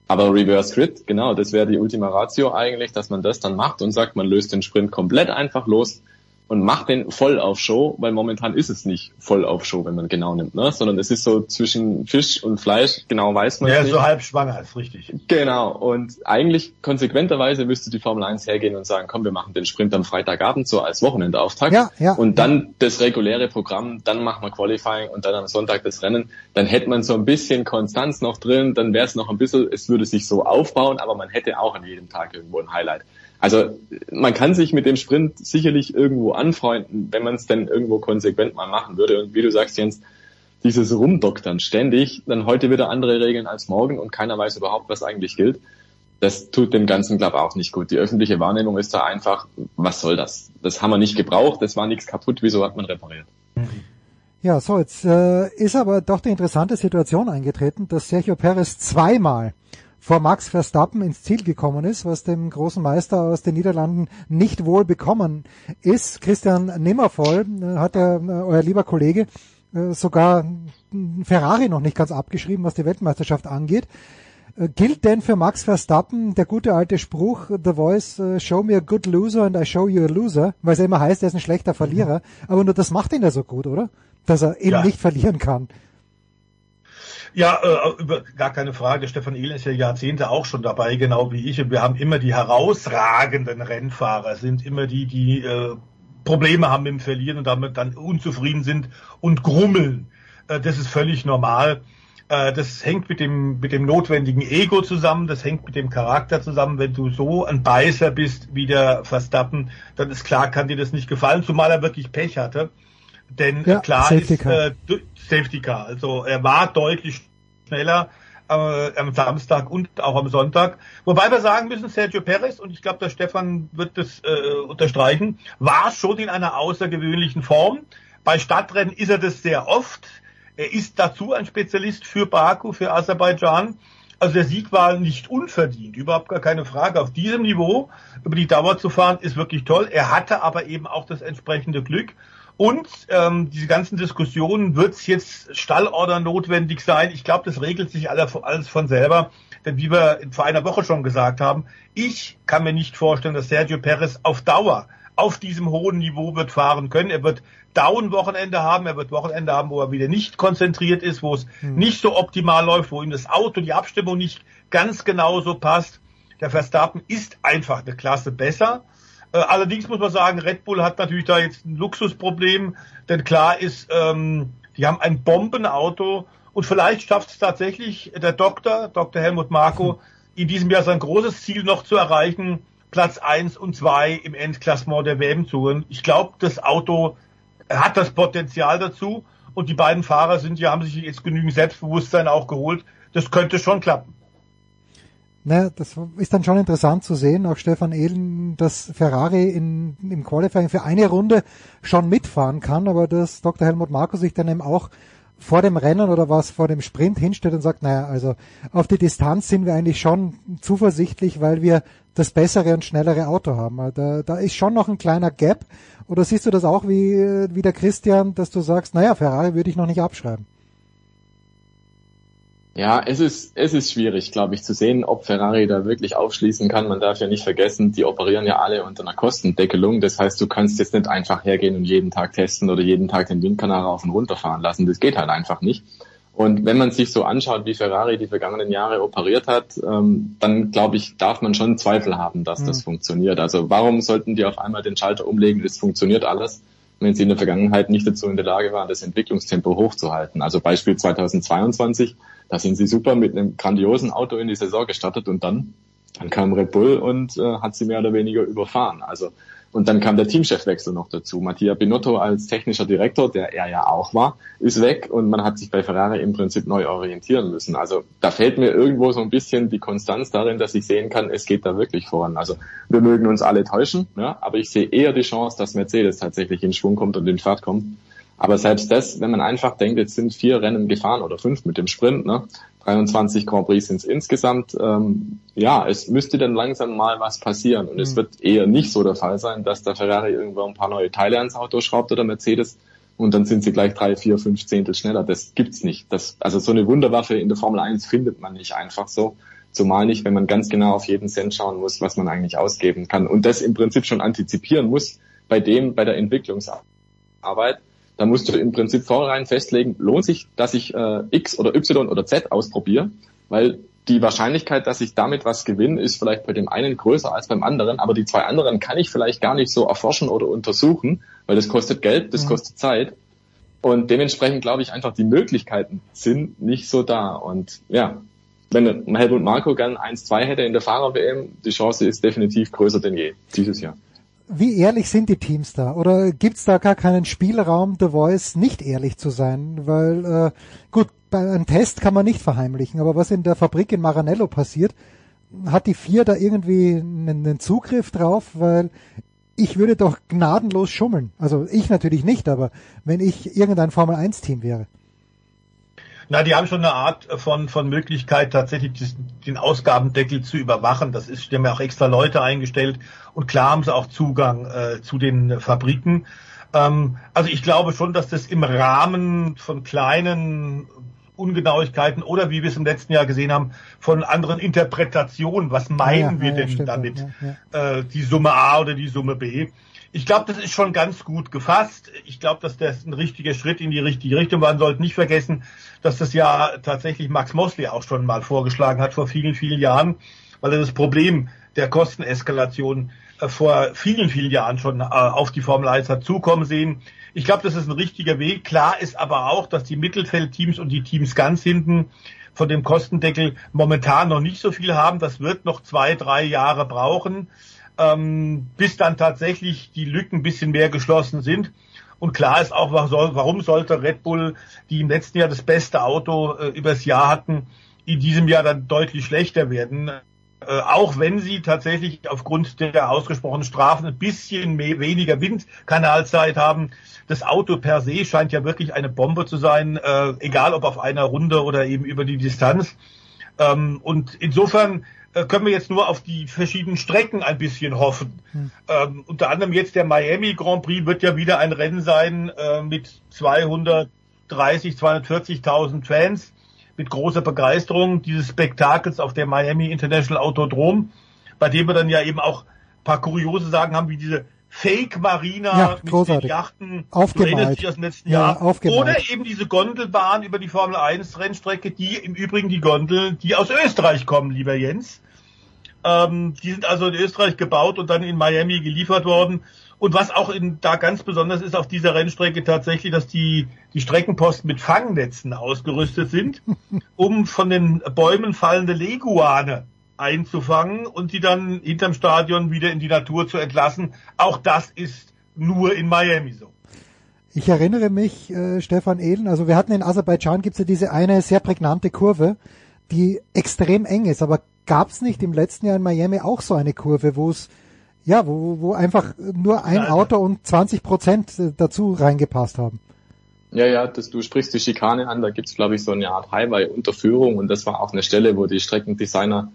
Aber Reverse Grid, genau, das wäre die Ultima Ratio eigentlich, dass man das dann macht und sagt, man löst den Sprint komplett einfach los und macht den voll auf Show, weil momentan ist es nicht voll auf Show, wenn man genau nimmt, ne? sondern es ist so zwischen Fisch und Fleisch, genau weiß man Ja, nicht. so halb schwanger ist richtig. Genau, und eigentlich konsequenterweise müsste die Formel 1 hergehen und sagen, komm, wir machen den Sprint am Freitagabend so als Wochenendauftakt Ja, ja. und dann das reguläre Programm, dann machen wir Qualifying und dann am Sonntag das Rennen. Dann hätte man so ein bisschen Konstanz noch drin, dann wäre es noch ein bisschen, es würde sich so aufbauen, aber man hätte auch an jedem Tag irgendwo ein Highlight. Also man kann sich mit dem Sprint sicherlich irgendwo anfreunden, wenn man es denn irgendwo konsequent mal machen würde. Und wie du sagst, Jens, dieses Rumdoktern ständig, dann heute wieder andere Regeln als morgen und keiner weiß überhaupt, was eigentlich gilt. Das tut dem ganzen Club auch nicht gut. Die öffentliche Wahrnehmung ist da einfach, was soll das? Das haben wir nicht gebraucht, das war nichts kaputt, wieso hat man repariert? Ja, so, jetzt äh, ist aber doch die interessante Situation eingetreten, dass Sergio Perez zweimal vor Max Verstappen ins Ziel gekommen ist, was dem großen Meister aus den Niederlanden nicht wohl bekommen ist. Christian Nimmervoll äh, hat ja, äh, euer lieber Kollege, äh, sogar Ferrari noch nicht ganz abgeschrieben, was die Weltmeisterschaft angeht. Gilt denn für Max Verstappen der gute alte Spruch, The Voice, show me a good loser and I show you a loser, weil es ja immer heißt, er ist ein schlechter Verlierer, aber nur das macht ihn ja so gut, oder? Dass er eben Ja. nicht verlieren kann. Ja, äh, über, gar keine Frage. Stefan Ehlen ist ja Jahrzehnte auch schon dabei, genau wie ich. Und wir haben immer die herausragenden Rennfahrer, sind immer die, die äh, Probleme haben dem Verlieren und damit dann unzufrieden sind und grummeln. Äh, das ist völlig normal. Äh, das hängt mit dem, mit dem notwendigen Ego zusammen, das hängt mit dem Charakter zusammen. Wenn du so ein Beißer bist wie der Verstappen, dann ist klar, kann dir das nicht gefallen, zumal er wirklich Pech hatte. Denn Ja, äh, klar Safety ist, Car. äh, Safety Car. Also er war deutlich schneller äh, am Samstag und auch am Sonntag. Wobei wir sagen müssen, Sergio Perez, und ich glaube, der Stefan wird das äh, unterstreichen, war schon in einer außergewöhnlichen Form. Bei Stadtrennen ist er das sehr oft. Er ist dazu ein Spezialist für Baku, für Aserbaidschan. Also der Sieg war nicht unverdient, überhaupt gar keine Frage. Auf diesem Niveau über die Dauer zu fahren, ist wirklich toll. Er hatte aber eben auch das entsprechende Glück. Und ähm, diese ganzen Diskussionen, wird es jetzt Stallorder notwendig sein? Ich glaube, das regelt sich alle, alles von selber. Denn wie wir vor einer Woche schon gesagt haben, ich kann mir nicht vorstellen, dass Sergio Perez auf Dauer auf diesem hohen Niveau wird fahren können. Er wird Down-Wochenende haben, er wird Wochenende haben, wo er wieder nicht konzentriert ist, wo es nicht so optimal läuft, wo ihm das Auto, die Abstimmung nicht ganz genau so passt. Der Verstappen ist einfach eine Klasse besser. Äh, allerdings muss man sagen, Red Bull hat natürlich da jetzt ein Luxusproblem, denn klar ist, ähm, die haben ein Bombenauto und vielleicht schafft es tatsächlich der Doktor, Dr. Helmut Marko, [laughs] in diesem Jahr sein großes Ziel noch zu erreichen, Platz eins und zwei im Endklassement der WM-Touren. Ich glaube, das Auto hat das Potenzial dazu und die beiden Fahrer sind ja, haben sich jetzt genügend Selbstbewusstsein auch geholt. Das könnte schon klappen. Naja, das ist dann schon interessant zu sehen, auch Stefan Ehlen, dass Ferrari in, im Qualifying für eine Runde schon mitfahren kann, aber dass Dr. Helmut Marko sich dann eben auch vor dem Rennen oder was vor dem Sprint hinstellt und sagt, naja, also auf die Distanz sind wir eigentlich schon zuversichtlich, weil wir das bessere und schnellere Auto haben. Also Da, da ist schon noch ein kleiner Gap. Oder siehst du das auch wie, wie der Christian, dass du sagst, naja, Ferrari würde ich noch nicht abschreiben? Ja, es ist, es ist schwierig, glaube ich, zu sehen, ob Ferrari da wirklich aufschließen kann. Man darf ja nicht vergessen, die operieren ja alle unter einer Kostendeckelung. Das heißt, du kannst jetzt nicht einfach hergehen und jeden Tag testen oder jeden Tag den Windkanal rauf und runter fahren lassen. Das geht halt einfach nicht. Und wenn man sich so anschaut, wie Ferrari die vergangenen Jahre operiert hat, ähm, dann glaube ich, darf man schon Zweifel haben, dass das Mhm. funktioniert. Also warum sollten die auf einmal den Schalter umlegen? Das funktioniert alles, wenn sie in der Vergangenheit nicht dazu in der Lage waren, das Entwicklungstempo hochzuhalten. Also Beispiel 2022, da sind sie super mit einem grandiosen Auto in die Saison gestartet und dann, dann kam Red Bull und äh, hat sie mehr oder weniger überfahren. Also Und dann kam der Teamchefwechsel noch dazu. Mattia Binotto als technischer Direktor, der er ja auch war, ist weg und man hat sich bei Ferrari im Prinzip neu orientieren müssen. Also da fällt mir irgendwo so ein bisschen die Konstanz darin, dass ich sehen kann, es geht da wirklich voran. Also wir mögen uns alle täuschen, ja, aber ich sehe eher die Chance, dass Mercedes tatsächlich in Schwung kommt und in Fahrt kommt. Aber selbst das, wenn man einfach denkt, jetzt sind vier Rennen gefahren oder fünf mit dem Sprint, ne? 23 Grand Prix sind es insgesamt. Ähm, ja, es müsste dann langsam mal was passieren. Und mhm. es wird eher nicht so der Fall sein, dass der Ferrari irgendwo ein paar neue Teile ans Auto schraubt oder Mercedes und dann sind sie gleich drei, vier, fünf Zehntel schneller. Das gibt's nicht. Das, also so eine Wunderwaffe in der Formel 1 findet man nicht einfach so. Zumal nicht, wenn man ganz genau auf jeden Cent schauen muss, was man eigentlich ausgeben kann. Und das im Prinzip schon antizipieren muss bei dem, bei der Entwicklungsarbeit da musst du im Prinzip vornherein festlegen, lohnt sich, dass ich äh, X oder Y oder Z ausprobiere, weil die Wahrscheinlichkeit, dass ich damit was gewinne, ist vielleicht bei dem einen größer als beim anderen, aber die zwei anderen kann ich vielleicht gar nicht so erforschen oder untersuchen, weil das kostet Geld, das mhm. kostet Zeit. Und dementsprechend glaube ich einfach, die Möglichkeiten sind nicht so da. Und ja, wenn Helmut Marco gern 1-2 hätte in der Fahrer-WM, die Chance ist definitiv größer denn je dieses Jahr wie ehrlich sind die Teams da? Oder gibt's da gar keinen Spielraum, The Voice nicht ehrlich zu sein? Weil, äh, gut, bei einem Test kann man nicht verheimlichen, aber was in der Fabrik in Maranello passiert, hat die vier da irgendwie einen, einen Zugriff drauf? Weil ich würde doch gnadenlos schummeln. Also ich natürlich nicht, aber wenn ich irgendein Formel-1-Team wäre. Na, die haben schon eine Art von, von Möglichkeit, tatsächlich den Ausgabendeckel zu überwachen. Das ist, die haben ja auch extra Leute eingestellt und klar haben sie auch Zugang äh, zu den Fabriken. Ähm, also ich glaube schon, dass das im Rahmen von kleinen Ungenauigkeiten oder wie wir es im letzten Jahr gesehen haben, von anderen Interpretationen. Was meinen ja, wir ja, denn stimmt, damit? Ja, äh, die Summe A oder die Summe B? Ich glaube, das ist schon ganz gut gefasst. Ich glaube, dass das ein richtiger Schritt in die richtige Richtung war. Man sollte nicht vergessen, dass das ja tatsächlich Max Mosley auch schon mal vorgeschlagen hat vor vielen, vielen Jahren, weil er das Problem der Kosteneskalation äh, vor vielen, vielen Jahren schon äh, auf die Formel 1 hat zukommen sehen. Ich glaube, das ist ein richtiger Weg. Klar ist aber auch, dass die Mittelfeldteams und die Teams ganz hinten von dem Kostendeckel momentan noch nicht so viel haben. Das wird noch zwei, drei Jahre brauchen ähm, bis dann tatsächlich die Lücken ein bisschen mehr geschlossen sind. Und klar ist auch, warum sollte Red Bull, die im letzten Jahr das beste Auto äh, übers Jahr hatten, in diesem Jahr dann deutlich schlechter werden. Äh, auch wenn sie tatsächlich aufgrund der ausgesprochenen Strafen ein bisschen mehr, weniger Windkanalzeit haben. Das Auto per se scheint ja wirklich eine Bombe zu sein, äh, egal ob auf einer Runde oder eben über die Distanz. Ähm, und insofern können wir jetzt nur auf die verschiedenen Strecken ein bisschen hoffen. Hm. Ähm, unter anderem jetzt der Miami Grand Prix wird ja wieder ein Rennen sein äh, mit 230, 240.000 Fans, mit großer Begeisterung dieses Spektakels auf der Miami International Autodrome, bei dem wir dann ja eben auch paar kuriose Sagen haben, wie diese Fake Marina ja, mit großartig. den Yachten, aufgemalt. sich aus dem letzten ja, Jahr. Aufgemalt. Oder eben diese Gondelbahn über die Formel 1 Rennstrecke, die im Übrigen die Gondel, die aus Österreich kommen, lieber Jens. Ähm, die sind also in Österreich gebaut und dann in Miami geliefert worden. Und was auch in, da ganz besonders ist auf dieser Rennstrecke tatsächlich, dass die, die Streckenposten mit Fangnetzen ausgerüstet sind, [laughs] um von den Bäumen fallende Leguane einzufangen und sie dann hinterm Stadion wieder in die Natur zu entlassen. Auch das ist nur in Miami so. Ich erinnere mich, äh, Stefan Ehlen, also wir hatten in Aserbaidschan gibt's ja diese eine sehr prägnante Kurve, die extrem eng ist, aber gab es nicht im letzten Jahr in Miami auch so eine Kurve, wo es ja, wo, wo einfach nur ein Nein. Auto und 20 Prozent dazu reingepasst haben? Ja, ja, das, du sprichst die Schikane an, da gibt's glaube ich, so eine Art Highway-Unterführung und das war auch eine Stelle, wo die Streckendesigner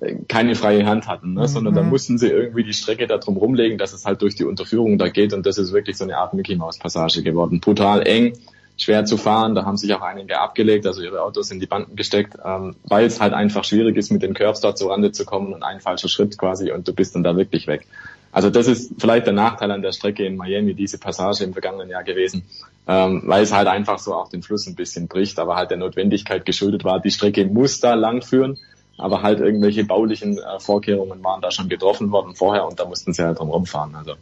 äh, keine freie Hand hatten, ne? Mhm. sondern da mussten sie irgendwie die Strecke da drum rumlegen, dass es halt durch die Unterführung da geht und das ist wirklich so eine Art Mickey Maus Passage geworden. Brutal eng, schwer zu fahren. Da haben sich auch einige abgelegt, also ihre Autos in die Banden gesteckt, ähm, weil es halt einfach schwierig ist, mit den Curbs dort zu Rande zu kommen und ein falscher Schritt quasi und du bist dann da wirklich weg. Also das ist vielleicht der Nachteil an der Strecke in Miami, diese Passage im vergangenen Jahr gewesen, ähm, weil es halt einfach so auch den Fluss ein bisschen bricht, aber halt der Notwendigkeit geschuldet war. Die Strecke muss da lang führen, aber halt irgendwelche baulichen äh, Vorkehrungen waren da schon getroffen worden vorher und da mussten sie halt drum rumfahren. Also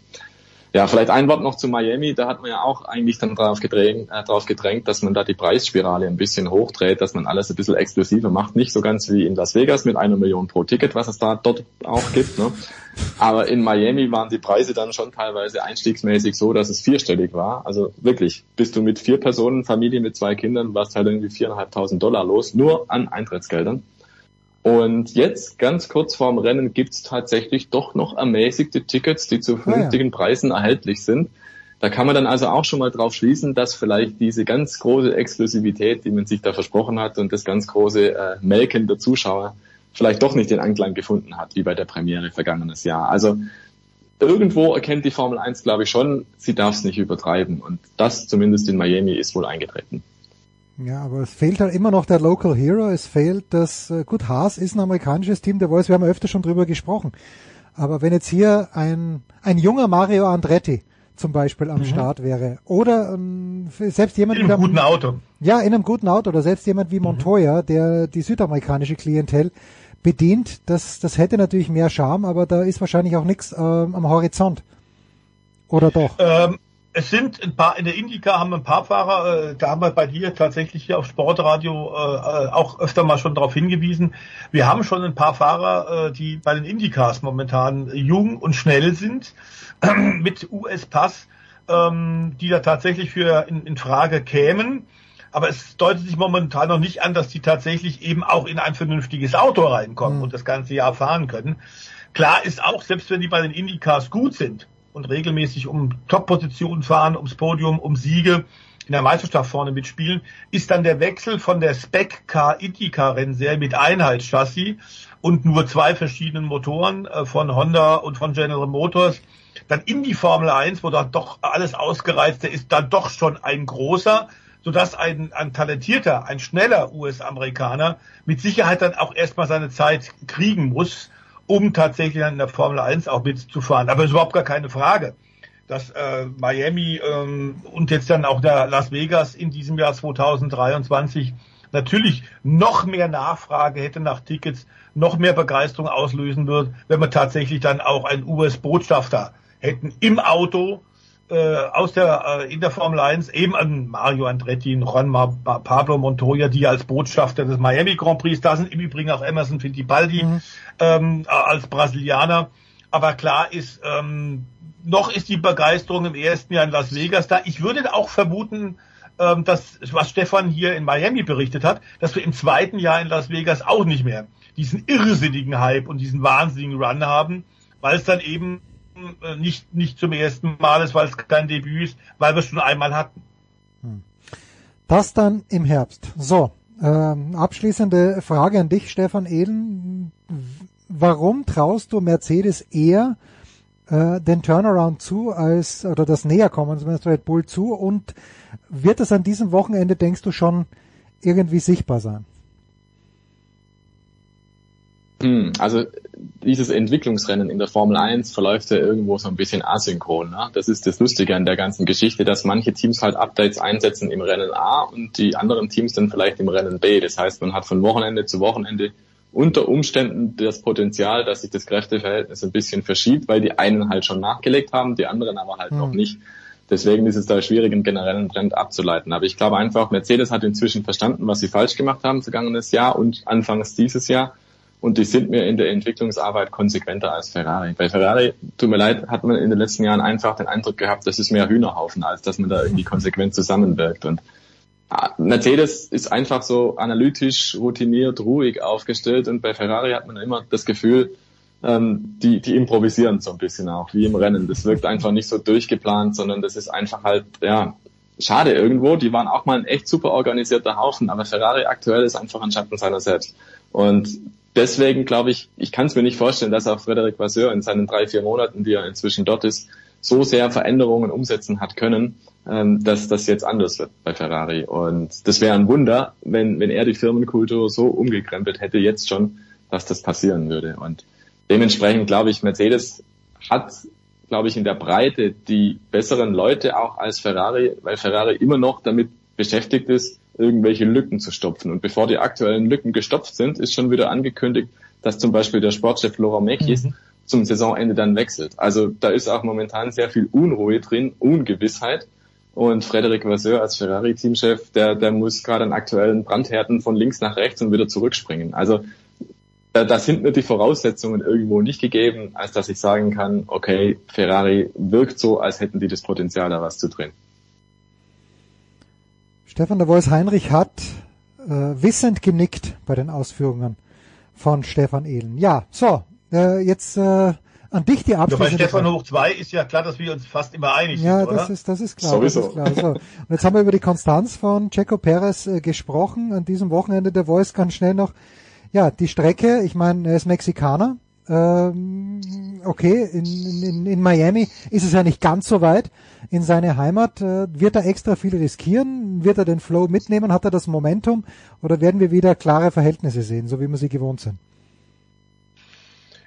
Ja, vielleicht ein Wort noch zu Miami. Da hat man ja auch eigentlich dann drauf gedrängt, äh, gedrängt, dass man da die Preisspirale ein bisschen hochdreht, dass man alles ein bisschen exklusiver macht. Nicht so ganz wie in Las Vegas mit einer Million pro Ticket, was es da dort auch gibt. Ne? Aber in Miami waren die Preise dann schon teilweise einstiegsmäßig so, dass es vierstellig war. Also wirklich, bist du mit vier Personen, Familie mit zwei Kindern, warst halt irgendwie viereinhalbtausend Dollar los, nur an Eintrittsgeldern. Und jetzt, ganz kurz vorm Rennen, gibt's tatsächlich doch noch ermäßigte Tickets, die zu vernünftigen Preisen erhältlich sind. Da kann man dann also auch schon mal drauf schließen, dass vielleicht diese ganz große Exklusivität, die man sich da versprochen hat und das ganz große äh, Melken der Zuschauer vielleicht doch nicht den Anklang gefunden hat, wie bei der Premiere vergangenes Jahr. Also irgendwo erkennt die Formel 1, glaube ich, schon, sie darf es nicht übertreiben. Und das zumindest in Miami ist wohl eingetreten. Ja, aber es fehlt halt immer noch der Local Hero. Es fehlt das, äh, gut, Haas ist ein amerikanisches Team, der weiß, wir haben ja öfter schon drüber gesprochen. Aber wenn jetzt hier ein, ein junger Mario Andretti zum Beispiel am mhm. Start wäre oder ähm, selbst jemand in einem guten Auto. Ja, in einem guten Auto oder selbst jemand wie mhm. Montoya, mhm. der die südamerikanische Klientel bedient, das, das hätte natürlich mehr Charme, aber da ist wahrscheinlich auch nichts ähm, am Horizont. Oder doch? Ähm, es sind ein paar, in der Indica haben wir ein paar Fahrer, äh, da haben wir bei dir tatsächlich hier auf Sportradio äh, auch öfter mal schon darauf hingewiesen. Wir haben schon ein paar Fahrer, äh, die bei den Indicas momentan jung und schnell sind, [clears throat] mit US-Pass, ähm, die da tatsächlich für in, in Frage kämen. Aber es deutet sich momentan noch nicht an, dass die tatsächlich eben auch in ein vernünftiges Auto reinkommen mhm. und das ganze Jahr fahren können. Klar ist auch, selbst wenn die bei den Indicas gut sind, und regelmäßig um Top-Positionen fahren, ums Podium, um Siege in der Meisterschaft vorne mitspielen, ist dann der Wechsel von der Spec Car Indica Rennserie mit Einheitschassis und nur zwei verschiedenen Motoren äh, von Honda und von General Motors dann in die Formel 1, wo da doch alles ausgereizter ist, dann doch schon ein großer, sodass ein, ein talentierter, ein schneller US-Amerikaner mit Sicherheit dann auch erstmal seine Zeit kriegen muss, um tatsächlich in der Formel 1 auch mitzufahren. Aber es ist überhaupt gar keine Frage, dass äh, Miami ähm, und jetzt dann auch der Las Vegas in diesem Jahr 2023 natürlich noch mehr Nachfrage hätte nach Tickets, noch mehr Begeisterung auslösen wird, wenn wir tatsächlich dann auch einen US-Botschafter hätten im Auto, äh, aus der äh, in der Formel 1 eben an Mario Andretti, Juan Pablo Montoya, die als Botschafter des Miami Grand Prix, da sind im Übrigen auch Emerson Fittipaldi mhm. ähm, als Brasilianer. Aber klar ist, ähm, noch ist die Begeisterung im ersten Jahr in Las Vegas da. Ich würde auch vermuten, ähm, dass, was Stefan hier in Miami berichtet hat, dass wir im zweiten Jahr in Las Vegas auch nicht mehr diesen irrsinnigen Hype und diesen wahnsinnigen Run haben, weil es dann eben äh, nicht, nicht zum ersten Mal ist, weil es kein Debüt ist, weil wir es schon einmal hatten. Hm. Das dann im Herbst. So, ähm, abschließende Frage an dich, Stefan Ehlen. Warum traust du Mercedes eher äh, den Turnaround zu als oder das Näherkommen zumindest Red Bull zu und wird es an diesem Wochenende, denkst du, schon irgendwie sichtbar sein? Hm, also dieses Entwicklungsrennen in der Formel 1 verläuft ja irgendwo so ein bisschen asynchron. Ne? Das ist das Lustige an der ganzen Geschichte, dass manche Teams halt Updates einsetzen im Rennen A und die anderen Teams dann vielleicht im Rennen B. Das heißt, man hat von Wochenende zu Wochenende unter Umständen das Potenzial, dass sich das Kräfteverhältnis ein bisschen verschiebt, weil die einen halt schon nachgelegt haben, die anderen aber halt mhm. noch nicht. Deswegen ist es da schwierig, einen generellen Trend abzuleiten. Aber ich glaube einfach, Mercedes hat inzwischen verstanden, was sie falsch gemacht haben vergangenes Jahr und anfangs dieses Jahr und die sind mir in der Entwicklungsarbeit konsequenter als Ferrari. Bei Ferrari, tut mir leid, hat man in den letzten Jahren einfach den Eindruck gehabt, das ist mehr Hühnerhaufen, als dass man da irgendwie konsequent zusammenwirkt. Und ah, Mercedes ist einfach so analytisch, routiniert, ruhig aufgestellt und bei Ferrari hat man immer das Gefühl, ähm, die, die improvisieren so ein bisschen auch, wie im Rennen. Das wirkt einfach nicht so durchgeplant, sondern das ist einfach halt, ja, schade irgendwo. Die waren auch mal ein echt super organisierter Haufen, aber Ferrari aktuell ist einfach ein Schatten seiner selbst. Und deswegen glaube ich, ich kann es mir nicht vorstellen, dass auch Frederic Vasseur in seinen drei, vier Monaten, die er inzwischen dort ist, so sehr Veränderungen umsetzen hat können, ähm, dass das jetzt anders wird bei Ferrari. Und das wäre ein Wunder, wenn, wenn er die Firmenkultur so umgekrempelt hätte jetzt schon, dass das passieren würde. Und dementsprechend glaube ich, Mercedes hat, glaube ich, in der Breite die besseren Leute auch als Ferrari, weil Ferrari immer noch damit beschäftigt ist, irgendwelche Lücken zu stopfen. Und bevor die aktuellen Lücken gestopft sind, ist schon wieder angekündigt, dass zum Beispiel der Sportchef Laurent Mekis mhm. zum Saisonende dann wechselt. Also da ist auch momentan sehr viel Unruhe drin, Ungewissheit. Und Frederic Vasseur als Ferrari-Teamchef, der, der muss gerade an aktuellen Brandhärten von links nach rechts und wieder zurückspringen. Also da, da sind mir die Voraussetzungen irgendwo nicht gegeben, als dass ich sagen kann, okay, Ferrari wirkt so, als hätten die das Potenzial, da was zu drehen. Stefan der Voice Heinrich hat äh, wissend genickt bei den Ausführungen von Stefan Ehlen. Ja, so, äh, jetzt äh, an dich die Ja, bei abschließende Stefan Frage. hoch 2 ist ja klar, dass wir uns fast immer einig Ja, sind, oder? das ist, das ist klar. Das Sowieso. ist klar. So. Und jetzt haben wir über die Konstanz von Checo Perez äh, gesprochen. An diesem Wochenende der Voice ganz schnell noch. Ja, die Strecke, ich meine, er ist Mexikaner. Ähm, okay, in, in, in Miami ist es ja nicht ganz so weit in seine Heimat. Äh, wird er extra viel riskieren? Wird er den Flow mitnehmen? Hat er das Momentum? Oder werden wir wieder klare Verhältnisse sehen, so wie wir sie gewohnt sind?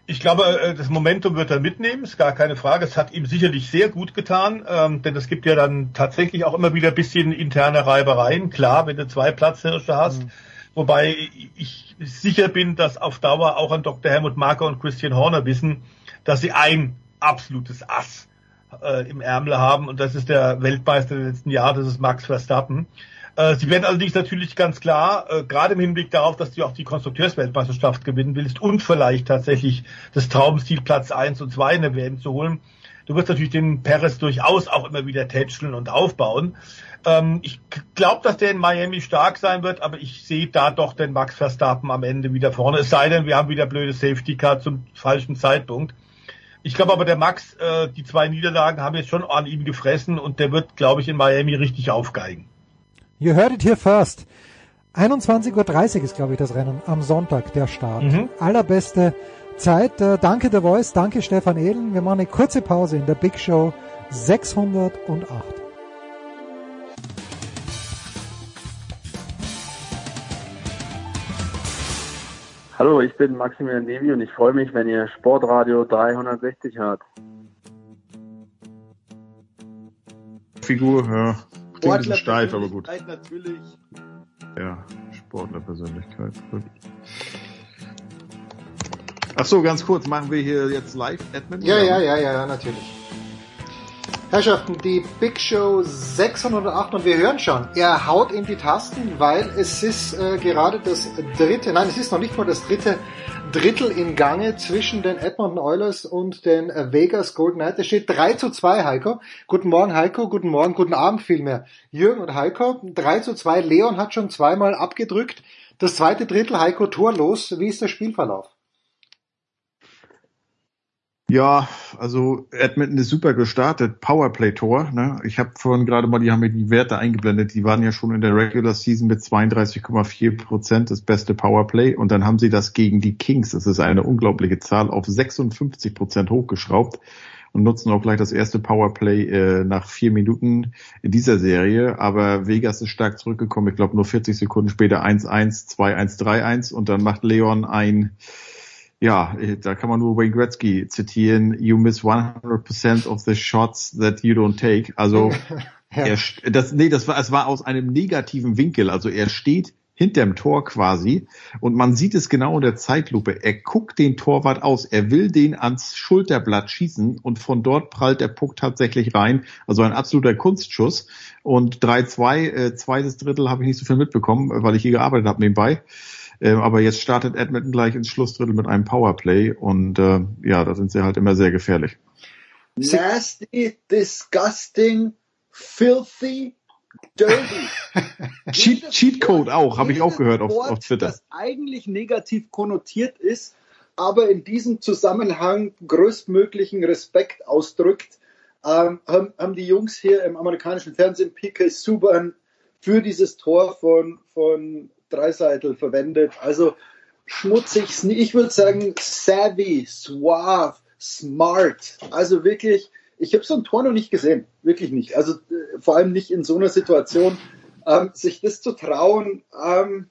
Ich glaube, äh, das Momentum wird er mitnehmen, ist gar keine Frage. Es hat ihm sicherlich sehr gut getan, ähm, denn es gibt ja dann tatsächlich auch immer wieder ein bisschen interne Reibereien. Klar, wenn du zwei Platzhirsche hast, wobei ich sicher bin, dass auf Dauer auch an Dr. Helmut Marker und Christian Horner wissen, dass sie ein absolutes Ass äh, im Ärmel haben und das ist der Weltmeister der letzten Jahre, das ist Max Verstappen. Äh, Sie werden allerdings natürlich ganz klar, äh, gerade im Hinblick darauf, dass du auch die Konstrukteursweltmeisterschaft gewinnen willst und vielleicht tatsächlich das Traumziel Platz 1 und 2 in der WM zu holen, du wirst natürlich den Perez durchaus auch immer wieder tätscheln und aufbauen. Ähm, ich glaube, dass der in Miami stark sein wird, aber ich sehe da doch den Max Verstappen am Ende wieder vorne. Es sei denn, wir haben wieder blöde Safety Car zum falschen Zeitpunkt. Ich glaube aber, der Max, äh, die zwei Niederlagen haben jetzt schon an ihm gefressen und der wird, glaube ich, in Miami richtig aufgeigen. You heard it here first. 21.30 Uhr ist, glaube ich, das Rennen am Sonntag, der Start. Allerbeste Zeit. Äh, danke der Voice, danke Stefan Ehlen. Wir machen eine kurze Pause in der Big Show 608. Hallo, ich bin Maximilian Nevi und ich freue mich, wenn ihr Sportradio 360 hört. Figur, ja. Klingt ein bisschen steif, aber gut. Natürlich. Ja, Sportlerpersönlichkeit. Gut. Ach so, ganz kurz, machen wir hier jetzt live, Edmund? Ja, ja, ja, ja, natürlich. Herrschaften, die Big Show 608 und wir hören schon, er haut in die Tasten, weil es ist äh, gerade das dritte, nein, es ist noch nicht mal das dritte Drittel in Gange zwischen den Edmonton Oilers und den äh, Vegas Golden Knights. Es steht 3 zu 2, Heiko. Guten Morgen, Heiko. Guten Morgen, guten Abend vielmehr. Jürgen und Heiko. 3 zu 2. Leon hat schon zweimal abgedrückt. Das zweite Drittel, Heiko, torlos. Wie ist der Spielverlauf? Ja, also Edmonton ist super gestartet. Powerplay-Tor. Ne? Ich habe vorhin gerade mal, die haben mir die Werte eingeblendet. Die waren ja schon in der Regular Season mit 32,4 Prozent das beste Powerplay. Und dann haben sie das gegen die Kings, das ist eine unglaubliche Zahl, auf 56 Prozent hochgeschraubt und nutzen auch gleich das erste Powerplay äh, nach vier Minuten in dieser Serie. Aber Vegas ist stark zurückgekommen. Ich glaube nur 40 Sekunden später 1-1, 2-1, 3-1 und dann macht Leon ein ja, äh, da kann man nur Wayne Gretzky zitieren. You miss 100% of the shots that you don't take. Also [laughs] er, st- das, nee, das war, es war aus einem negativen Winkel. Also er steht hinterm Tor quasi und man sieht es genau in der Zeitlupe. Er guckt den Torwart aus. Er will den ans Schulterblatt schießen und von dort prallt der Puck tatsächlich rein. Also ein absoluter Kunstschuss. Und 3-2, äh, zweites Drittel habe ich nicht so viel mitbekommen, weil ich hier gearbeitet habe nebenbei. Ähm, aber jetzt startet Edmonton gleich ins Schlussdrittel mit einem Powerplay und äh, ja, da sind sie halt immer sehr gefährlich. Nasty, disgusting, filthy, dirty. [laughs] Cheat, Cheatcode auch, habe ich auch gehört auf, Wort, auf Twitter. das eigentlich negativ konnotiert ist, aber in diesem Zusammenhang größtmöglichen Respekt ausdrückt, ähm, haben, haben die Jungs hier im amerikanischen Fernsehen PK Subban für dieses Tor von, von Dreiseitel verwendet. Also schmutzig, ich würde sagen savvy, suave, smart. Also wirklich, ich habe so ein Tor noch nicht gesehen, wirklich nicht. Also äh, vor allem nicht in so einer Situation, ähm, sich das zu trauen. Ähm,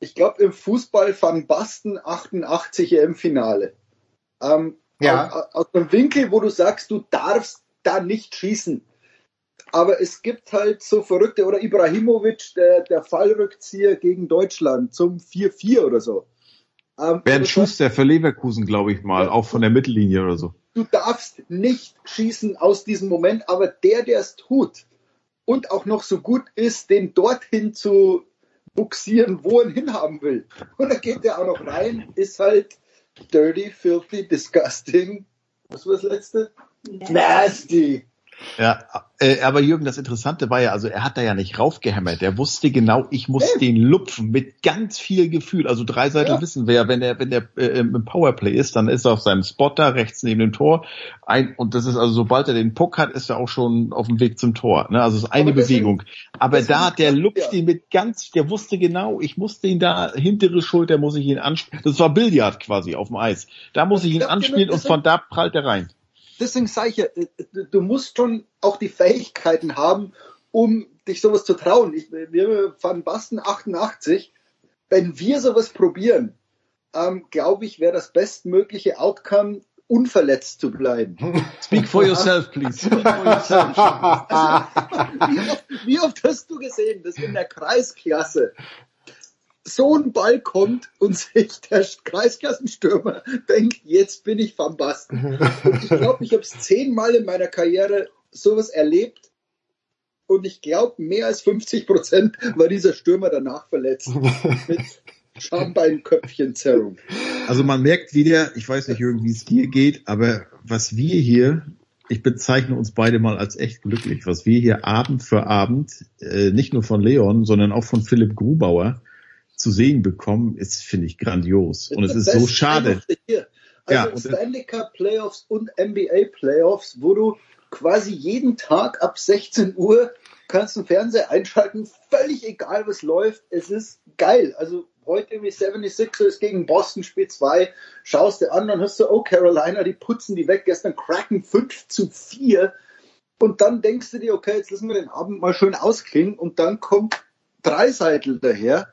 ich glaube im Fußball Van Basten 88 im Finale. Ähm, Ja. Aus, aus einem Winkel, wo du sagst, du darfst da nicht schießen. Aber es gibt halt so Verrückte, oder Ibrahimovic, der, der Fallrückzieher gegen Deutschland zum 4-4 oder so. Ähm, Bernd aber Schuster für Leverkusen, glaube ich mal, auch von der Mittellinie oder so. du darfst nicht schießen aus diesem Moment, aber der, der es tut und auch noch so gut ist, den dorthin zu buxieren, wo er ihn hinhaben will. Und dann geht der auch noch rein, ist halt dirty, filthy, disgusting. Was war das letzte? Nasty. Ja, äh, aber Jürgen, das Interessante war ja, also er hat da ja nicht raufgehämmert. Er wusste genau, ich muss den lupfen mit ganz viel Gefühl. Also drei Seiten wissen wir ja, wenn er wenn der äh, im Powerplay ist, dann ist er auf seinem Spot da rechts neben dem Tor. Ein, und das ist also, sobald er den Puck hat, ist er auch schon auf dem Weg zum Tor. Ne? Also es ist eine Aber deswegen- Bewegung. Aber deswegen da, der lupft ja. ihn mit ganz, der wusste genau, ich musste ihn da, hintere Schulter muss ich ihn anspielen. Das war Billard quasi auf dem Eis. Da muss ich ihn ja anspielen und von da prallt er rein. Deswegen sage ich ja, äh, du- du musst schon auch die Fähigkeiten haben, um dich sowas zu trauen. Ich, wir Van Basten 88, wenn wir sowas probieren, ähm, glaube ich, wäre das bestmögliche Outcome, unverletzt zu bleiben. [laughs] Speak for yourself, please. [laughs] wie, oft, wie oft hast du gesehen, dass in der Kreisklasse so ein Ball kommt und sich der Kreisklassenstürmer denkt, jetzt bin ich Van Basten. Und ich glaube, ich habe es zehnmal in meiner Karriere sowas erlebt und ich glaube, mehr als 50 Prozent war dieser Stürmer danach verletzt. Mit Schambeinköpfchenzerrung. Also man merkt wieder, ich weiß nicht, Jürgen, wie es dir geht, aber was wir hier, ich bezeichne uns beide mal als echt glücklich, was wir hier Abend für Abend, äh, nicht nur von Leon, sondern auch von Philipp Grubauer zu sehen bekommen, ist, finde ich, grandios. Und es ist so schade. Also Ja, und- Stanley Cup Playoffs und NBA Playoffs, wo du quasi jeden Tag ab 16 Uhr kannst den Fernseher einschalten, völlig egal was läuft, es ist geil. Also heute irgendwie 76ers gegen Boston Spiel 2, schaust dir an, dann hast du, oh Carolina, die putzen die weg, gestern cracken 5 zu 4 und dann denkst du dir, okay, jetzt lassen wir den Abend mal schön ausklingen. Und dann kommt Dreiseitel daher,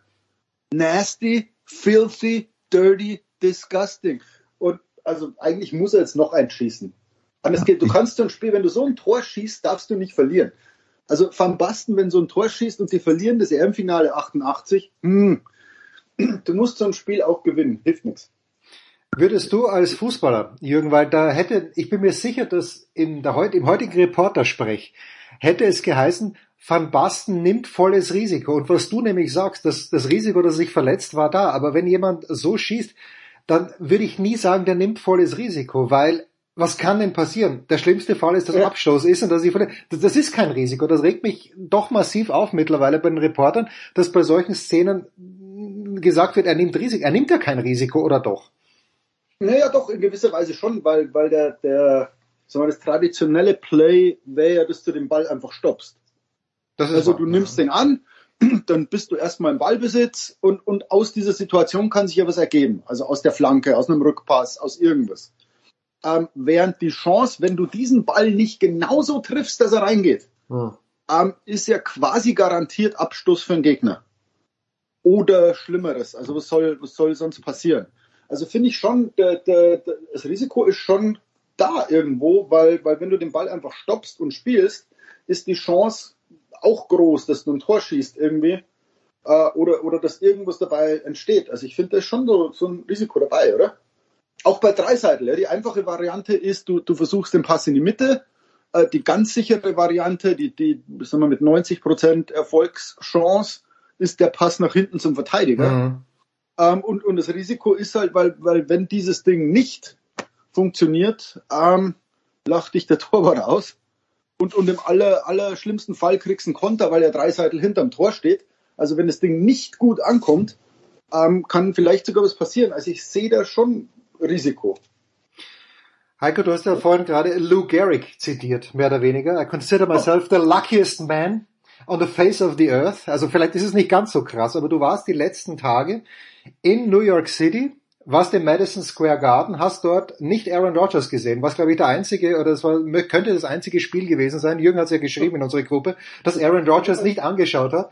nasty, filthy, dirty, disgusting. Und also eigentlich muss er jetzt noch eins schießen. Anders geht, du kannst so ein Spiel, wenn du so ein Tor schießt, darfst du nicht verlieren. Also Van Basten, wenn so ein Tor schießt und die verlieren das EM-Finale 88, hm, [clears throat] du musst so ein Spiel auch gewinnen, hilft nichts. Würdest du als Fußballer, Jürgen, weil da hätte, ich bin mir sicher, dass in der, im heutigen Reportersprech hätte es geheißen, Van Basten nimmt volles Risiko. Und was du nämlich sagst, das, das Risiko, dass er sich verletzt, war da. Aber wenn jemand so schießt, dann würde ich nie sagen, der nimmt volles Risiko, weil was kann denn passieren? Der schlimmste Fall ist, dass Ja. Abstoß ist und dass ich verletzt. Das, das ist kein Risiko. Das regt mich doch massiv auf mittlerweile bei den Reportern, dass bei solchen Szenen gesagt wird, er nimmt Risiko. Er nimmt ja kein Risiko, oder doch? Naja, doch, in gewisser Weise schon, weil, weil der, der, sagen wir, das traditionelle Play wäre ja, dass du den Ball einfach stoppst. Also du nimmst den an, [clears throat] dann bist du erstmal im Ballbesitz und, und aus dieser Situation kann sich ja was ergeben. Also aus der Flanke, aus einem Rückpass, aus irgendwas. Ähm, während die Chance, wenn du diesen Ball nicht genauso triffst, dass er reingeht, ähm, ist ja quasi garantiert Abstoß für den Gegner. Oder Schlimmeres. Also was soll, was soll sonst passieren? Also finde ich schon, der, der, der, das Risiko ist schon da irgendwo, weil, weil wenn du den Ball einfach stoppst und spielst, ist die Chance auch groß, dass du ein Tor schießt irgendwie. Äh, oder, oder dass irgendwas dabei entsteht. Also ich finde, da ist schon so, so ein Risiko dabei, oder? Auch bei Dreiseitel. Ja, die einfache Variante ist, du, du versuchst den Pass in die Mitte. Äh, die ganz sichere Variante, die, die sagen wir, mit 90% Erfolgschance, ist der Pass nach hinten zum Verteidiger. Ähm, und, und das Risiko ist halt, weil, weil wenn dieses Ding nicht funktioniert, ähm, lacht dich der [laughs] Torwart aus. Und, und im aller, aller schlimmsten Fall kriegst du einen Konter, weil der Dreiseitel hinterm Tor steht. Also wenn das Ding nicht gut ankommt, ähm, kann vielleicht sogar was passieren. Also ich sehe da schon Risiko. Heiko, du hast ja vorhin gerade Lou Gehrig zitiert, mehr oder weniger. I consider myself the luckiest man on the face of the earth. Also vielleicht ist es nicht ganz so krass, aber du warst die letzten Tage in New York City, warst im Madison Square Garden, hast dort nicht Aaron Rodgers gesehen, was glaube ich der einzige, oder es könnte das einzige Spiel gewesen sein. Jürgen hat es ja geschrieben in unsere Gruppe, dass Aaron Rodgers nicht angeschaut hat.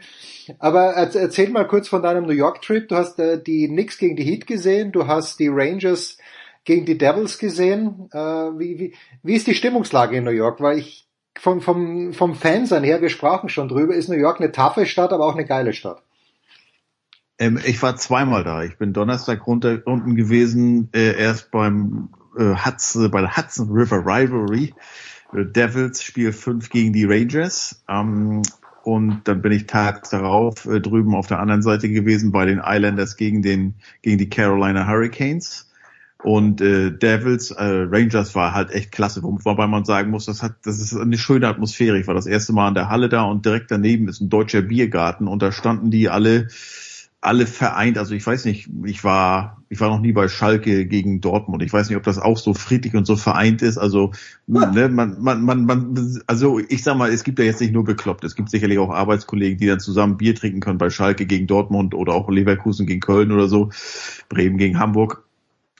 Aber erzähl mal kurz von deinem New York Trip. Du hast äh, die Knicks gegen die Heat gesehen, du hast die Rangers gegen die Devils gesehen. Äh, wie, wie, wie ist die Stimmungslage in New York? Weil ich vom, vom, vom Fansein her, wir sprachen schon drüber, ist New York eine taffe Stadt, aber auch eine geile Stadt. Ähm, ich war zweimal da. Ich bin Donnerstag runter unten gewesen, äh, erst beim äh, Hudson, bei der Hudson River Rivalry. Äh, Devils Spiel 5 gegen die Rangers. Ähm, und dann bin ich tags darauf äh, drüben auf der anderen Seite gewesen bei den Islanders gegen den gegen die Carolina Hurricanes. Und äh, Devils, äh, Rangers war halt echt klasse, wobei man sagen muss, das hat, das ist eine schöne Atmosphäre. Ich war das erste Mal in der Halle da und direkt daneben ist ein deutscher Biergarten und da standen die alle alle vereint. Also ich weiß nicht, ich war, ich war noch nie bei Schalke gegen Dortmund. Ich weiß nicht, ob das auch so friedlich und so vereint ist. Also, ne, man, man, man, man, also ich sag mal, es gibt ja jetzt nicht nur bekloppt. Es gibt sicherlich auch Arbeitskollegen, die dann zusammen Bier trinken können bei Schalke gegen Dortmund oder auch Leverkusen gegen Köln oder so, Bremen gegen Hamburg.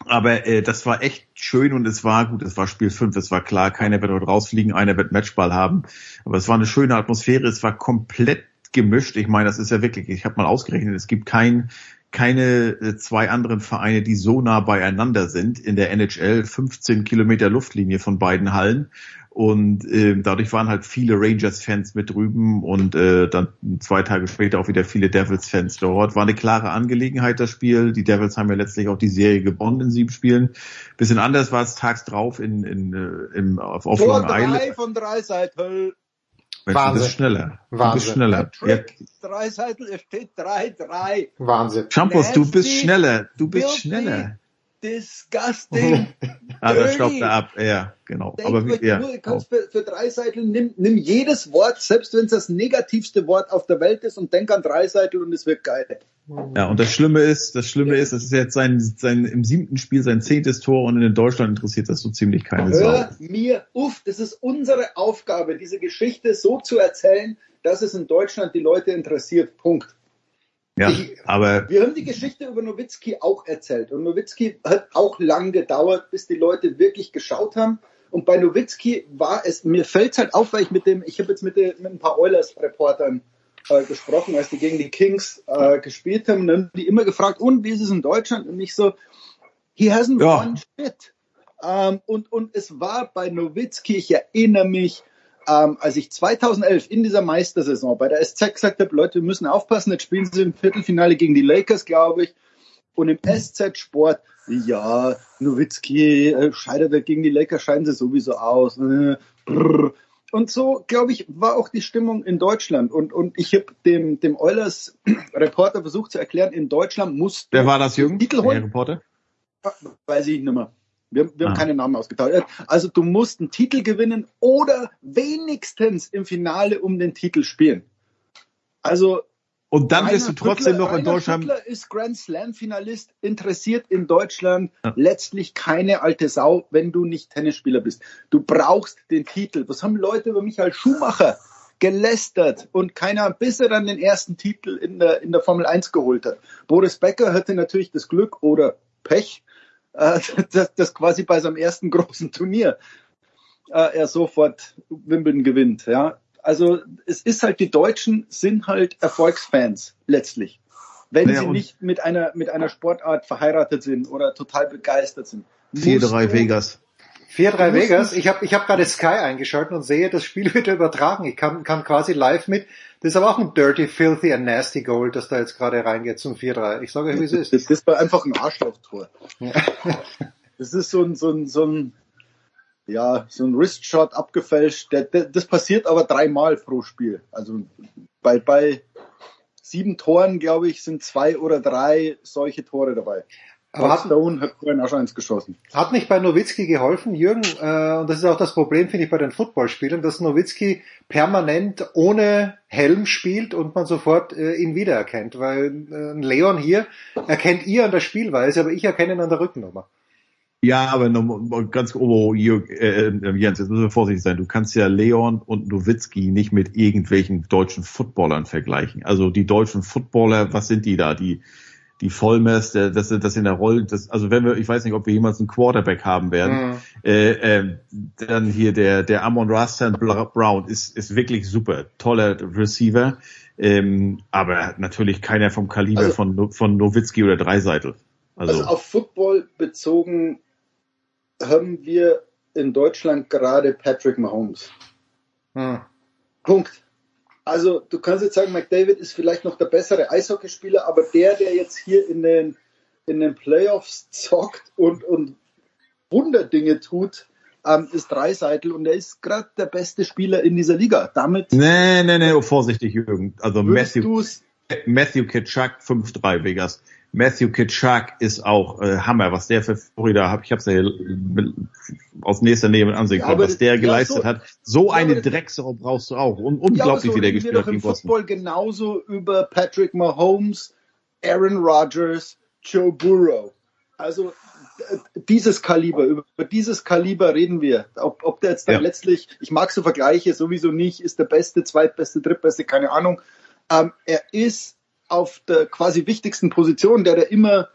Aber äh, das war echt schön und es war gut, es war Spiel 5, es war klar, keiner wird dort rausfliegen, einer wird Matchball haben. Aber es war eine schöne Atmosphäre, es war komplett gemischt. Ich meine, das ist ja wirklich, ich habe mal ausgerechnet, es gibt kein, keine äh, zwei anderen Vereine, die so nah beieinander sind in der NHL, 15 Kilometer Luftlinie von beiden Hallen. Und äh, dadurch waren halt viele Rangers-Fans mit drüben und äh, dann zwei Tage später auch wieder viele Devils-Fans dort. War eine klare Angelegenheit, das Spiel. Die Devils haben ja letztlich auch die Serie gewonnen in sieben Spielen. Bisschen anders war es tags drauf in, in, äh, im, auf, Long Island. drei von drei Seiten. Mensch, du bist schneller. Du bist schneller. Ja, Drei Seiten, es steht drei, drei. Wahnsinn. Shampoos, du bist schneller. Du bist schneller. Disgusting. [laughs] Ah, da stoppt er ab. Ja, genau. Denk Aber wie, ja. nur, du kannst für, für drei Seiten nimm, nimm jedes Wort, selbst wenn es das negativste Wort auf der Welt ist und denk an drei Seiten und es wird geil. Ja, und das Schlimme ist, das Schlimme ist, das ist jetzt sein, sein, im siebten Spiel sein zehntes Tor und in Deutschland interessiert das so ziemlich keine Sau. Hör mir auf, das ist unsere Aufgabe, diese Geschichte so zu erzählen, dass es in Deutschland die Leute interessiert. Punkt. Ja, aber Wir haben die Geschichte über Nowitzki auch erzählt. Und Nowitzki hat auch lang gedauert, bis die Leute wirklich geschaut haben. Und bei Nowitzki war es, mir fällt halt auf, weil ich mit dem, ich habe jetzt mit, den, mit ein paar Oilers-Reportern äh, gesprochen, als die gegen die Kings äh, gespielt haben. Und dann haben die immer gefragt, und wie ist es in Deutschland? Und ich so, he hasn't Ja. won shit. Ähm, und, und es war bei Nowitzki, ich erinnere mich, ähm, als ich 2011 in dieser Meistersaison bei der SZ gesagt habe, Leute, wir müssen aufpassen, jetzt spielen sie im Viertelfinale gegen die Lakers, glaube ich. Und im SZ Sport, ja, Nowitzki äh, scheidet er gegen die Lakers, scheiden sie sowieso aus. Äh. Und so, glaube ich, war auch die Stimmung in Deutschland. Und, und ich habe dem, dem Eulers-Reporter [clears throat] versucht zu erklären, in Deutschland muss wer war das, Jürgen? Titel Der holen. Reporter? Weiß ich nicht mehr. Wir, wir haben Ah. keine Namen ausgetauscht. Also du musst einen Titel gewinnen oder wenigstens im Finale um den Titel spielen. Also Und dann Rainer bist du trotzdem Schüttler- noch in Rainer Deutschland. Schüttler ist Grand Slam Finalist, interessiert in Deutschland Ja. letztlich keine alte Sau, wenn du nicht Tennisspieler bist. Du brauchst den Titel. Was haben Leute über Michael Schumacher gelästert und keiner, bis er dann den ersten Titel in der, in der Formel 1 geholt hat. Boris Becker hatte natürlich das Glück oder Pech, äh, [laughs] dass, dass quasi bei seinem ersten großen Turnier äh, er sofort Wimbledon gewinnt. Ja, also es ist halt, die Deutschen sind halt Erfolgsfans letztlich. Wenn Naja, sie nicht mit einer, mit einer Sportart verheiratet sind oder total begeistert sind. 4-3 Musst du- Vegas. 4-3 Mussten- Vegas. Ich habe ich hab gerade Sky eingeschaltet und sehe, das Spiel wird [laughs] übertragen. Ich kann, kann quasi live mit. Das ist aber auch ein dirty, filthy and nasty Goal, das da jetzt gerade reingeht zum 4-3. Ich sage euch, wie es ist. Das, war einfach ein Arschlochtor. [laughs] Das ist so ein, so ein, so ein, ja, so ein Wristshot abgefälscht. Das passiert aber dreimal pro Spiel. Also bei, bei sieben Toren, glaube ich, sind zwei oder drei solche Tore dabei. Aber hat- Stone hat vorhin auch schon eins geschossen. Hat nicht bei Nowitzki geholfen, Jürgen, äh, und das ist auch das Problem, finde ich, bei den Footballspielern, dass Nowitzki permanent ohne Helm spielt und man sofort äh, ihn wiedererkennt, weil äh, ein Leon hier erkennt ihr an der Spielweise, aber ich erkenne ihn an der Rückennummer. Ja, aber noch, ganz oh, Jürg, äh, äh, Jens, jetzt müssen wir vorsichtig sein. Du kannst ja Leon und Nowitzki nicht mit irgendwelchen deutschen Footballern vergleichen. Also die deutschen Footballer, was sind die da? Die die Vollmers, der, das, das in der Rolle, das, also wenn wir, ich weiß nicht, ob wir jemals einen Quarterback haben werden, Mhm. äh, äh, dann hier der der Amon Rastan Brown ist ist wirklich super, toller Receiver, ähm, aber natürlich keiner vom Kaliber Also- von von Nowitzki oder Dreiseitel. Also, Also auf Football bezogen haben wir in Deutschland gerade Patrick Mahomes. Hm. Punkt. Also du kannst jetzt sagen, McDavid ist vielleicht noch der bessere Eishockeyspieler, aber der, der jetzt hier in den, in den Playoffs zockt und, und Wunderdinge tut, ähm, ist Dreiseitel und er ist gerade der beste Spieler in dieser Liga. Damit Nee, nee, nee, oh, vorsichtig, Jürgen. Also Matthew, Matthew Kitschak 5-3 Vegas. Matthew Kitschak ist auch äh, Hammer, was der für Florida hat. Ich habe es ja mit, aus nächster Nähe mit ansehen können, was der geleistet so- hat. So eine aber- Drecksau brauchst du auch. Un Ja, aber unglaublich, so wie der reden wir gespielt doch hat im. Football genauso über Patrick Mahomes, Aaron Rodgers, Joe Burrow. Also äh, dieses Kaliber, über dieses Kaliber reden wir. Ob, ob der jetzt dann Ja. letztlich, ich mag so Vergleiche sowieso nicht, ist der beste, zweitbeste, drittbeste, keine Ahnung. Ähm, er ist auf der quasi wichtigsten Position, der da immer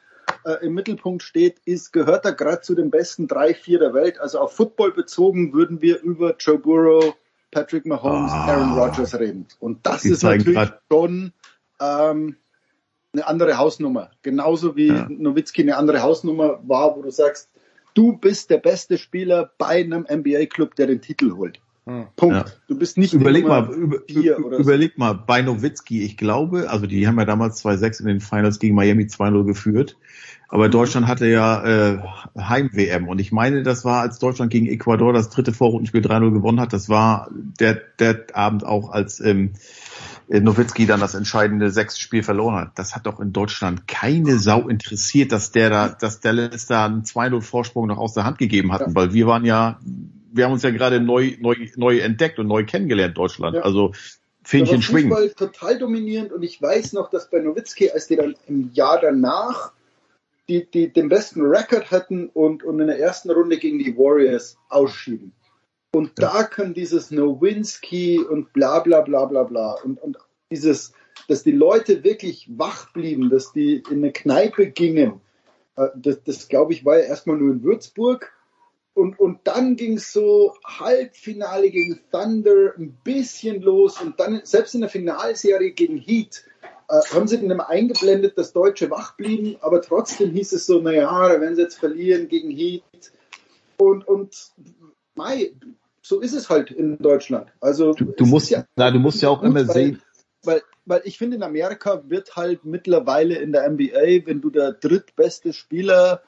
äh, im Mittelpunkt steht, ist, gehört er gerade zu den besten drei, vier der Welt. Also auf Football bezogen würden wir über Joe Burrow, Patrick Mahomes, Ah. Aaron Rodgers reden. Und das ist natürlich schon ähm, eine andere Hausnummer. Genauso wie Ja. Nowitzki eine andere Hausnummer war, wo du sagst, du bist der beste Spieler bei einem NBA-Club, der den Titel holt. Punkt. Ja. Du bist nicht Überleg mal, über, vier über, oder so. überleg mal, bei Nowitzki, ich glaube, also die haben ja damals 2-6 in den Finals gegen Miami 2-0 geführt, aber Mhm. Deutschland hatte ja äh, Heim-WM und ich meine, das war, als Deutschland gegen Ecuador das dritte Vorrundenspiel 3-0 gewonnen hat, das war der, der Abend auch, als ähm, Nowitzki dann das entscheidende sechste Spiel verloren hat. Das hat doch in Deutschland keine Sau interessiert, dass der da, dass der letzte da einen 2-0 Vorsprung noch aus der Hand gegeben hatten, weil wir waren ja, wir haben uns ja gerade neu, neu, neu entdeckt und neu kennengelernt, Deutschland. Ja. Also Da Fähnchen war schwingen. Fußball total dominierend und ich weiß noch, dass bei Nowitzki, als die dann im Jahr danach die, die den besten Rekord hatten und, und in der ersten Runde gegen die Warriors ausschieden. Und da kann dieses Nowinski und bla bla bla bla bla und, und dieses, dass die Leute wirklich wach blieben, dass die in eine Kneipe gingen, äh, das, das glaube ich war ja erstmal nur in Würzburg und, und dann ging es so Halbfinale gegen Thunder ein bisschen los. Und dann selbst in der Finalserie gegen Heat äh, haben sie dann immer eingeblendet, dass Deutsche wach blieben, aber trotzdem hieß es so, naja, werden sie jetzt verlieren gegen Heat. Und, und Mai, so ist es halt in Deutschland. Also Du, du musst, na, du musst ja auch immer weil, sehen, Weil, weil ich finde, in Amerika wird halt mittlerweile in der NBA, wenn du der drittbeste Spieler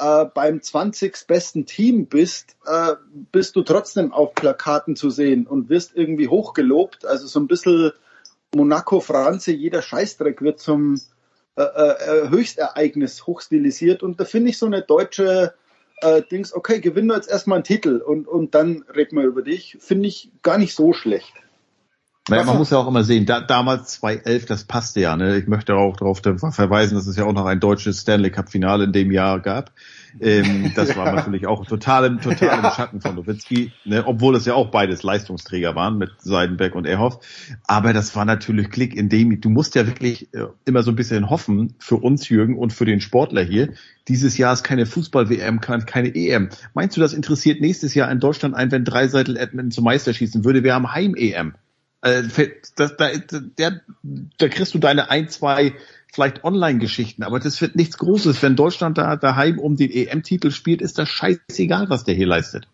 äh, beim 20. besten Team bist, äh, bist du trotzdem auf Plakaten zu sehen und wirst irgendwie hochgelobt. Also so ein bisschen Monaco, Franze, jeder Scheißdreck wird zum äh, äh, Höchstereignis hochstilisiert. Und da finde ich so eine deutsche äh, Dings, okay, gewinnen wir jetzt erstmal einen Titel und, und dann reden wir über dich, finde ich gar nicht so schlecht. Naja, man muss ja auch immer sehen, da, damals 2011, das passte ja. Ne? Ich möchte auch darauf verweisen, dass es ja auch noch ein deutsches Stanley Cup Finale in dem Jahr gab. Ähm, das war Ja. natürlich auch total im, total im Ja. Schatten von Nowitzki, ne? obwohl es ja auch beides Leistungsträger waren mit Seidenberg und Erhoff. Aber das war natürlich Klick in dem, du musst ja wirklich äh, immer so ein bisschen hoffen für uns, Jürgen, und für den Sportler hier. Dieses Jahr ist keine Fußball-WM, kein- keine EM. Meinst du, das interessiert nächstes Jahr in Deutschland ein, wenn Dreiseitel Edmonton zum Meister schießen würde? Wir haben Heim-EM. Äh, das, da, der, da kriegst du deine ein, zwei vielleicht Online-Geschichten, aber das wird nichts Großes. Wenn Deutschland da daheim um den EM-Titel spielt, ist das scheißegal, was der hier leistet.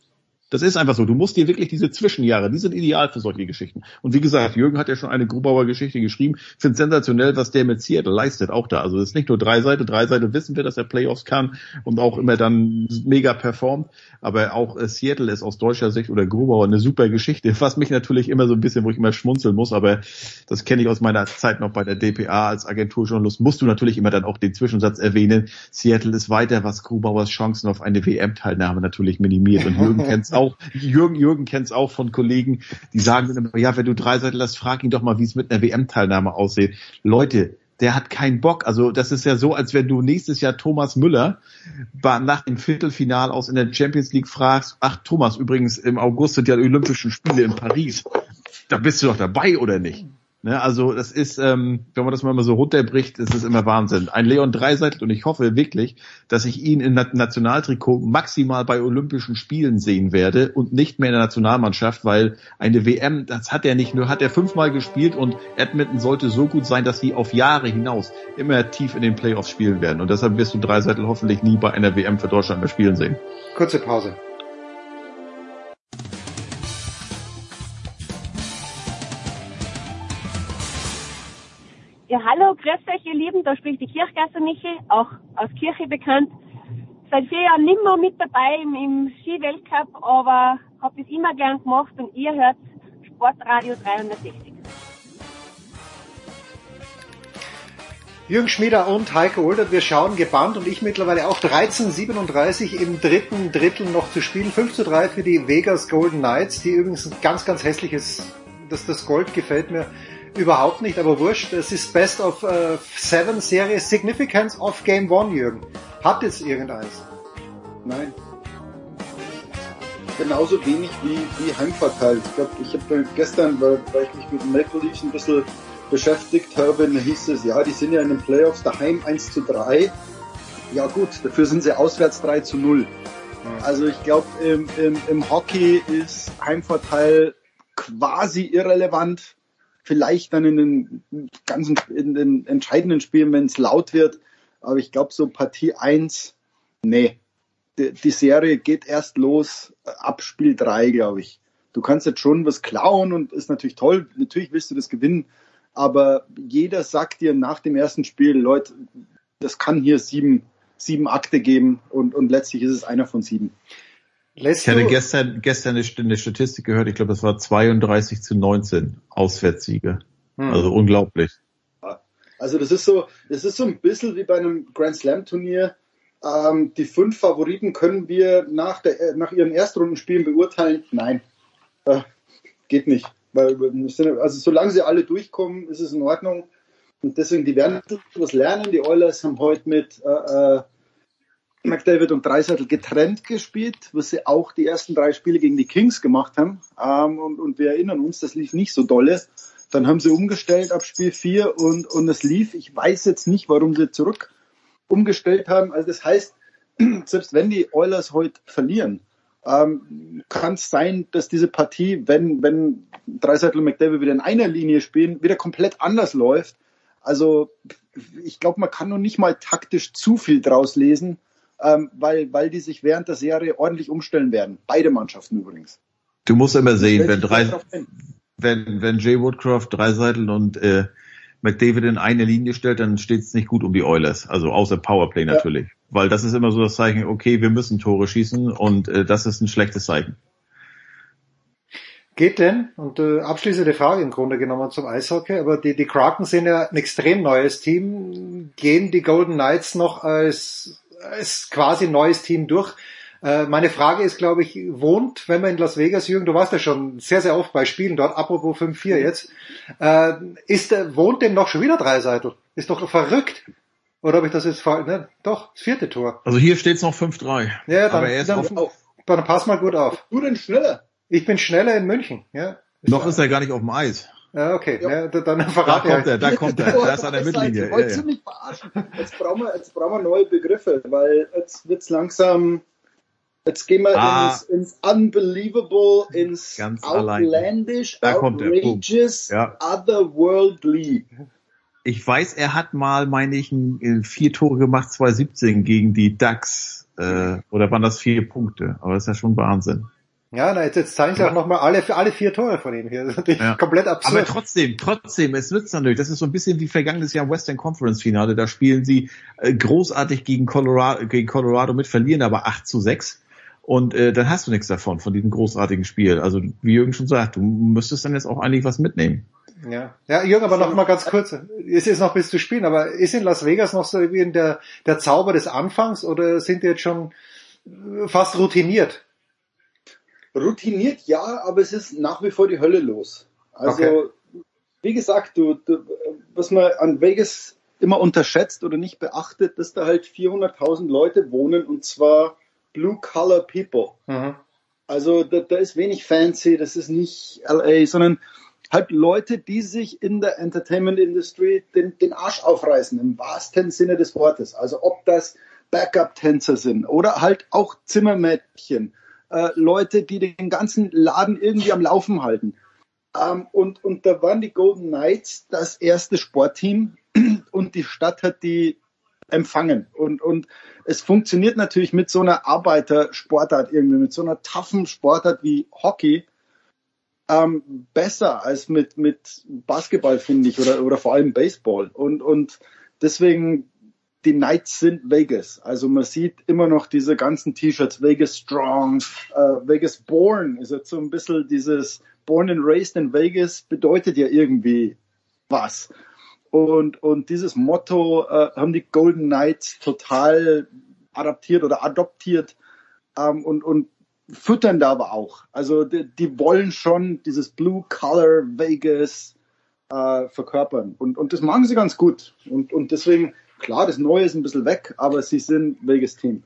Das ist einfach so. Du musst dir wirklich diese Zwischenjahre, die sind ideal für solche Geschichten. Und wie gesagt, Jürgen hat ja schon eine Grubauer Geschichte geschrieben. Ich finde sensationell, was der mit Seattle leistet, auch da. Also es ist nicht nur drei Seite, drei Seite wissen wir, dass er Playoffs kann und auch immer dann mega performt. Aber auch äh, Seattle ist aus deutscher Sicht oder Grubauer eine super Geschichte, was mich natürlich immer so ein bisschen, wo ich immer schmunzeln muss, aber das kenne ich aus meiner Zeit noch bei der DPA als Agenturjournalist, musst du natürlich immer dann auch den Zwischensatz erwähnen. Seattle ist weiter, was Grubauers Chancen auf eine WM-Teilnahme natürlich minimiert. Und Jürgen [laughs] kennt's auch, Jürgen, Jürgen kennt's auch von Kollegen, die sagen immer, ja, wenn du drei Seiten hast, frag ihn doch mal, wie es mit einer WM-Teilnahme aussieht. Leute, der hat keinen Bock. Also das ist ja so, als wenn du nächstes Jahr Thomas Müller nach dem Viertelfinal aus in der Champions League fragst, ach Thomas, übrigens im August sind ja die Olympischen Spiele in Paris. Da bist du doch dabei, oder nicht? Ne, also das ist, ähm, wenn man das mal so runterbricht, ist es immer Wahnsinn. Ein Leon Dreiseitel und ich hoffe wirklich, dass ich ihn in Na- Nationaltrikot maximal bei Olympischen Spielen sehen werde und nicht mehr in der Nationalmannschaft, weil eine WM, das hat er nicht nur, hat er fünfmal gespielt und Edmonton sollte so gut sein, dass sie auf Jahre hinaus immer tief in den Playoffs spielen werden. Und deshalb wirst du Dreiseitel hoffentlich nie bei einer WM für Deutschland mehr spielen sehen. Kurze Pause. Hallo, grüß euch, ihr Lieben, da spricht die Kirchgasser Michi, auch aus Kirche bekannt. Seit vier Jahren nimmer mit dabei im, im Skiweltcup, aber habe das immer gern gemacht und ihr hört Sportradio 360. Jürgen Schmieder und Heiko Oldert, wir schauen gebannt und ich mittlerweile auch 13:37 im dritten Drittel noch zu spielen. 5 zu 3 für die Vegas Golden Knights, die übrigens ein ganz, ganz hässliches, das, das Gold gefällt mir überhaupt nicht, aber wurscht. Es ist Best of äh, Seven Serie Significance of Game One, Jürgen. Hat jetzt irgendeins? Nein. Genauso wenig wie, wie Heimvorteil. Ich glaube, ich habe gestern, weil, weil ich mich mit den Maple Leafs ein bisschen beschäftigt habe, hieß es, ja, die sind ja in den Playoffs daheim 1 zu 3. Ja gut, dafür sind sie auswärts 3 zu 0. Also ich glaube, im, im, im Hockey ist Heimvorteil quasi irrelevant. Vielleicht dann in den ganzen, in den entscheidenden Spielen, wenn es laut wird. Aber ich glaube, so Partie 1, nee. Die, die Serie geht erst los äh, ab Spiel 3, glaube ich. Du kannst jetzt schon was klauen und ist natürlich toll. Natürlich willst du das gewinnen aber jeder sagt dir nach dem ersten Spiel, Leute, das kann hier sieben, sieben Akte geben und, und letztlich ist es einer von sieben. Lässt ich hatte gestern, gestern eine Statistik gehört, ich glaube, es war 32 zu 19 Auswärtssiege. Hm. Also unglaublich. Also das ist so, das ist so ein bisschen wie bei einem Grand Slam Turnier. Ähm, die fünf Favoriten können wir nach, der, nach ihren Erstrundenspielen beurteilen. Nein, äh, geht nicht. Weil, also solange sie alle durchkommen, ist es in Ordnung. Und deswegen, die werden etwas lernen. Die Oilers haben heute mit äh, äh, McDavid und Dreiseitel getrennt gespielt, was sie auch die ersten drei Spiele gegen die Kings gemacht haben. Ähm, und, und wir erinnern uns, das lief nicht so dolle. Dann haben sie umgestellt ab Spiel 4 und, und es lief. Ich weiß jetzt nicht, warum sie zurück umgestellt haben. Also das heißt, [clears throat] selbst wenn die Oilers heute verlieren, ähm, kann es sein, dass diese Partie, wenn, wenn Dreiseitel und McDavid wieder in einer Linie spielen, wieder komplett anders läuft. Also ich glaube, man kann noch nicht mal taktisch zu viel draus lesen, ähm, weil, weil die sich während der Serie ordentlich umstellen werden. Beide Mannschaften übrigens. Du musst immer sehen, wenn, drei, wenn, wenn Jay Woodcroft, Dreiseitel und äh, McDavid in eine Linie stellt, dann steht es nicht gut um die Oilers. Also außer Powerplay natürlich. Ja. Weil das ist immer so das Zeichen, okay, wir müssen Tore schießen und äh, das ist ein schlechtes Zeichen. Geht denn, und äh, abschließende Frage im Grunde genommen zum Eishockey, aber die, die Kraken sind ja ein extrem neues Team. Gehen die Golden Knights noch als, als quasi neues Team durch? Äh, meine Frage ist, glaube ich, wohnt, wenn man in Las Vegas, Jürgen, du warst ja schon sehr, sehr oft bei Spielen dort, apropos 5-4 jetzt, äh, ist, wohnt denn noch schon wieder Dreiseitel? Ist doch verrückt. Oder habe ich das jetzt falsch? Ne? Doch, das vierte Tor. Also hier steht's noch 5-3. Ja, dann, aber er ist dann, auf, dann pass mal gut auf. Du denn schneller? Ich bin schneller in München, ja. Ist Noch ist er gar nicht auf dem Eis. Ja, okay, ja. Ja, dann [laughs] verrate Da kommt er, da kommt er, [laughs] da ist an der Mittellinie. Ja, ja. Mich verarschen. Jetzt brauchen wir, jetzt brauchen wir neue Begriffe, weil jetzt wird's langsam, jetzt gehen wir ah. ins, ins Unbelievable, ins Ganz Outlandish, da Outrageous, ja. Otherworldly. Ich weiß, er hat mal, meine ich, vier Tore gemacht, 2017 gegen die Ducks. Äh, oder waren das vier Punkte? Aber das ist ja schon Wahnsinn. Ja, na, jetzt, jetzt zeigen sie auch nochmal alle, alle vier Tore von ihm hier. [laughs] Das ist natürlich ja. komplett absurd. Aber trotzdem, trotzdem, es nützt natürlich. Das ist so ein bisschen wie vergangenes Jahr Western Conference Finale. Da spielen sie äh, großartig gegen Colorado, gegen Colorado mit, verlieren aber 8 zu 6. Und äh, dann hast du nichts davon, von diesem großartigen Spiel. Also wie Jürgen schon sagt, du müsstest dann jetzt auch eigentlich was mitnehmen. Ja, ja Jürgen, aber noch mal ganz kurz. Es ist noch bis zu spielen, aber ist in Las Vegas noch so wie in der, der Zauber des Anfangs oder sind die jetzt schon fast routiniert? Routiniert ja, aber es ist nach wie vor die Hölle los. Also, okay. wie gesagt, du, du, was man an Vegas immer unterschätzt oder nicht beachtet, dass da halt 400.000 Leute wohnen und zwar Blue Collar People. Mhm. Also da, da ist wenig fancy, das ist nicht LA, sondern halt Leute, die sich in der Entertainment Industry den, den Arsch aufreißen, im wahrsten Sinne des Wortes. Also ob das Backup-Tänzer sind oder halt auch Zimmermädchen äh, Leute, die den ganzen Laden irgendwie am Laufen halten. Ähm, und, und da waren die Golden Knights das erste Sportteam [clears throat] und die Stadt hat die empfangen. Und, und es funktioniert natürlich mit so einer Arbeitersportart irgendwie, mit so einer toughen Sportart wie Hockey, ähm, besser als mit, mit Basketball, finde ich, oder, oder vor allem Baseball. Und, und deswegen, die Knights sind Vegas. Also man sieht immer noch diese ganzen T-Shirts, Vegas Strong, äh, Vegas Born ist jetzt so ein bisschen dieses Born and Raised in Vegas bedeutet ja irgendwie was. Und, und dieses Motto äh, haben die Golden Knights total adaptiert oder adoptiert ähm, und, und füttern da aber auch. Also die, die wollen schon dieses Blue Color Vegas äh, verkörpern. Und, und das machen sie ganz gut. Und, und deswegen, klar, das Neue ist ein bisschen weg, aber sie sind Vegas Team.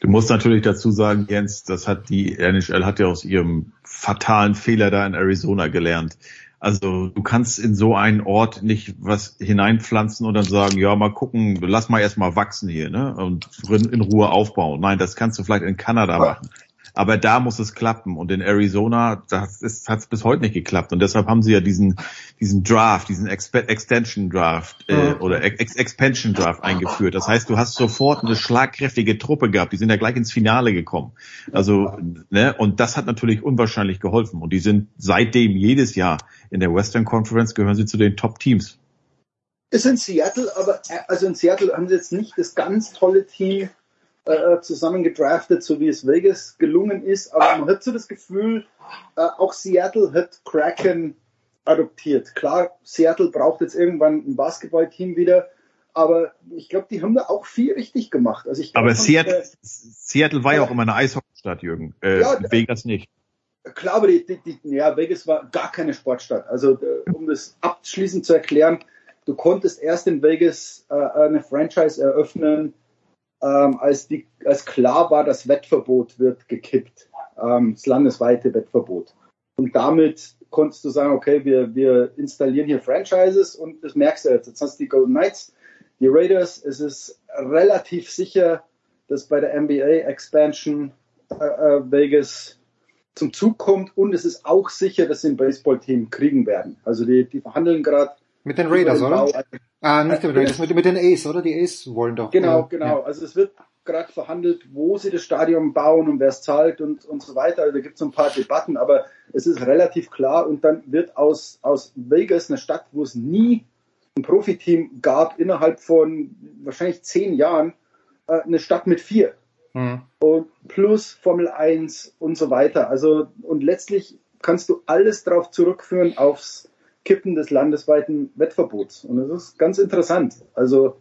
Du musst natürlich dazu sagen, Jens, das hat die NHL hat ja aus ihrem fatalen Fehler da in Arizona gelernt. Also du kannst in so einen Ort nicht was hineinpflanzen und dann sagen, ja, mal gucken, lass mal erstmal wachsen hier, ne? Und in Ruhe aufbauen. Nein, das kannst du vielleicht in Kanada machen. Aber da muss es klappen. Und in Arizona, das hat es bis heute nicht geklappt. Und deshalb haben sie ja diesen, diesen Draft, diesen Expe Extension Draft äh, oder Ex Expansion Draft eingeführt. Das heißt, du hast sofort eine schlagkräftige Truppe gehabt. Die sind ja gleich ins Finale gekommen. Also, ne, und das hat natürlich unwahrscheinlich geholfen. Und die sind seitdem jedes Jahr in der Western Conference gehören sie zu den Top Teams. Ist in Seattle, aber äh, also in Seattle haben sie jetzt nicht das ganz tolle Team äh, zusammen gedraftet, so wie es Vegas gelungen ist. Aber man hat so das Gefühl, äh, auch Seattle hat Kraken adoptiert. Klar, Seattle braucht jetzt irgendwann ein Basketballteam wieder, aber ich glaube, die haben da auch viel richtig gemacht. Also ich glaub, aber Seattle, äh, Seattle war ja auch immer eine Eishockeystadt, Jürgen. Äh, ja, Vegas nicht. Klar, aber die, die, die, ja, Vegas war gar keine Sportstadt. Also äh, um das abschließend zu erklären, du konntest erst in Vegas äh, eine Franchise eröffnen, ähm, als, die, als klar war, das Wettverbot wird gekippt, ähm, das landesweite Wettverbot. Und damit konntest du sagen, okay, wir, wir installieren hier Franchises und das merkst du jetzt. Jetzt hast du die Golden Knights, die Raiders. Es ist relativ sicher, dass bei der NBA Expansion äh, äh, Vegas zum Zug kommt und es ist auch sicher, dass sie ein Baseballteam kriegen werden. Also die, die verhandeln gerade mit den Raiders, oder? Ah, nicht mit den Raiders, mit, mit den Ace, oder? Die Ace wollen doch. Genau, ja. genau. Also es wird gerade verhandelt, wo sie das Stadion bauen und wer es zahlt und, und so weiter. Also da gibt es ein paar Debatten, aber es ist relativ klar und dann wird aus, aus Vegas eine Stadt, wo es nie ein Profiteam gab, innerhalb von wahrscheinlich zehn Jahren, äh, eine Stadt mit vier. Mhm. Und plus Formel 1 und so weiter. Also, und letztlich kannst du alles darauf zurückführen aufs Kippen des landesweiten Wettverbots. Und das ist ganz interessant. Also,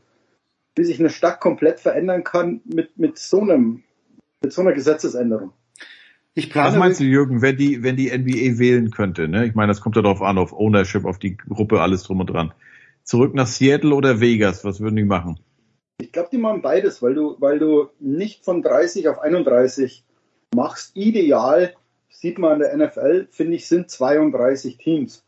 wie sich eine Stadt komplett verändern kann mit, mit so einem, mit so einer Gesetzesänderung. Ich plane Was meinst du, Jürgen, wenn die, wenn die NBA wählen könnte? Ne? Ich meine, das kommt ja darauf an, auf Ownership, auf die Gruppe, alles drum und dran. Zurück nach Seattle oder Vegas? Was würden die machen? Ich glaube, die machen beides, weil du, weil du nicht von 30 auf 31 machst. Ideal, sieht man in der NFL, finde ich, sind 32 Teams.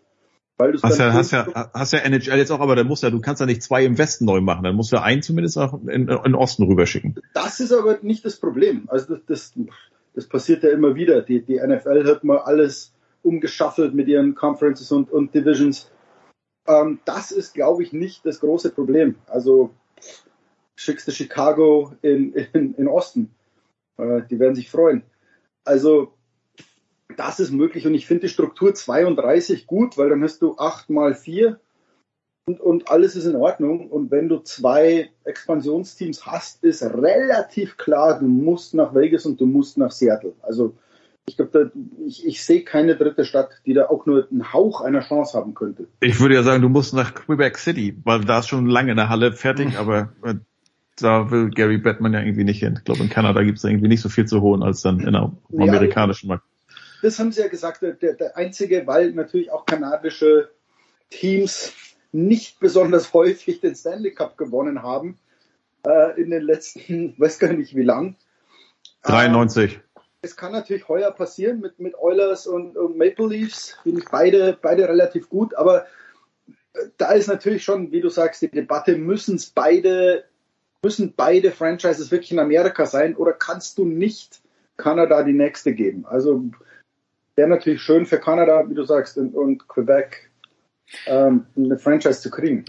Weil du hast ja, hast ja, hast ja NHL jetzt auch, aber dann musst ja, du kannst ja nicht zwei im Westen neu machen, dann musst du ja einen zumindest auch in, in Osten rüberschicken. Das ist aber nicht das Problem. Also das, das, das passiert ja immer wieder. Die, die NFL hat mal alles umgeschaffelt mit ihren Conferences und, und Divisions. Ähm, das ist, glaube ich, nicht das große Problem. Also schickst du Chicago in, in, in Osten. Äh, die werden sich freuen. Also das ist möglich und ich finde die Struktur 32 gut, weil dann hast du 8 mal 4 und, und alles ist in Ordnung. Und wenn du zwei Expansionsteams hast, ist relativ klar, du musst nach Vegas und du musst nach Seattle. Also ich glaube, ich, ich sehe keine dritte Stadt, die da auch nur einen Hauch einer Chance haben könnte. Ich würde ja sagen, du musst nach Quebec City, weil da ist schon lange eine Halle fertig, aber äh, da will Gary Batman ja irgendwie nicht hin. Ich glaube, in Kanada gibt es irgendwie nicht so viel zu holen als dann in der amerikanischen Markt das haben sie ja gesagt, der, der einzige, weil natürlich auch kanadische Teams nicht besonders häufig den Stanley Cup gewonnen haben äh, in den letzten, [laughs] weiß gar nicht wie lang. 93. Äh, es kann natürlich heuer passieren mit, mit Oilers und, und Maple Leafs, finde ich beide, beide relativ gut, aber äh, da ist natürlich schon, wie du sagst, die Debatte, müssen es beide, müssen beide Franchises wirklich in Amerika sein oder kannst du nicht Kanada die nächste geben? Also wäre natürlich schön für Kanada, wie du sagst, und, und Quebec ähm, eine Franchise zu kriegen.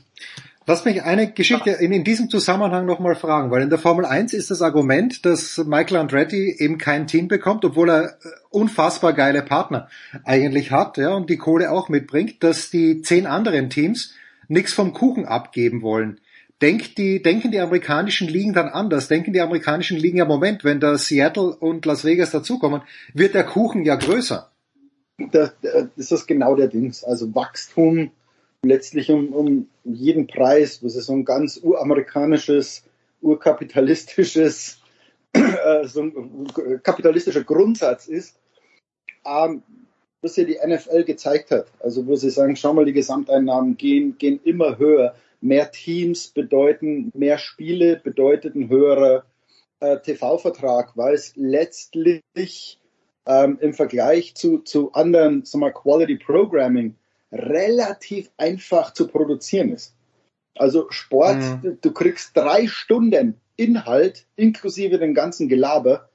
Lass mich eine Geschichte in, in diesem Zusammenhang nochmal fragen, weil in der Formel 1 ist das Argument, dass Michael Andretti eben kein Team bekommt, obwohl er äh, unfassbar geile Partner eigentlich hat, ja, und die Kohle auch mitbringt, dass die zehn anderen Teams nichts vom Kuchen abgeben wollen. Denkt die, denken die amerikanischen Ligen dann anders? Denken die amerikanischen Ligen ja, Moment, wenn da Seattle und Las Vegas dazukommen, wird der Kuchen ja größer. Das, das ist genau der Dings. Also Wachstum, letztlich um, um jeden Preis, was ist so ein ganz uramerikanisches, urkapitalistisches, äh, so ein kapitalistischer Grundsatz ist, ähm, was ja die NFL gezeigt hat. Also wo sie sagen, schau mal, die Gesamteinnahmen gehen, gehen immer höher. Mehr Teams bedeuten mehr Spiele, bedeutet ein höherer äh, TV-Vertrag, weil es letztlich ähm, im Vergleich zu, zu anderen, sag mal, Quality Programming relativ einfach zu produzieren ist. Also Sport, mhm. du kriegst drei Stunden Inhalt inklusive den ganzen Gelaber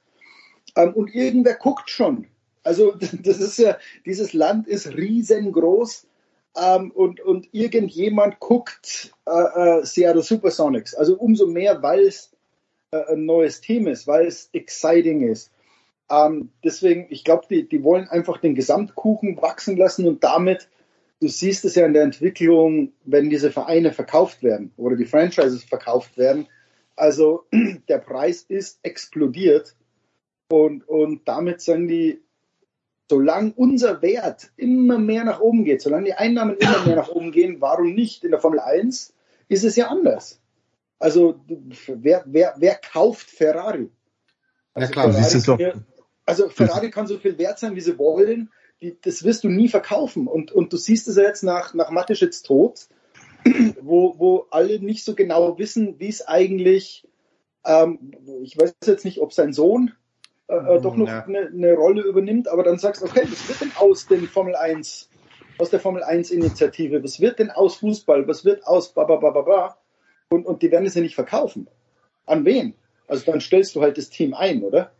ähm, und irgendwer guckt schon. Also [laughs] das ist ja, dieses Land ist riesengroß ähm, und, und irgendjemand guckt äh, äh, Seattle Supersonics. Also umso mehr, weil es äh, ein neues Team ist, weil es exciting ist. Ähm, deswegen, ich glaube, die, die wollen einfach den Gesamtkuchen wachsen lassen und damit du siehst es ja in der Entwicklung, wenn diese Vereine verkauft werden oder die Franchises verkauft werden. Also [clears throat] der Preis ist explodiert und, und damit sagen die, solange unser Wert immer mehr nach oben geht, solange die Einnahmen immer mehr nach oben gehen, warum nicht? In der Formel 1 ist es ja anders. Also wer, wer, wer kauft Ferrari? Also ja klar, Ferrari, siehst du doch. Also Ferrari kann so viel wert sein, wie sie wollen die, das wirst du nie verkaufen. Und, und du siehst es ja jetzt nach, nach Mateschitz Tod, [clears throat] wo, wo alle nicht so genau wissen, wie es eigentlich, ähm, ich weiß jetzt nicht, ob sein Sohn äh, äh doch noch ja. eine, eine, Rolle übernimmt, aber dann sagst du, okay, was wird denn aus den Formel 1, aus der Formel 1 Initiative, was wird denn aus Fußball, was wird aus ba, ba, ba, ba, ba? Und, und die werden es ja nicht verkaufen. An wen? Also dann stellst du halt das Team ein, oder?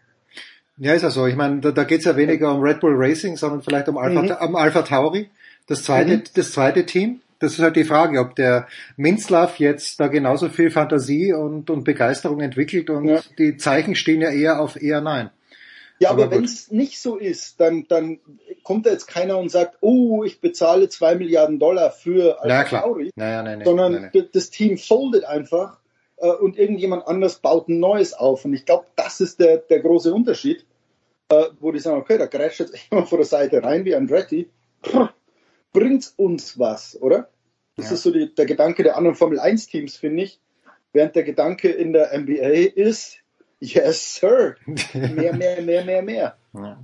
Ja, ist ja so. Ich meine, da, da geht es ja weniger um Red Bull Racing, sondern vielleicht um Alpha, mhm. um Alpha Tauri, das zweite, mhm. das zweite Team. Das ist halt die Frage, ob der Minzlaff jetzt da genauso viel Fantasie und, und Begeisterung entwickelt und ja. die Zeichen stehen ja eher auf eher nein. Ja, aber, aber wenn es nicht so ist, dann, dann kommt da jetzt keiner und sagt, oh, ich bezahle zwei Milliarden Dollar für Alpha ja, klar. Tauri, naja, nein, nein, sondern nein, nein. das Team foldet einfach äh, und irgendjemand anders baut ein neues auf. Und ich glaube, das ist der, der große Unterschied, äh, wo die sagen, okay, da greift jetzt [laughs] jemand von der Seite rein wie Andretti. Bringt uns was, oder? Das ja. ist so die, der Gedanke der anderen Formel 1 Teams, finde ich. Während der Gedanke in der NBA ist, yes, sir. [laughs] Mehr, mehr, mehr, mehr, mehr. Ja.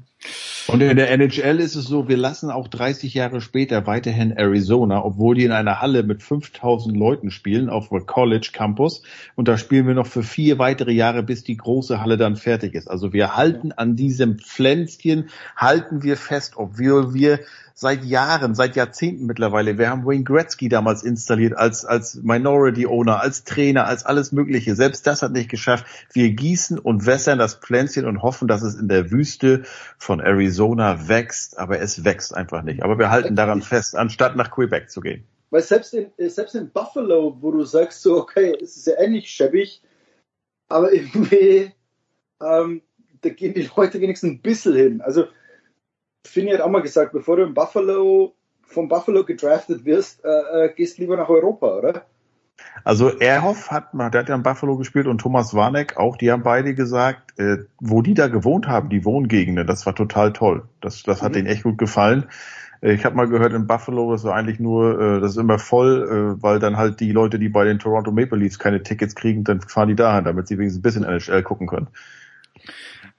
Und in der NHL ist es so, wir lassen auch 30 Jahre später weiterhin Arizona, obwohl die in einer Halle mit 5000 Leuten spielen auf dem College Campus. Und da spielen wir noch für vier weitere Jahre, bis die große Halle dann fertig ist. Also wir halten an diesem Pflänzchen, halten wir fest, obwohl wir seit Jahren, seit Jahrzehnten mittlerweile. Wir haben Wayne Gretzky damals installiert als, als Minority Owner, als Trainer, als alles Mögliche. Selbst das hat nicht geschafft. Wir gießen und wässern das Pflänzchen und hoffen, dass es in der Wüste von Arizona wächst, aber es wächst einfach nicht. Aber wir halten daran fest, anstatt nach Quebec zu gehen. Weil selbst in, selbst in Buffalo, wo du sagst so, okay, es ist ja ähnlich schäbig, aber irgendwie, ähm, da gehen die Leute wenigstens ein bisschen hin. Also Finney hat auch mal gesagt, bevor du in Buffalo, von Buffalo gedraftet wirst, äh, äh, gehst lieber nach Europa, oder? Also Erhoff hat mal, der hat ja in Buffalo gespielt und Thomas Warneck auch, die haben beide gesagt, äh, wo die da gewohnt haben, die Wohngegenden, das war total toll. Das, das hat mhm. denen echt gut gefallen. Äh, ich habe mal gehört, in Buffalo ist eigentlich nur, äh, das ist immer voll, äh, weil dann halt die Leute, die bei den Toronto Maple Leafs keine Tickets kriegen, dann fahren die dahin, damit sie wenigstens ein bisschen NHL gucken können.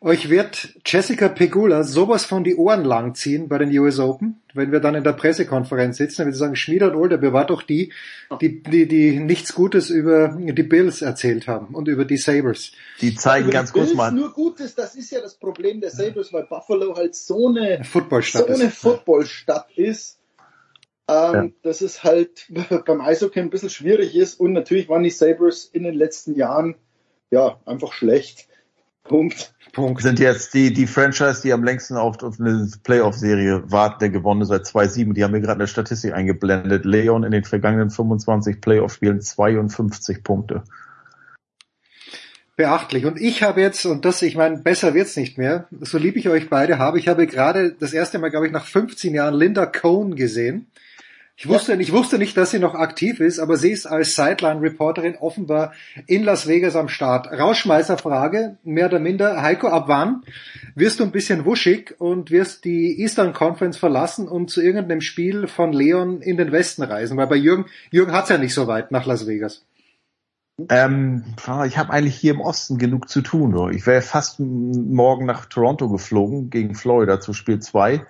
Euch wird Jessica Pegula sowas von die Ohren langziehen bei den US Open, wenn wir dann in der Pressekonferenz sitzen, dann wird sie sagen, Schmied und Older war doch die, die, die, die nichts Gutes über die Bills erzählt haben und über die Sabres. Die zeigen ganz kurz mal. nur Gutes, das ist ja das Problem der Sabres, weil Buffalo halt so eine Footballstadt so eine Footballstadt ist. Ähm, ja. dass es halt [laughs] beim Eishockey ein bisschen schwierig ist und natürlich waren die Sabres in den letzten Jahren ja einfach schlecht. Punkt. Punkt. Sind jetzt die, die Franchise, die am längsten auf, auf eine Playoff-Serie wartet, der gewonnen seit 2-7. Die haben mir gerade eine Statistik eingeblendet. Leon in den vergangenen 25 Playoff-Spielen 52 Punkte. Beachtlich. Und ich habe jetzt, und das, ich meine, besser wird's nicht mehr, so lieb ich euch beide habe, ich habe gerade das erste Mal, glaube ich, nach 15 Jahren Linda Cohn gesehen. Ich wusste, ich wusste nicht, dass sie noch aktiv ist, aber sie ist als Sideline-Reporterin offenbar in Las Vegas am Start. Rauschmeißerfrage, mehr oder minder. Heiko, ab wann wirst du ein bisschen wuschig und wirst die Eastern Conference verlassen und zu irgendeinem Spiel von Leon in den Westen reisen? Weil bei Jürgen, Jürgen hat's ja nicht so weit nach Las Vegas. Ähm, ich habe eigentlich hier im Osten genug zu tun. Ich wäre fast morgen nach Toronto geflogen gegen Florida zu Spiel 2.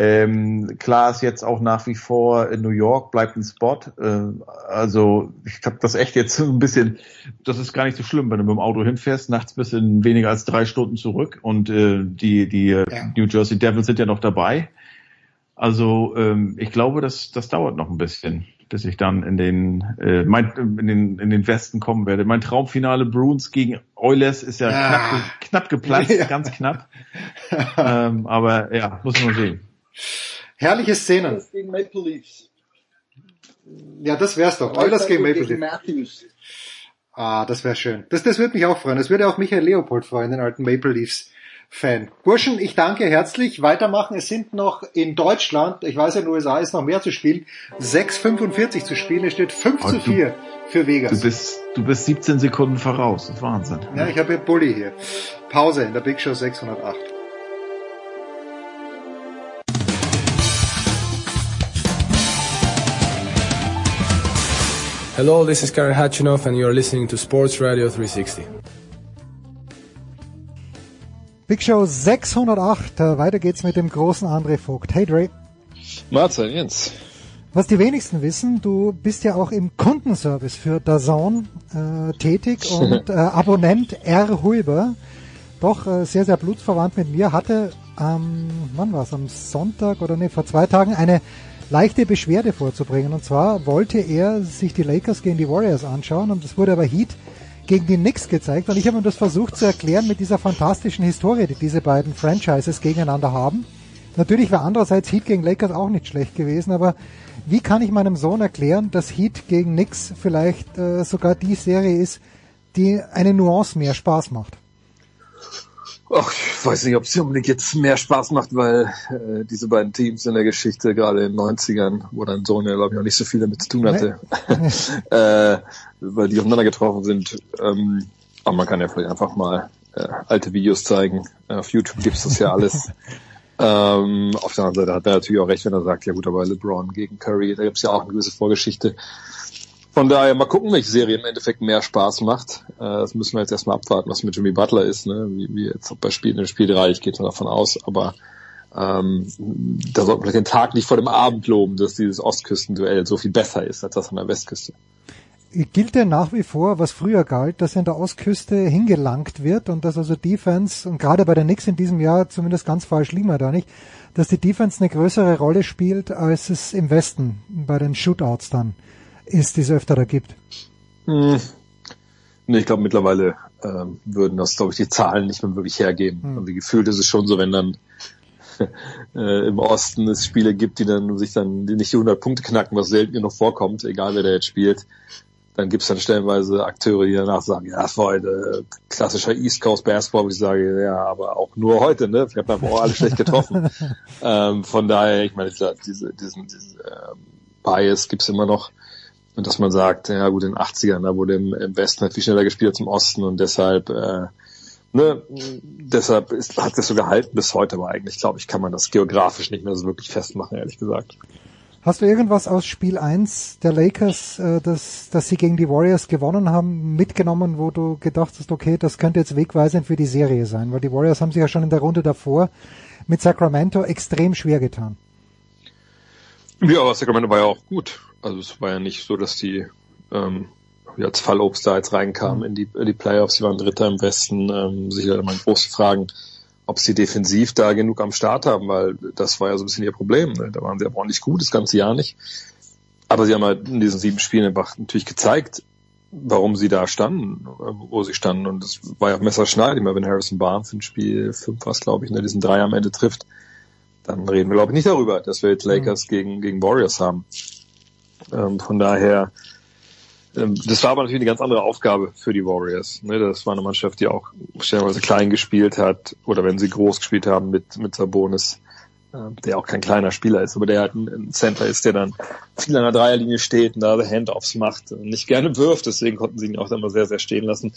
Ähm, klar ist jetzt auch nach wie vor in New York bleibt ein Spot. Äh, also ich habe das echt jetzt so ein bisschen, das ist gar nicht so schlimm, wenn du mit dem Auto hinfährst, nachts bist du in weniger als drei Stunden zurück und äh, die, die äh, ja. New Jersey Devils sind ja noch dabei. Also ähm, ich glaube, das, das dauert noch ein bisschen, bis ich dann in den, äh, mein, in den in den Westen kommen werde. Mein Traumfinale Bruins gegen Oilers ist ja ah. knapp, knapp geplatzt, [laughs] ja. ganz knapp. ähm, aber ja, muss man sehen. Herrliche Szenen. Gegen Maple Leafs. Ja, das wär's doch. Oilers gegen Maple Leafs. Matthews. Ah, das wäre schön. Das, das würde mich auch freuen. Das würde auch Michael Leopold freuen, den alten Maple Leafs. Fan. Burschen, ich danke herzlich. Weitermachen. Es sind noch in Deutschland, ich weiß in den USA ist noch mehr zu spielen, 6,45 zu spielen. Es steht 5 zu 4 für Vegas. Du bist, du bist 17 Sekunden voraus. Das ist Wahnsinn. Ja, ich habe hier Bulli hier. Pause in der Big Show 608. Hello, this is Karen Hatchinoff and you're listening to Sports Radio 360. Big Show 608. Äh, weiter geht's mit dem großen André Vogt. Hey Dre. Mahlzeit, Jens. Was die wenigsten wissen, du bist ja auch im Kundenservice für Dazon äh, tätig [laughs] und äh, Abonnent R. Huber, doch äh, sehr, sehr blutsverwandt mit mir, hatte am, wann war's, am Sonntag oder nee, vor zwei Tagen eine leichte Beschwerde vorzubringen. Und zwar wollte er sich die Lakers gegen die Warriors anschauen und es wurde aber Heat gegen die Knicks gezeigt. Und ich habe ihm das versucht zu erklären mit dieser fantastischen Historie, die diese beiden Franchises gegeneinander haben. Natürlich wäre andererseits Heat gegen Lakers auch nicht schlecht gewesen, aber wie kann ich meinem Sohn erklären, dass Heat gegen Knicks vielleicht äh, sogar die Serie ist, die eine Nuance mehr Spaß macht? Ach, ich weiß nicht, ob es unbedingt jetzt mehr Spaß macht, weil äh, diese beiden Teams in der Geschichte, gerade in den 90ern, wo Sohn ja, glaube ich, auch nicht so viel damit zu tun hatte, [laughs] äh, weil die aufeinander getroffen sind. Ähm, aber man kann ja vielleicht einfach mal äh, alte Videos zeigen. Auf YouTube gibt's das ja alles. [laughs] ähm, auf der anderen Seite hat er natürlich auch recht, wenn er sagt, ja gut, aber LeBron gegen Curry, da gibt's ja auch eine gewisse Vorgeschichte. Von daher mal gucken, welche Serie im Endeffekt mehr Spaß macht. Äh, das müssen wir jetzt erstmal abwarten, was mit Jimmy Butler ist, ne? wie, wie jetzt bei Spiel in Spiel 3, ich gehe davon aus, aber ähm, da sollte man den Tag nicht vor dem Abend loben, dass dieses Ostküstenduell so viel besser ist als das an der Westküste. Gilt denn nach wie vor, was früher galt, dass in der Ostküste hingelangt wird und dass also Defense, und gerade bei der Knicks in diesem Jahr, zumindest ganz falsch liegen wir da nicht, dass die Defense eine größere Rolle spielt, als es im Westen bei den Shootouts dann es öfter gibt? Hm. Nee, ich glaube mittlerweile ähm, würden das, glaube ich, die Zahlen nicht mehr wirklich hergeben. Hm. Also gefühlt ist es schon so, wenn dann [laughs] äh, im Osten es Spiele gibt, die dann sich dann die nicht die 100 Punkte knacken, was selten genug vorkommt, egal wer da jetzt spielt, dann gibt es dann stellenweise Akteure, die danach sagen, ja, das war heute klassischer East Coast Basketball, wo ich sage, ja, aber auch nur heute, ne? Wir haben einfach auch alle schlecht getroffen. [laughs] ähm, von daher, ich meine, diese, diese, diesen, diesen ähm, Bias gibt's immer noch. Und dass man sagt, ja gut, in den 80ern, da wurde im, im Westen halt viel schneller gespielt als im Osten und deshalb, äh, ne, deshalb ist, hat es so gehalten bis heute, aber eigentlich, glaube ich, kann man das geografisch nicht mehr so wirklich festmachen, ehrlich gesagt. Hast du irgendwas aus Spiel 1 der Lakers, äh, dass, dass sie gegen die Warriors gewonnen haben, mitgenommen, wo du gedacht hast, okay, das könnte jetzt wegweisend für die Serie sein? Weil die Warriors haben sich ja schon in der Runde davor mit Sacramento extrem schwer getan. Ja, aber Sacramento war ja auch gut. Also es war ja nicht so, dass die ähm, als Fallobst da jetzt reinkamen in die, in die Playoffs. Sie waren Dritter im Westen. Ähm, sicher immer große Fragen, ob sie defensiv da genug am Start haben, weil das war ja so ein bisschen ihr Problem. Ne? Da waren sie aber auch nicht gut, das ganze Jahr nicht. Aber sie haben halt in diesen sieben Spielen einfach natürlich gezeigt, warum sie da standen, wo sie standen. Und das war ja Messerschneid, immer wenn Harrison Barnes in Spiel 5 was, glaube ich, ne, diesen Drei am Ende trifft, dann reden wir, glaube ich, nicht darüber, dass wir jetzt Lakers mhm. gegen, gegen Warriors haben. Ähm, von daher, ähm, das war aber natürlich eine ganz andere Aufgabe für die Warriors. Ne? Das war eine Mannschaft, die auch stellenweise klein gespielt hat oder wenn sie groß gespielt haben mit, mit Sabonis ähm, der auch kein kleiner Spieler ist, aber der halt ein Center ist, der dann viel an der Dreierlinie steht und da Handoffs macht und nicht gerne wirft, deswegen konnten sie ihn auch immer sehr, sehr stehen lassen.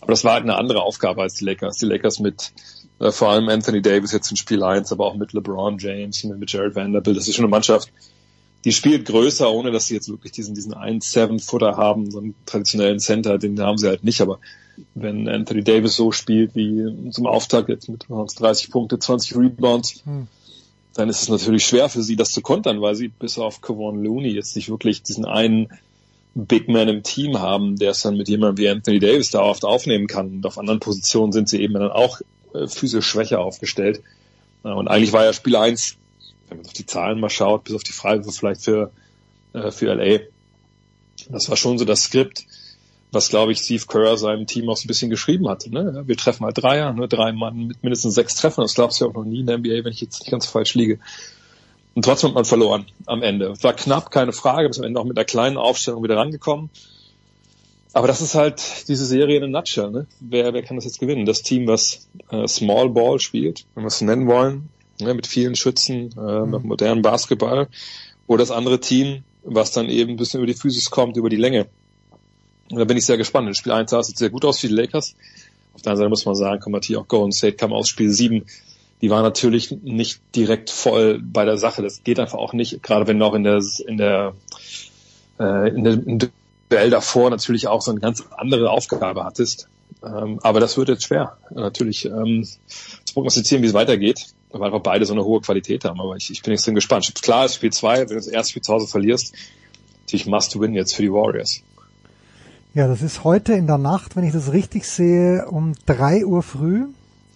Aber das war halt eine andere Aufgabe als die Lakers. Die Lakers mit äh, vor allem Anthony Davis jetzt in Spiel 1, aber auch mit LeBron James, mit Jared Vanderbilt, das ist schon eine Mannschaft, die spielt größer, ohne dass sie jetzt wirklich diesen, diesen 1-7-Footer haben, so einen traditionellen Center, den haben sie halt nicht, aber wenn Anthony Davis so spielt wie zum Auftakt jetzt mit 30 Punkte, 20 Rebounds, hm dann ist es natürlich schwer für sie, das zu kontern, weil sie bis auf Kevon Looney jetzt nicht wirklich diesen einen Big Man im Team haben, der es dann mit jemandem wie Anthony Davis da oft aufnehmen kann. Und auf anderen Positionen sind sie eben dann auch äh, physisch schwächer aufgestellt. und eigentlich war ja Spiel 1, wenn man auf die Zahlen mal schaut, bis auf die Freiwürfe vielleicht für, äh, für LA, das war schon so das Skript, was glaube ich Steve Kerr seinem Team auch so ein bisschen geschrieben hatte. Ne? Wir treffen halt Dreier, ne? drei Mann mit mindestens sechs Treffen. Das glaubst du ja auch noch nie in der NBA, wenn ich jetzt nicht ganz falsch liege. Und trotzdem hat man verloren am Ende. War knapp, keine Frage, bis am Ende auch mit einer kleinen Aufstellung wieder rangekommen. Aber das ist halt diese Serie in a nutshell. Ne? Wer, wer kann das jetzt gewinnen? Das Team, was äh, Small Ball spielt, wenn wir es nennen wollen, ne? mit vielen Schützen, äh, mhm. mit modernem Basketball. Oder das andere Team, was dann eben ein bisschen über die Physis kommt, über die Länge. Und da bin ich sehr gespannt. In Spiel 1 sah es sehr gut aus für die Lakers. Auf der anderen Seite muss man sagen, kommt natürlich auch Golden State kam aus Spiel 7. Die war natürlich nicht direkt voll bei der Sache. Das geht einfach auch nicht, gerade wenn du auch in der, in der, äh, in der, in der Duell davor natürlich auch so eine ganz andere Aufgabe hattest. Ähm, aber das wird jetzt schwer, natürlich ähm, zu prognostizieren, wie es weitergeht, weil einfach beide so eine hohe Qualität haben. Aber ich, ich bin extrem gespannt. Klar Spiel 2, wenn du das erste Spiel zu Hause verlierst, natürlich must win jetzt für die Warriors. Ja, das ist heute in der Nacht, wenn ich das richtig sehe, um drei Uhr früh.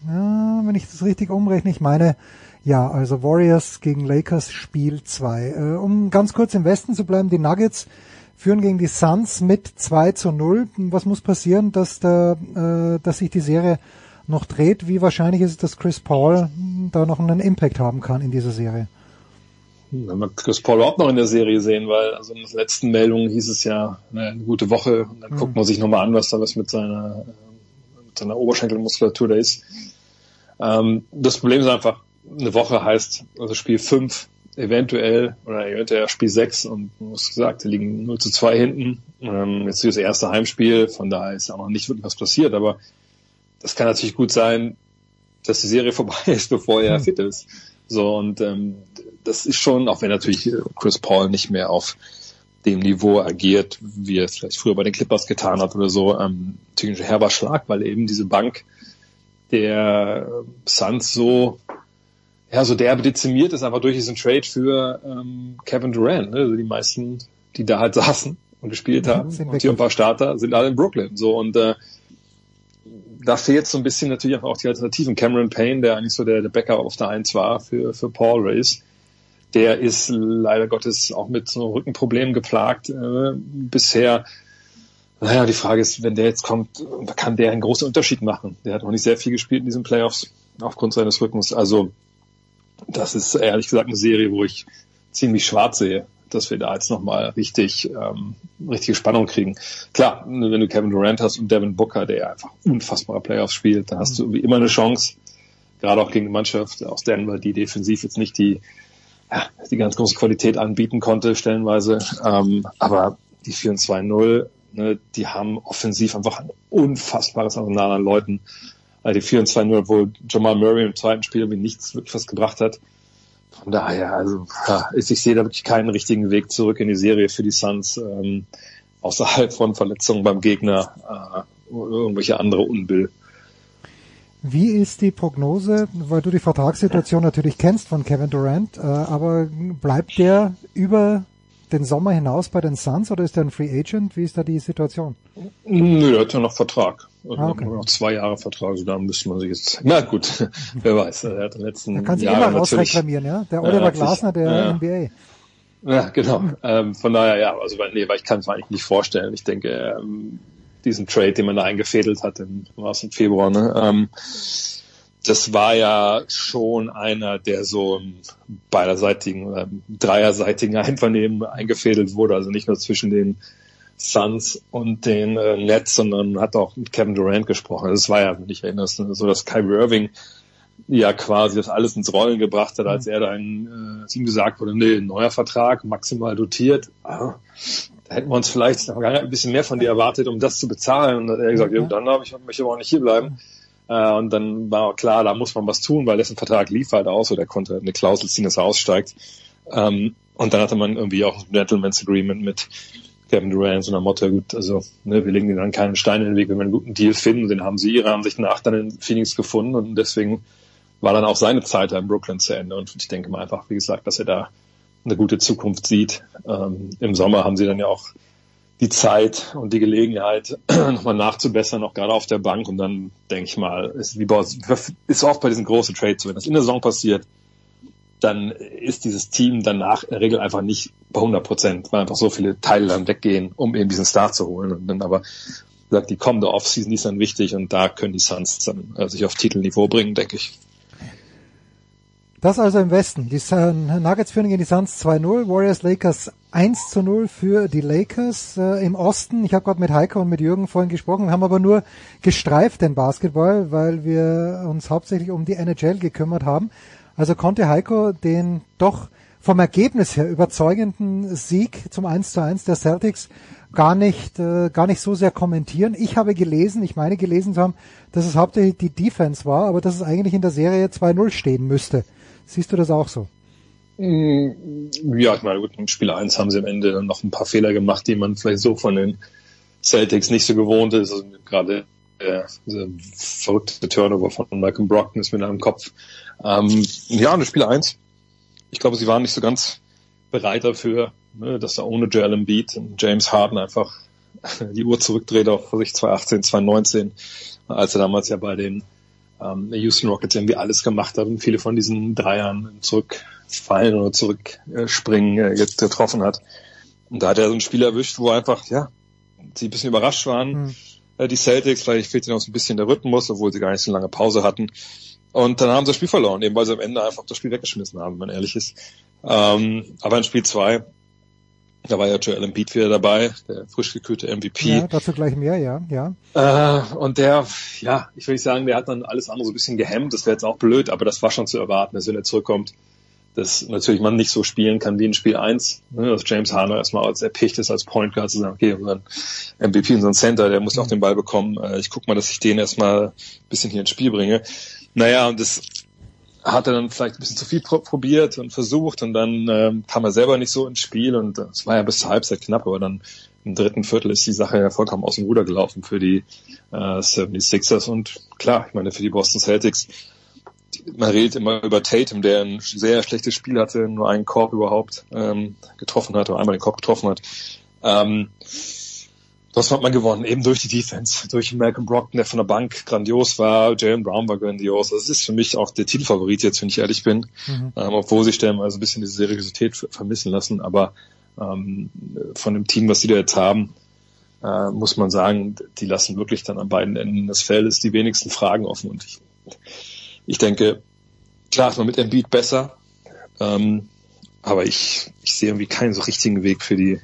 Ja, wenn ich das richtig umrechne, ich meine, ja, also Warriors gegen Lakers Spiel 2. Äh, um ganz kurz im Westen zu bleiben, die Nuggets führen gegen die Suns mit 2 zu 0. Was muss passieren, dass, da, äh, dass sich die Serie noch dreht? Wie wahrscheinlich ist es, dass Chris Paul da noch einen Impact haben kann in dieser Serie? wenn wir Chris Paul überhaupt noch in der Serie sehen, weil also in den letzten Meldungen hieß es ja eine, gute Woche und dann mhm. guckt man sich nochmal an, was da was mit seiner, mit seiner Oberschenkelmuskulatur da ist. Ähm, das Problem ist einfach, eine Woche heißt also Spiel 5 eventuell oder eventuell Spiel 6 und hast gesagt, sie liegen 0 zu 2 hinten. Ähm, jetzt ist das erste Heimspiel, von daher ist auch noch nicht wirklich was passiert, aber das kann natürlich gut sein, dass die Serie [laughs] vorbei ist, bevor er mhm. fit ist. So, und ähm, das ist schon, auch wenn natürlich Chris Paul nicht mehr auf dem Niveau agiert, wie er es vielleicht früher bei den Clippers getan hat oder so, ähm, natürlich ein herber Schlag, weil eben diese Bank der Suns so ja, so derbe dezimiert ist einfach durch diesen Trade für ähm, Kevin Durant. Ne? Also die meisten, die da halt saßen und gespielt haben, und hier ein paar Starter, sind alle in Brooklyn. So und äh, da fehlt so ein bisschen natürlich auch die Alternativen. Cameron Payne, der eigentlich so der, der Backup auf der Eins war für, für Paul Race, der ist leider Gottes auch mit so Rückenproblemen geplagt äh, bisher. Naja, die Frage ist, wenn der jetzt kommt, kann der einen großen Unterschied machen. Der hat auch nicht sehr viel gespielt in diesen Playoffs aufgrund seines Rückens. Also das ist ehrlich gesagt eine Serie, wo ich ziemlich schwarz sehe dass wir da jetzt nochmal richtig, ähm, richtige Spannung kriegen. Klar, wenn du Kevin Durant hast und Devin Booker, der einfach unfassbarer Playoffs spielt, dann hast du wie immer eine Chance, gerade auch gegen eine Mannschaft aus Denver, die defensiv jetzt nicht die, ja, die ganz große Qualität anbieten konnte, stellenweise. Ähm, aber die 4-2-0, ne, die haben offensiv einfach ein unfassbares Arsenal an Leuten. Also die 4-2-0, wo Jamal Murray im zweiten Spiel wie nichts wirklich was gebracht hat. Von daher, also ja, ich, ich sehe da wirklich keinen richtigen Weg zurück in die Serie für die Suns, ähm, außerhalb von Verletzungen beim Gegner äh, oder irgendwelche andere Unbill. Wie ist die Prognose, weil du die Vertragssituation natürlich kennst von Kevin Durant, äh, aber bleibt der über den Sommer hinaus bei den Suns oder ist er ein Free Agent? Wie ist da die Situation? Nö, er hat ja noch Vertrag. Ah, okay. noch zwei Jahre Vertrag, also da müsste man sich jetzt, na gut, [laughs] wer weiß, er hat im letzten Er kann sich immer rausreklamieren, ja? Der Oliver Glasner der ja, NBA. Ja, genau. Ähm, von daher, ja, also nee, weil ich kann es mir eigentlich nicht vorstellen. Ich denke, ähm, diesen Trade, den man da eingefädelt hat, im, was im Februar, ne? Ähm, das war ja schon einer, der so im beiderseitigen, äh, dreierseitigen [laughs] Einvernehmen eingefädelt wurde, also nicht nur zwischen den Suns und den äh, Nets, sondern hat auch mit Kevin Durant gesprochen. Das war ja, wenn ich erinnere, so dass Kyrie Irving ja quasi das alles ins Rollen gebracht hat, als er dann äh, ihm gesagt wurde, nee, neuer Vertrag, maximal dotiert. Ah, da hätten wir uns vielleicht ein bisschen mehr von dir erwartet, um das zu bezahlen. Und dann hat er gesagt, ja, dann habe ich möchte aber auch nicht hier bleiben. Äh, und dann war klar, da muss man was tun, weil dessen Vertrag lief halt aus oder er konnte eine Klausel ziehen, dass er aussteigt. Ähm, und dann hatte man irgendwie auch ein Gentleman's Agreement mit Kevin Durant, so einer Motto, gut, also ne, wir legen dann keinen Stein in den Weg, wenn wir einen guten Deal finden. Den haben sie ihrer Ansicht nach dann in Phoenix gefunden und deswegen war dann auch seine Zeit da in Brooklyn zu Ende. Und ich denke mal einfach, wie gesagt, dass er da eine gute Zukunft sieht. Ähm, Im Sommer haben sie dann ja auch die Zeit und die Gelegenheit, [clears throat] nochmal nachzubessern, auch gerade auf der Bank. Und dann denke ich mal, ist, wie bei, ist oft bei diesen großen Trades, wenn das in der Saison passiert, dann ist dieses Team danach in der Regel einfach nicht bei 100 Prozent, weil einfach so viele Teile dann weggehen, um eben diesen Star zu holen. Und dann aber sagt, die kommende Offseason, ist dann wichtig und da können die Suns dann äh, sich auf Titelniveau bringen, denke ich. Das also im Westen. Die Nuggets führen gegen die Suns 2-0, Warriors Lakers 1 0 für die Lakers. Äh, Im Osten, ich habe gerade mit Heiko und mit Jürgen vorhin gesprochen, wir haben aber nur gestreift den Basketball, weil wir uns hauptsächlich um die NHL gekümmert haben. Also konnte Heiko den doch vom Ergebnis her überzeugenden Sieg zum 1 zu 1 der Celtics gar nicht, äh, gar nicht so sehr kommentieren. Ich habe gelesen, ich meine gelesen zu haben, dass es hauptsächlich die Defense war, aber dass es eigentlich in der Serie 2-0 stehen müsste. Siehst du das auch so? Mm, ja, ich meine, gut, im Spiel 1 haben sie am Ende dann noch ein paar Fehler gemacht, die man vielleicht so von den Celtics nicht so gewohnt ist. Also gerade äh, verrückte Turnover von Malcolm Brockton ist mir da im Kopf. Ähm, ja, und Spiel 1. Ich glaube, sie waren nicht so ganz bereit dafür, ne, dass da ohne Joel Embiid und James Harden einfach [laughs] die Uhr zurückdreht auf sich 2018, 2019, als er damals ja bei den ähm, Houston Rockets irgendwie alles gemacht hat und viele von diesen Dreiern zurückfallen oder zurückspringen äh, jetzt getroffen hat. Und da hat er so ein Spiel erwischt, wo einfach, ja, sie ein bisschen überrascht waren. Mhm. Die Celtics, vielleicht fehlt ihnen auch so ein bisschen der Rhythmus, obwohl sie gar nicht so lange Pause hatten. Und dann haben sie das Spiel verloren, eben weil sie am Ende einfach das Spiel weggeschmissen haben, wenn man ehrlich ist. Ähm, aber in Spiel zwei da war ja Joel Embiid wieder dabei, der frisch gekühlte MVP. Ja, dazu gleich mehr, ja, ja. Äh, und der, ja, ich will nicht sagen, der hat dann alles andere so ein bisschen gehemmt, das wäre jetzt auch blöd, aber das war schon zu erwarten, dass wenn er zurückkommt, dass natürlich man nicht so spielen kann wie in Spiel 1, ne, dass James Harner erstmal als erpicht ist als Point Guard zu sagen, okay, unseren MVP, unseren Center, der muss mhm. auch den Ball bekommen, äh, ich guck mal, dass ich den erstmal ein bisschen hier ins Spiel bringe. Naja, und das hat er dann vielleicht ein bisschen zu viel probiert und versucht und dann ähm, kam er selber nicht so ins Spiel und es war ja bis zur Halbzeit knapp, aber dann im dritten Viertel ist die Sache ja vollkommen aus dem Ruder gelaufen für die äh, 76ers und klar, ich meine für die Boston Celtics, man redet immer über Tatum, der ein sehr schlechtes Spiel hatte, nur einen Korb überhaupt ähm, getroffen hat oder einmal den Korb getroffen hat. Ähm, das hat man gewonnen, eben durch die Defense, [laughs] durch Malcolm Brockton, der von der Bank grandios war, Jalen Brown war grandios. Das ist für mich auch der Titelfavorit jetzt, wenn ich ehrlich bin, mhm. ähm, obwohl sie stellenweise ein bisschen diese Seriosität vermissen lassen. Aber ähm, von dem Team, was sie da jetzt haben, äh, muss man sagen, die lassen wirklich dann an beiden Enden des Feldes die wenigsten Fragen offen. Und ich, ich denke, klar ist man mit Embiid besser, ähm, aber ich, ich sehe irgendwie keinen so richtigen Weg für die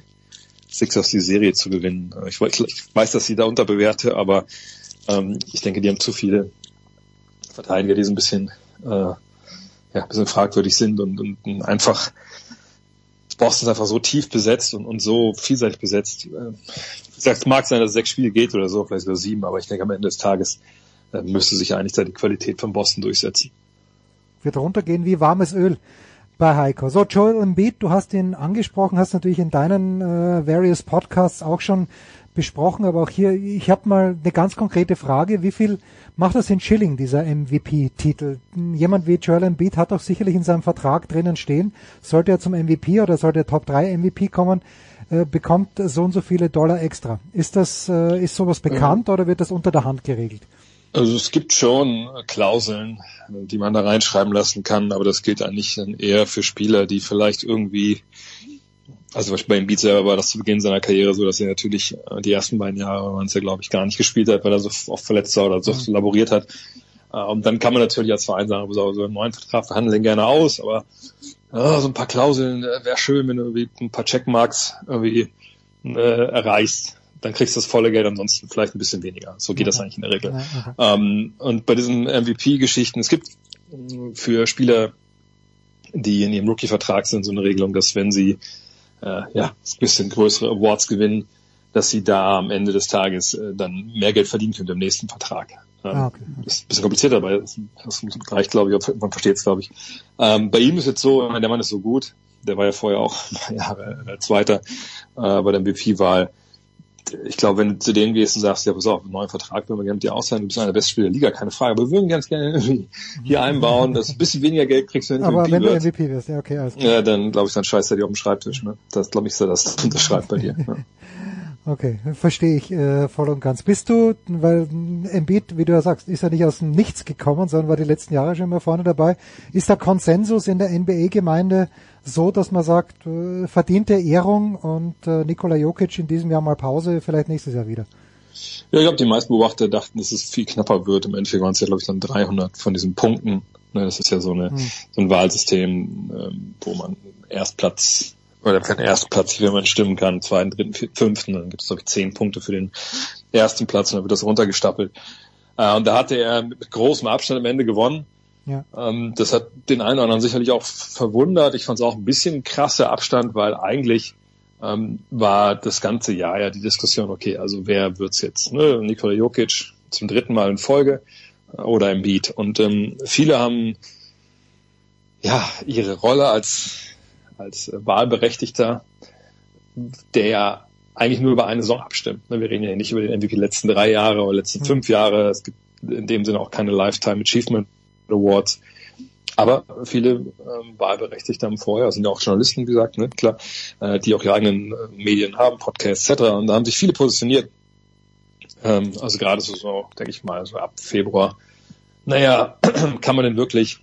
Sixers die Serie zu gewinnen. Ich, ich weiß, dass sie da unterbewerte, aber ähm, ich denke, die haben zu viele Verteidiger, die so ein bisschen, äh, ja, ein bisschen fragwürdig sind und, und, und einfach Boston ist einfach so tief besetzt und, und so vielseitig besetzt. Äh, es mag sein, dass es sechs Spiele geht oder so, vielleicht sogar sieben, aber ich denke, am Ende des Tages äh, müsste sich eigentlich da die Qualität von Boston durchsetzen. Wird runtergehen wie warmes Öl bei Heiko. So, Joel Embiid, du hast ihn angesprochen, hast natürlich in deinen äh, various Podcasts auch schon besprochen, aber auch hier, ich habe mal eine ganz konkrete Frage. Wie viel macht das in Schilling, dieser MVP-Titel? Jemand wie Joel Embiid hat doch sicherlich in seinem Vertrag drinnen stehen, sollte er zum MVP oder sollte er Top 3 MVP kommen, äh, bekommt so und so viele Dollar extra. Ist das, äh, ist sowas bekannt ja. oder wird das unter der Hand geregelt? Also es gibt schon Klauseln, die man da reinschreiben lassen kann, aber das gilt eigentlich dann eher für Spieler, die vielleicht irgendwie also bei Embiid selber war das zu Beginn seiner Karriere so, dass er natürlich äh, die ersten beiden Jahre waren es ja, glaube ich, gar nicht gespielt hat, weil er so oft verletzt war oder so mhm. laboriert hat. Äh, und dann kann man natürlich als Verein sagen, so, so einen neuen Vertrag verhandeln gerne aus, aber ja, so ein paar Klauseln wäre schön, wenn du irgendwie ein paar Checkmarks irgendwie äh, erreichst. Dann kriegst du das volle Geld, ansonsten vielleicht ein bisschen weniger. So geht das eigentlich in der Regel. Okay. Ähm, und bei diesen MVP-Geschichten, es gibt für Spieler, die in ihrem Rookie-Vertrag sind, so eine Regelung, dass wenn sie äh, ja, ein bisschen größere Awards gewinnen, dass sie da am Ende des Tages äh, dann mehr Geld verdienen können im nächsten Vertrag. Ah, okay. Das ist ein bisschen kompliziert, aber das, das reicht, glaube ich, man versteht es, glaube ich. Ähm, bei ihm ist jetzt so, der Mann ist so gut, der war ja vorher auch ein [laughs] paar Jahre äh, Zweiter äh, bei der MVP-Wahl ich glaube, wenn du zu denen gehst und sagst, ja, pass auf, einen neuen Vertrag würden wir gerne mit dir ausleihen, du bist einer der besten Spieler der Liga, keine Frage, aber wir würden ganz gerne hier einbauen, dass ein bisschen weniger Geld kriegst, wenn du aber MVP wenn du MVP wirst, ja, okay, alles klar. Ja, dann glaube ich, dann scheißt er dir auf dem Schreibtisch, ne? Das glaube ich, so, das unterschreibt bei dir. Ne? [laughs] Okay, verstehe ich äh, voll und ganz. Bist du, weil Embiid, wie du ja sagst, ist ja nicht aus dem Nichts gekommen, sondern war die letzten Jahre schon immer vorne dabei. Ist der Konsensus in der NBA-Gemeinde so, dass man sagt, äh, verdiente Ehrung und äh, Nikola Jokic in diesem Jahr mal Pause, vielleicht nächstes Jahr wieder? Ja, ich glaube, die meisten Beobachter dachten, dass es viel knapper wird. Im Endeffekt waren es ja, glaube ich, dann 300 von diesen Punkten. Ne, das ist ja so, eine, hm. so ein Wahlsystem, ähm, wo man Erstplatz oder für den ersten Platz, wie man stimmen kann, zweiten, dritten, vierten, fünften, dann gibt es, glaube ich, zehn Punkte für den ersten Platz und dann wird das runtergestapelt. Äh, und da hatte er mit großem Abstand am Ende gewonnen. Ja. Ähm, das hat den einen oder anderen sicherlich auch verwundert. Ich fand es auch ein bisschen krasser Abstand, weil eigentlich ähm, war das ganze Jahr ja die Diskussion, okay, also wer wird's jetzt? Ne? Nikola Jokic zum dritten Mal in Folge äh, oder Embiid. Und ähm, viele haben ja ihre Rolle als als Wahlberechtigter, der ja eigentlich nur über eine Saison abstimmt. Ne, wir reden ja nicht über den MVP letzten drei Jahre oder letzten mhm. fünf Jahre. Es gibt in dem Sinne auch keine Lifetime Achievement Awards. Aber viele ähm, Wahlberechtigte haben vorher, sind ja auch Journalisten, wie gesagt, ne, klar, äh, die auch ihre eigenen äh, Medien haben, Podcasts etc. Und da haben sich viele positioniert. Ähm, also gerade so, so denke ich mal, so ab Februar. Naja, [clears throat] kann man denn wirklich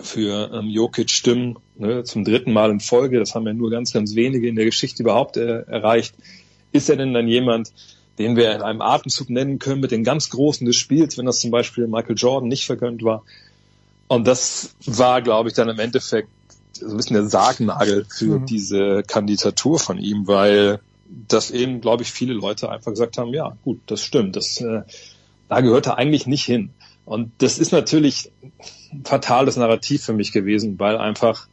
für ähm, Jokic stimmen, ne, zum dritten Mal in Folge, das haben ja nur ganz, ganz wenige in der Geschichte überhaupt äh, erreicht. Ist er denn dann jemand, den wir in einem Atemzug nennen können mit den ganz Großen des Spiels, wenn das zum Beispiel Michael Jordan nicht vergönnt war? Und das war, glaube ich, dann im Endeffekt so ein bisschen der Sargnagel für mhm. diese Kandidatur von ihm, weil das eben, glaube ich, viele Leute einfach gesagt haben, ja, gut, das stimmt, das, äh, da gehört er eigentlich nicht hin. Und das ist natürlich ein fatales Narrativ für mich gewesen, weil einfach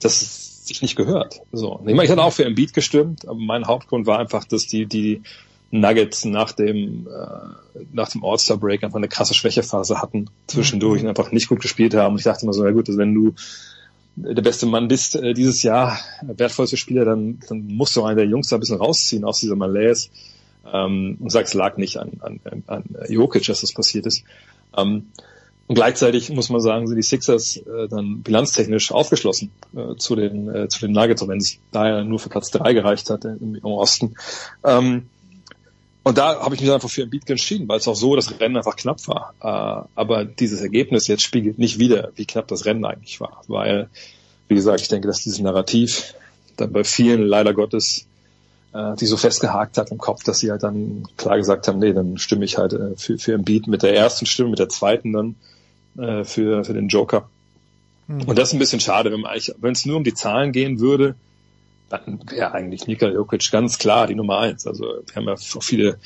das sich nicht gehört. So. Ich, meine, ich hatte auch für Embiid gestimmt, aber mein Hauptgrund war einfach, dass die, die Nuggets nach dem, äh, nach dem All-Star-Break einfach eine krasse Schwächephase hatten zwischendurch mhm. und einfach nicht gut gespielt haben. Und ich dachte immer so, ja gut, also wenn du der beste Mann bist äh, dieses Jahr, wertvollste Spieler, dann, dann musst du einen der Jungs da ein bisschen rausziehen aus dieser Malaise ähm, und sagst, lag nicht an, an, an Jokic, dass das passiert ist. Ähm, und gleichzeitig muss man sagen, sind die Sixers äh, dann bilanztechnisch aufgeschlossen äh, zu den äh, zu den Nuggets, wenn es daher nur für Platz drei gereicht hat im, im Osten. Ähm, und da habe ich mich einfach für ein Beat entschieden, weil es auch so das Rennen einfach knapp war. Äh, aber dieses Ergebnis jetzt spiegelt nicht wieder, wie knapp das Rennen eigentlich war. Weil, wie gesagt, ich denke, dass dieses Narrativ dann bei vielen leider Gottes äh, die so festgehakt hat im Kopf, dass sie halt dann klar gesagt haben, nee, dann stimme ich halt äh, für, für Beat mit der ersten Stimme, mit der zweiten dann äh, für, für den Joker. Mhm. Und das ist ein bisschen schade, wenn man eigentlich, wenn es nur um die Zahlen gehen würde, dann wäre eigentlich Nikola Jokic ganz klar die Nummer eins. Also wir haben ja auch viele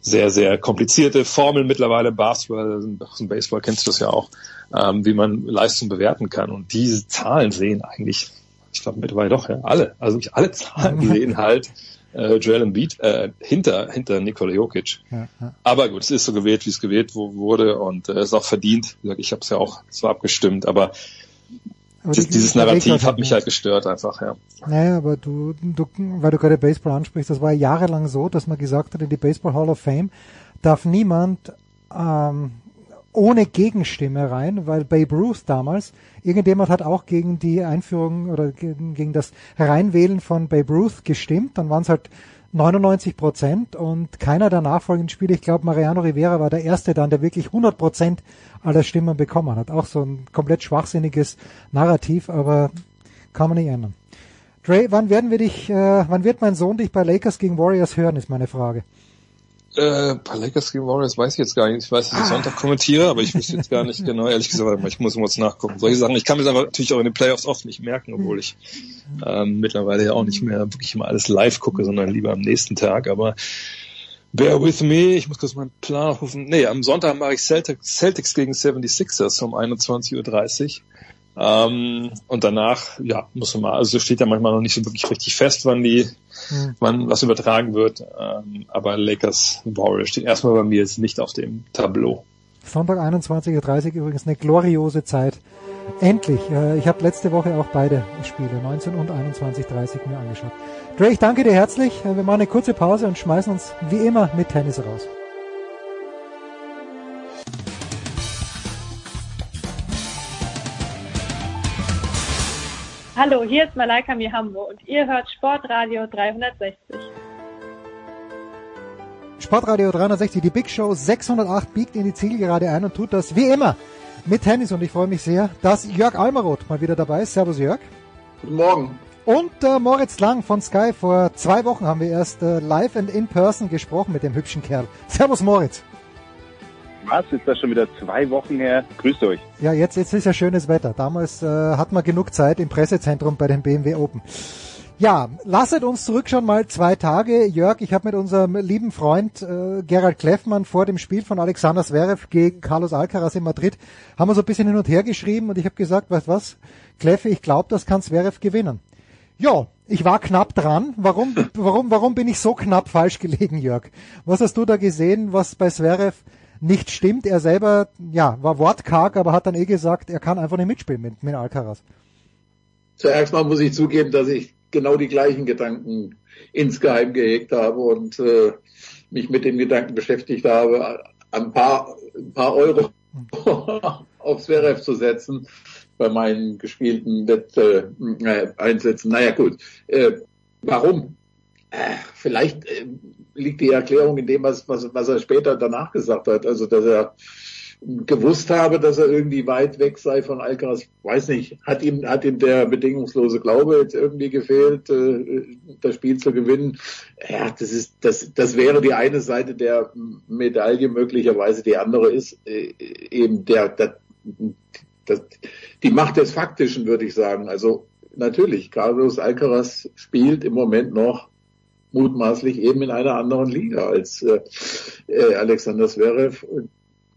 sehr, sehr komplizierte Formeln mittlerweile im Basketball, aus dem Baseball kennst du das ja auch, ähm, wie man Leistung bewerten kann. Und diese Zahlen sehen eigentlich, ich glaube mittlerweile doch, ja, alle, also wirklich alle Zahlen [laughs] sehen halt äh, Joel Embiid äh, hinter hinter Nikola Jokic. Ja, ja. Aber gut, es ist so gewählt, wie es gewählt wurde und äh, ist auch verdient. Ich habe es ja auch zwar abgestimmt, aber, die, dieses Narrativ hat mich halt gestört einfach, ja. Naja, aber du, du, weil du gerade Baseball ansprichst, das war jahrelang so, dass man gesagt hat, in die Baseball Hall of Fame darf niemand ähm, ohne Gegenstimme rein, weil Babe Ruth damals, irgendjemand hat auch gegen die Einführung oder gegen, gegen das Hereinwählen von Babe Ruth gestimmt, dann waren es halt 99 Prozent und keiner der nachfolgenden Spiele, ich glaube Mariano Rivera war der erste dann, der wirklich 100 Prozent aller Stimmen bekommen hat. Auch so ein komplett schwachsinniges Narrativ, aber kann man nicht ändern. Dre, wann werden wir dich, äh, wann wird mein Sohn dich bei Lakers gegen Warriors hören, ist meine Frage. Äh, bei Lakers gegen Warriors weiß ich jetzt gar nicht. Ich weiß, dass ich Sonntag kommentiere, aber ich wüsste jetzt gar nicht [laughs] genau, ehrlich gesagt, ich muss mal nachgucken. Solche Sachen, ich kann mir das aber natürlich auch in den Playoffs oft nicht merken, obwohl ich ähm, mittlerweile ja auch nicht mehr wirklich immer alles live gucke, sondern lieber am nächsten Tag. Aber bear with me, ich muss kurz meinen Plan aufrufen. Nee, am Sonntag mache ich Celtics, Celtics gegen 76ers um 21.30 Uhr. Ähm, und danach, ja, muss man mal, also steht ja manchmal noch nicht so wirklich richtig fest, wann die, Hm. wann was übertragen wird. Ähm, aber Lakers Warriors steht erstmal bei mir jetzt nicht auf dem Tableau. Sonntag 21.30 Uhr übrigens eine gloriose Zeit. Endlich. Äh, ich habe letzte Woche auch beide Spiele, 19 und 21.30 mir angeschaut. Dre, ich danke dir herzlich. Äh, Wir machen eine kurze Pause und schmeißen uns wie immer mit Tennis raus. Hallo, hier ist Malaika Mihambo und ihr hört Sportradio 360. Sportradio 360, die Big Show 608 biegt in die Zielgerade ein und tut das wie immer mit Tennis und ich freue mich sehr, dass Jörg Almaroth mal wieder dabei ist. Servus Jörg. Guten Morgen. Und äh, Moritz Lang von Sky. Vor zwei Wochen haben wir erst äh, live and in person gesprochen mit dem hübschen Kerl. Servus Moritz. Was? Ist das schon wieder zwei Wochen her? Grüßt euch. Ja, jetzt, jetzt ist ja schönes Wetter. Damals äh, hat man genug Zeit im Pressezentrum bei den BMW Open. Ja, lasset uns zurückschauen mal zwei Tage. Jörg, ich habe mit unserem lieben Freund äh, Gerald Kleffmann vor dem Spiel von Alexander Zverev gegen Carlos Alcaraz in Madrid, haben wir so ein bisschen hin und her geschrieben und ich habe gesagt, weißt was, Kleffe, ich glaube, das kann Zverev gewinnen. Ja, ich war knapp dran. Warum, [laughs] warum, warum bin ich so knapp falsch gelegen, Jörg? Was hast du da gesehen, was bei Zverev nicht stimmt? Er selber, ja, war wortkarg, aber hat dann eh gesagt, er kann einfach nicht mitspielen mit, mit Alcaraz. Zuerst mal muss ich zugeben, dass ich genau die gleichen Gedanken insgeheim gehegt habe und äh, mich mit dem Gedanken beschäftigt habe, ein paar, ein paar Euro [laughs] auf Zverev zu setzen bei meinen gespielten Wett, äh, Einsätzen. Naja gut, äh, warum? Äh, vielleicht äh, liegt die Erklärung in dem, was, was, was er später danach gesagt hat. Also, dass er gewusst habe, dass er irgendwie weit weg sei von Alcaraz. Weiß nicht, hat ihm, hat ihm der bedingungslose Glaube jetzt irgendwie gefehlt, äh, das Spiel zu gewinnen? Ja, das ist, das, das wäre die eine Seite der Medaille möglicherweise. Die andere ist äh, eben der, der das, die Macht des Faktischen, würde ich sagen. Also natürlich, Carlos Alcaraz spielt im Moment noch mutmaßlich eben in einer anderen Liga als äh, äh, Alexander Zverev.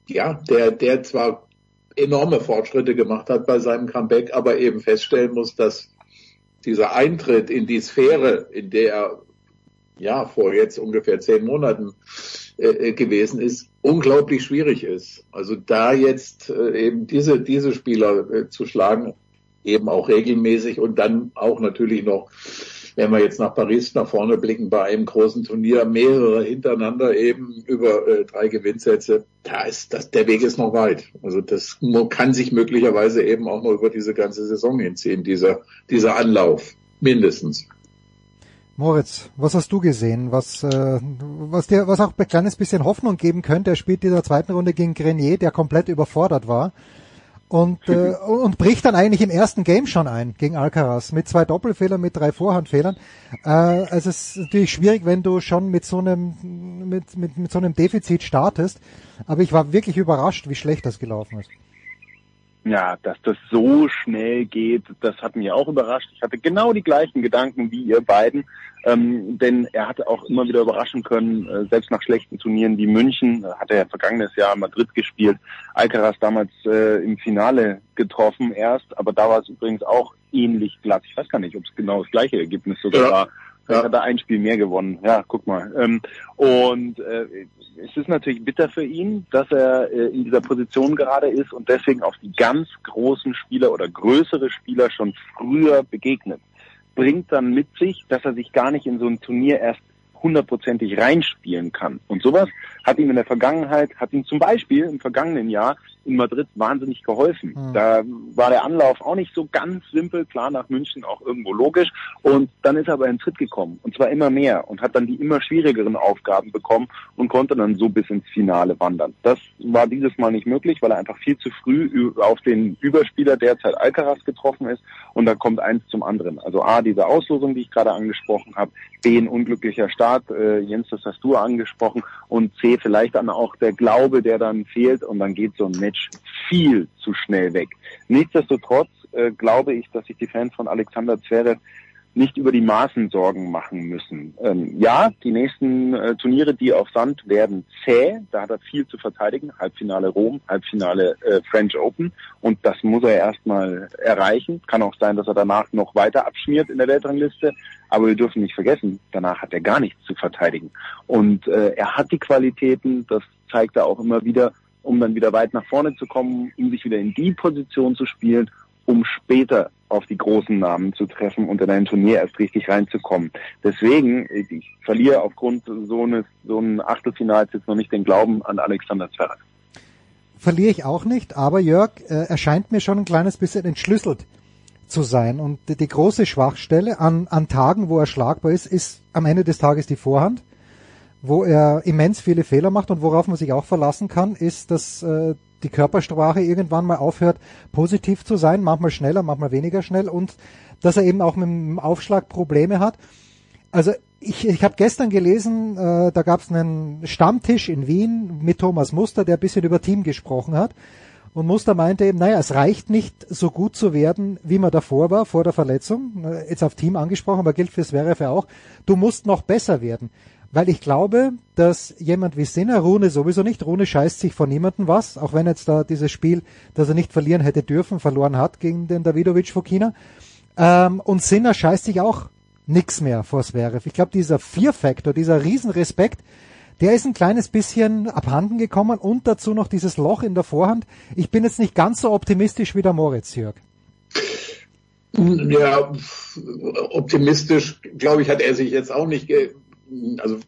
Ja, der, der zwar enorme Fortschritte gemacht hat bei seinem Comeback, aber eben feststellen muss, dass dieser Eintritt in die Sphäre, in der er ja vor jetzt ungefähr zehn Monaten äh, gewesen ist, unglaublich schwierig ist. Also da jetzt äh, eben diese diese Spieler äh, zu schlagen, eben auch regelmäßig und dann auch natürlich noch, wenn wir jetzt nach Paris nach vorne blicken, bei einem großen Turnier mehrere hintereinander eben über äh, drei Gewinnsätze, da ist das der Weg ist noch weit. Also das kann sich möglicherweise eben auch noch über diese ganze Saison hinziehen, dieser dieser Anlauf mindestens. Moritz, was hast du gesehen, was, äh, was dir, was auch ein kleines bisschen Hoffnung geben könnte? Er spielt in der zweiten Runde gegen Grenier, der komplett überfordert war. Und, äh, und bricht dann eigentlich im ersten Game schon ein gegen Alcaraz mit zwei Doppelfehlern, mit drei Vorhandfehlern. Äh, also es ist natürlich schwierig, wenn du schon mit so einem mit, mit, mit so einem Defizit startest. Aber ich war wirklich überrascht, wie schlecht das gelaufen ist. Ja, dass das so schnell geht, das hat mich auch überrascht. Ich hatte genau die gleichen Gedanken wie ihr beiden, ähm, denn er hatte auch immer wieder überraschen können, äh, selbst nach schlechten Turnieren wie München, hat er ja vergangenes Jahr Madrid gespielt, Alcaraz damals äh, im Finale getroffen erst, aber da war es übrigens auch ähnlich glatt. Ich weiß gar nicht, ob es genau das gleiche Ergebnis sogar Ja. war. Vielleicht hat er ein Spiel mehr gewonnen. Ja, guck mal. Ähm, und äh, es ist natürlich bitter für ihn, dass er äh, in dieser Position gerade ist und deswegen auf die ganz großen Spieler oder größere Spieler schon früher begegnet. Bringt dann mit sich, dass er sich gar nicht in so ein Turnier erst hundertprozentig reinspielen kann. Und sowas hat ihm in der Vergangenheit, hat ihm zum Beispiel im vergangenen Jahr in Madrid wahnsinnig geholfen. Mhm. Da war der Anlauf auch nicht so ganz simpel, klar nach München auch irgendwo logisch. Und dann ist er aber in Tritt gekommen und zwar immer mehr und hat dann die immer schwierigeren Aufgaben bekommen und konnte dann so bis ins Finale wandern. Das war dieses Mal nicht möglich, weil er einfach viel zu früh auf den Überspieler derzeit Alcaraz getroffen ist und da kommt eins zum anderen. Also A, diese Auslosung, die ich gerade angesprochen habe, B, ein unglücklicher Start, äh, Jens, das hast du angesprochen und C, vielleicht dann auch der Glaube, der dann fehlt und dann geht so ein Match viel zu schnell weg. Nichtsdestotrotz äh, glaube ich, dass sich die Fans von Alexander Zverev nicht über die Maßen Sorgen machen müssen. Ähm, ja, die nächsten äh, Turniere, die auf Sand werden zäh. Da hat er viel zu verteidigen. Halbfinale Rom, Halbfinale äh, French Open. Und das muss er erstmal erreichen. Kann auch sein, dass er danach noch weiter abschmiert in der Weltrangliste. Aber wir dürfen nicht vergessen, danach hat er gar nichts zu verteidigen. Und äh, er hat die Qualitäten, das zeigt er auch immer wieder, um dann wieder weit nach vorne zu kommen, um sich wieder in die Position zu spielen, um später auf die großen Namen zu treffen und in ein Turnier erst richtig reinzukommen. Deswegen, ich verliere aufgrund so eines so ein Achtelfinals jetzt noch nicht den Glauben an Alexander Zverev. Verliere ich auch nicht, aber Jörg, äh, er scheint mir schon ein kleines bisschen entschlüsselt zu sein. Und die, die große Schwachstelle an, an Tagen, wo er schlagbar ist, ist am Ende des Tages die Vorhand, wo er immens viele Fehler macht und worauf man sich auch verlassen kann, ist, dass äh, die Körpersprache irgendwann mal aufhört, positiv zu sein, manchmal schneller, manchmal weniger schnell und dass er eben auch mit dem Aufschlag Probleme hat. Also ich, ich habe gestern gelesen, äh, da gab es einen Stammtisch in Wien mit Thomas Muster, der ein bisschen über Team gesprochen hat. Und Muster meinte eben, naja, es reicht nicht, so gut zu werden, wie man davor war, vor der Verletzung. Äh, Jetzt auf Team angesprochen, aber gilt für Zverev ja auch. Du musst noch besser werden. Weil ich glaube, dass jemand wie Sinner, Rune sowieso nicht, Rune scheißt sich von niemandem was, auch wenn jetzt da dieses Spiel, das er nicht verlieren hätte dürfen, verloren hat gegen den Davidovic von China. Ähm, und Sinner scheißt sich auch nix mehr vor Zverev. Ich glaube, dieser Fear-Factor, dieser Riesenrespekt, der ist ein kleines bisschen abhanden gekommen und dazu noch dieses Loch in der Vorhand. Ich bin jetzt nicht ganz so optimistisch wie der Moritz, Jörg. Ja, optimistisch, glaube ich, hat er sich jetzt auch nicht, also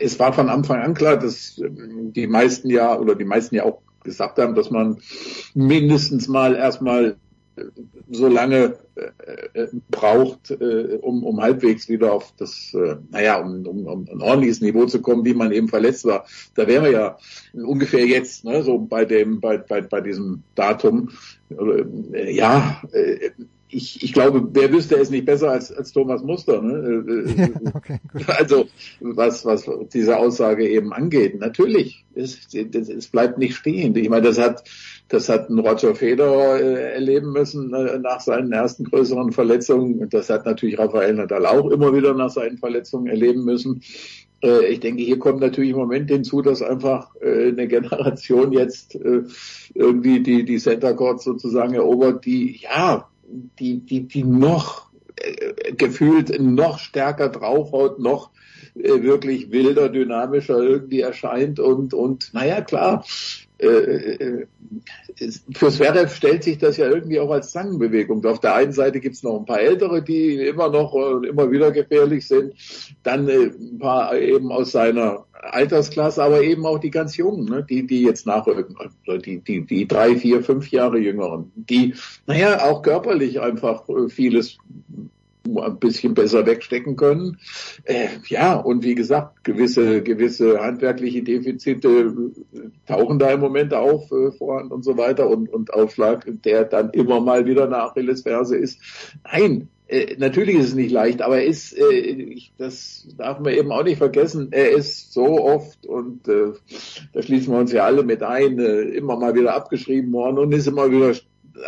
es war von Anfang an klar, dass die meisten ja oder die meisten ja auch gesagt haben, dass man mindestens mal erstmal so lange äh, braucht, äh, um, um halbwegs wieder auf das, äh, naja, um, um, um ein ordentliches Niveau zu kommen, wie man eben verletzt war. Da wären wir ja ungefähr jetzt, ne, so bei dem, bei, bei, bei diesem Datum. Äh, ja, äh, ich, ich glaube, wer wüsste es nicht besser als, als Thomas Muster. Ne? [laughs] okay, [laughs] also was, was diese Aussage eben angeht. Natürlich, es, es, bleibt nicht stehen. Ich meine, das hat, das hat ein Roger Federer äh, erleben müssen äh, nach seinen ersten größeren Verletzungen. Das hat natürlich Rafael Nadal auch immer wieder nach seinen Verletzungen erleben müssen. Äh, ich denke, hier kommt natürlich im Moment hinzu, dass einfach äh, eine Generation jetzt äh, irgendwie die, die Center Court sozusagen erobert, die, ja, die, die, die noch äh, gefühlt noch stärker draufhaut, noch äh, wirklich wilder, dynamischer irgendwie erscheint und, und naja, klar, äh, äh, für Zverev stellt sich das ja irgendwie auch als Zangenbewegung. Auf der einen Seite gibt's noch ein paar Ältere, die immer noch und immer wieder gefährlich sind. Dann äh, ein paar eben aus seiner Altersklasse, aber eben auch die ganz Jungen, ne? die, die jetzt nachrücken, die, die, die drei, vier, fünf Jahre Jüngeren, die, naja, auch körperlich einfach vieles ein bisschen besser wegstecken können. Äh, ja, und wie gesagt, gewisse, gewisse handwerkliche Defizite tauchen da im Moment auf, äh, Vorhand und so weiter und, und Aufschlag, der dann immer mal wieder eine Achillesferse ist. Nein, äh, natürlich ist es nicht leicht, aber er ist, äh, ich, das darf man eben auch nicht vergessen, er ist so oft und äh, da schließen wir uns ja alle mit ein, äh, immer mal wieder abgeschrieben worden und ist immer wieder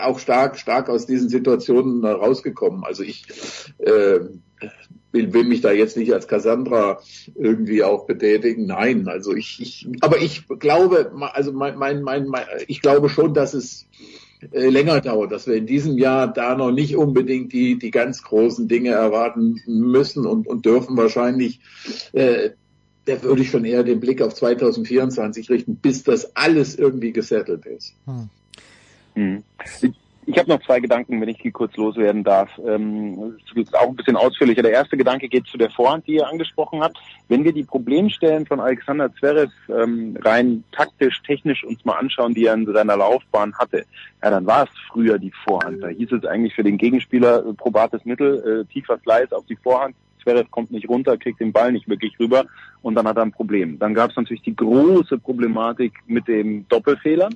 auch stark, stark aus diesen Situationen rausgekommen. Also ich äh, will, will mich da jetzt nicht als Cassandra irgendwie auch betätigen. Nein, also ich, ich aber ich glaube, also mein, mein, mein, mein ich glaube schon, dass es äh, länger dauert, dass wir in diesem Jahr da noch nicht unbedingt die, die ganz großen Dinge erwarten müssen und, und dürfen wahrscheinlich äh, da würde ich schon eher den Blick auf 2024 richten, bis das alles irgendwie gesettelt ist. Hm. Ich habe noch zwei Gedanken, wenn ich die kurz loswerden darf. Ähm, das ist auch ein bisschen ausführlicher. Der erste Gedanke geht zu der Vorhand, die ihr angesprochen habt. Wenn wir die Problemstellen von Alexander Zverev ähm, rein taktisch, technisch uns mal anschauen, die er in seiner Laufbahn hatte, ja, dann war es früher die Vorhand. Da hieß es eigentlich für den Gegenspieler äh, probates Mittel, äh, tiefer Slice auf die Vorhand. Zverev kommt nicht runter, kriegt den Ball nicht wirklich rüber und dann hat er ein Problem. Dann gab es natürlich die große Problematik mit dem Doppelfehlern.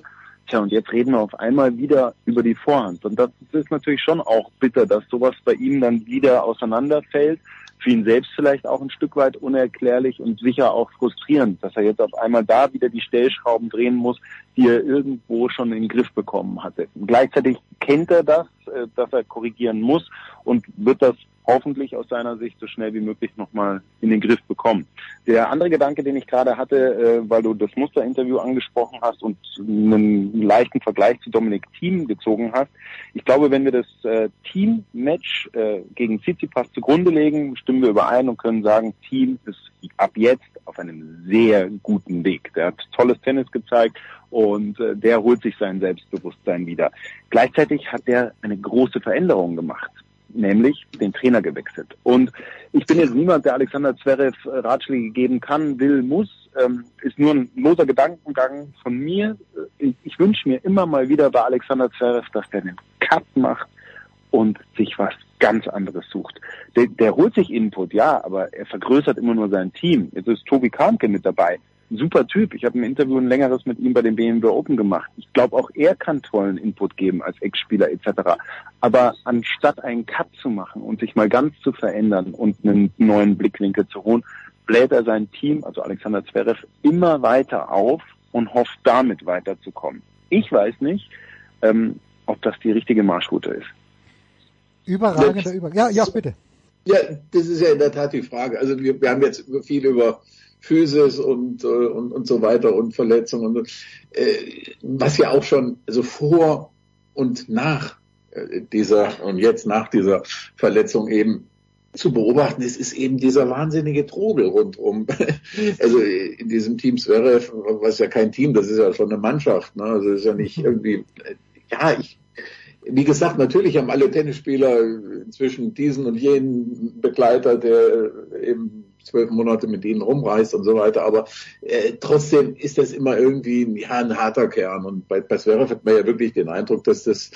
Tja, und jetzt reden wir auf einmal wieder über die Vorhand. Und das ist natürlich schon auch bitter, dass sowas bei ihm dann wieder auseinanderfällt. Für ihn selbst vielleicht auch ein Stück weit unerklärlich und sicher auch frustrierend, dass er jetzt auf einmal da wieder die Stellschrauben drehen muss, die er irgendwo schon in den Griff bekommen hatte. Gleichzeitig kennt er das, äh, dass er korrigieren muss und wird das hoffentlich aus seiner Sicht so schnell wie möglich nochmal in den Griff bekommen. Der andere Gedanke, den ich gerade hatte, äh, weil du das Musterinterview angesprochen hast und einen leichten Vergleich zu Dominik Thiem gezogen hast. Ich glaube, wenn wir das äh, Team-Match äh, gegen Tsitsipas zugrunde legen, stimmen wir überein und können sagen, Team ist ab jetzt auf einem sehr guten Weg. Der hat tolles Tennis gezeigt und äh, der holt sich sein Selbstbewusstsein wieder. Gleichzeitig hat er eine große Veränderung gemacht nämlich den Trainer gewechselt. Und ich bin jetzt niemand, der Alexander Zverev äh, Ratschläge geben kann, will, muss. Ähm, ist nur ein loser Gedankengang von mir. Äh, ich, ich wünsche mir immer mal wieder bei Alexander Zverev, dass der einen Cut macht und sich was ganz anderes sucht. Der, der holt sich Input, ja, aber er vergrößert immer nur sein Team. Jetzt ist Tobi Kahnke mit dabei super Typ. Ich habe ein Interview ein längeres mit ihm bei dem BMW Open gemacht. Ich glaube, auch er kann tollen Input geben als Ex-Spieler etc. Aber anstatt einen Cut zu machen und sich mal ganz zu verändern und einen neuen Blickwinkel zu holen, bläht er sein Team, also Alexander Zverev, immer weiter auf und hofft damit weiterzukommen. Ich weiß nicht, ähm, ob das die richtige Marschroute ist. Überragender Über. Ja, ja, bitte. Ja, das ist ja in der Tat die Frage. Also wir, wir haben jetzt viel über Physis und, äh, und, und so weiter und Verletzungen und äh, was ja auch schon also vor und nach äh, dieser und jetzt nach dieser Verletzung eben zu beobachten ist, ist eben dieser wahnsinnige Trubel rundum. [laughs] Also in diesem Team Zverev, was ja kein Team, das ist ja schon eine Mannschaft. Ne? Also ist ja nicht irgendwie, ja, ich, wie gesagt, natürlich haben alle Tennisspieler inzwischen diesen und jenen Begleiter, der eben zwölf Monate mit ihnen rumreist und so weiter. Aber äh, trotzdem ist das immer irgendwie ja, ein harter Kern. Und bei, bei Zverev hat man ja wirklich den Eindruck, dass das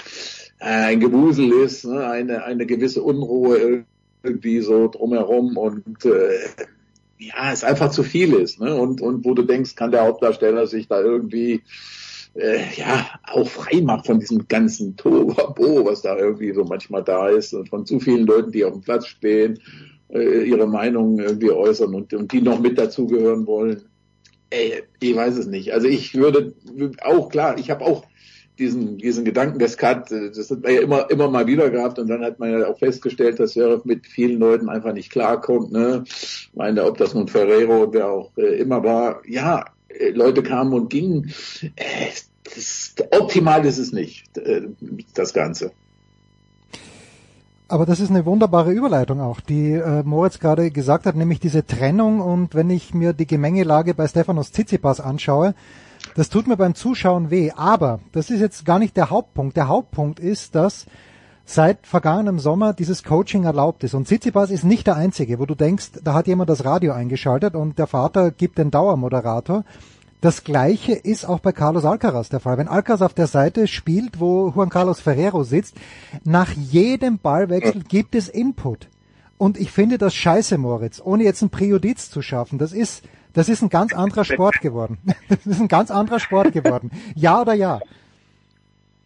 äh, ein Gewusel ist, ne? eine, eine gewisse Unruhe irgendwie so drumherum und äh, ja, es einfach zu viel ist. Ne? Und, und wo du denkst, kann der Hauptdarsteller sich da irgendwie äh, ja auch frei macht von diesem ganzen Tohuwabo, was da irgendwie so manchmal da ist und von zu vielen Leuten, die auf dem Platz stehen äh, ihre Meinung irgendwie äußern und, und die noch mit dazugehören wollen. Ey, ich weiß es nicht. Also ich würde auch klar, ich habe auch diesen, diesen Gedanken des Cut, äh, das hat man ja immer, immer mal wieder gehabt und dann hat man ja auch festgestellt, dass er mit vielen Leuten einfach nicht klarkommt. Ne? Ich meine, ob das nun Ferrero, der auch äh, immer war, ja, äh, Leute kamen und gingen. Äh, das, optimal ist es nicht, äh, das Ganze. Aber das ist eine wunderbare Überleitung auch, die äh, Moritz gerade gesagt hat, nämlich diese Trennung. Und wenn ich mir die Gemengelage bei Stefanos Tsitsipas anschaue, das tut mir beim Zuschauen weh. Aber das ist jetzt gar nicht der Hauptpunkt. Der Hauptpunkt ist, dass seit vergangenem Sommer dieses Coaching erlaubt ist. Und Tsitsipas ist nicht der Einzige, wo du denkst, da hat jemand das Radio eingeschaltet und der Vater gibt den Dauermoderator. Das gleiche ist auch bei Carlos Alcaraz der Fall. Wenn Alcaraz auf der Seite spielt, wo Juan Carlos Ferrero sitzt, nach jedem Ballwechsel gibt es Input. Und ich finde das scheiße, Moritz, ohne jetzt ein Präjudiz zu schaffen. Das ist, das ist ein ganz anderer Sport geworden. [laughs] Das ist ein ganz anderer Sport geworden. Ja oder ja?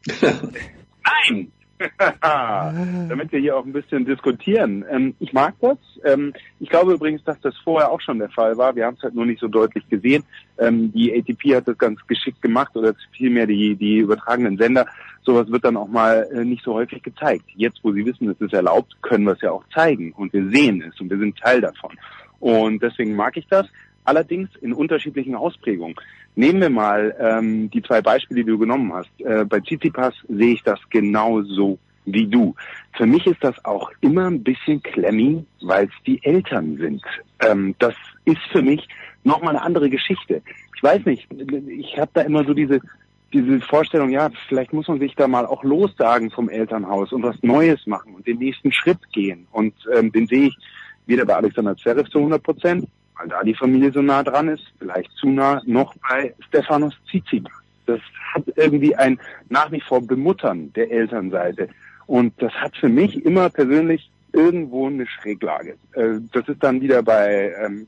[laughs] Nein! [laughs] Damit wir hier auch ein bisschen diskutieren. Ähm, ich mag das. Ähm, ich glaube übrigens, dass das vorher auch schon der Fall war. Wir haben es halt nur nicht so deutlich gesehen. Ähm, die ATP hat das ganz geschickt gemacht oder vielmehr die, die übertragenen Sender. Sowas wird dann auch mal äh, nicht so häufig gezeigt. Jetzt, wo sie wissen, es ist erlaubt, können wir es ja auch zeigen und wir sehen es und wir sind Teil davon. Und deswegen mag ich das. Allerdings in unterschiedlichen Ausprägungen. Nehmen wir mal ähm, die zwei Beispiele, die du genommen hast. Äh, bei Tsitsipas sehe ich das genau so wie du. Für mich ist das auch immer ein bisschen klemmy, weil es die Eltern sind. Ähm, das ist für mich nochmal eine andere Geschichte. Ich weiß nicht, ich habe da immer so diese diese Vorstellung, ja, vielleicht muss man sich da mal auch lossagen vom Elternhaus und was Neues machen und den nächsten Schritt gehen. Und ähm, den sehe ich weder bei Alexander Zverev zu 100 Prozent, weil da die Familie so nah dran ist, vielleicht zu nah, noch bei Stefanos Tsitsipas. Das hat irgendwie ein nach wie vor Bemuttern der Elternseite. Und das hat für mich immer persönlich irgendwo eine Schräglage. Äh, das ist dann wieder bei ähm,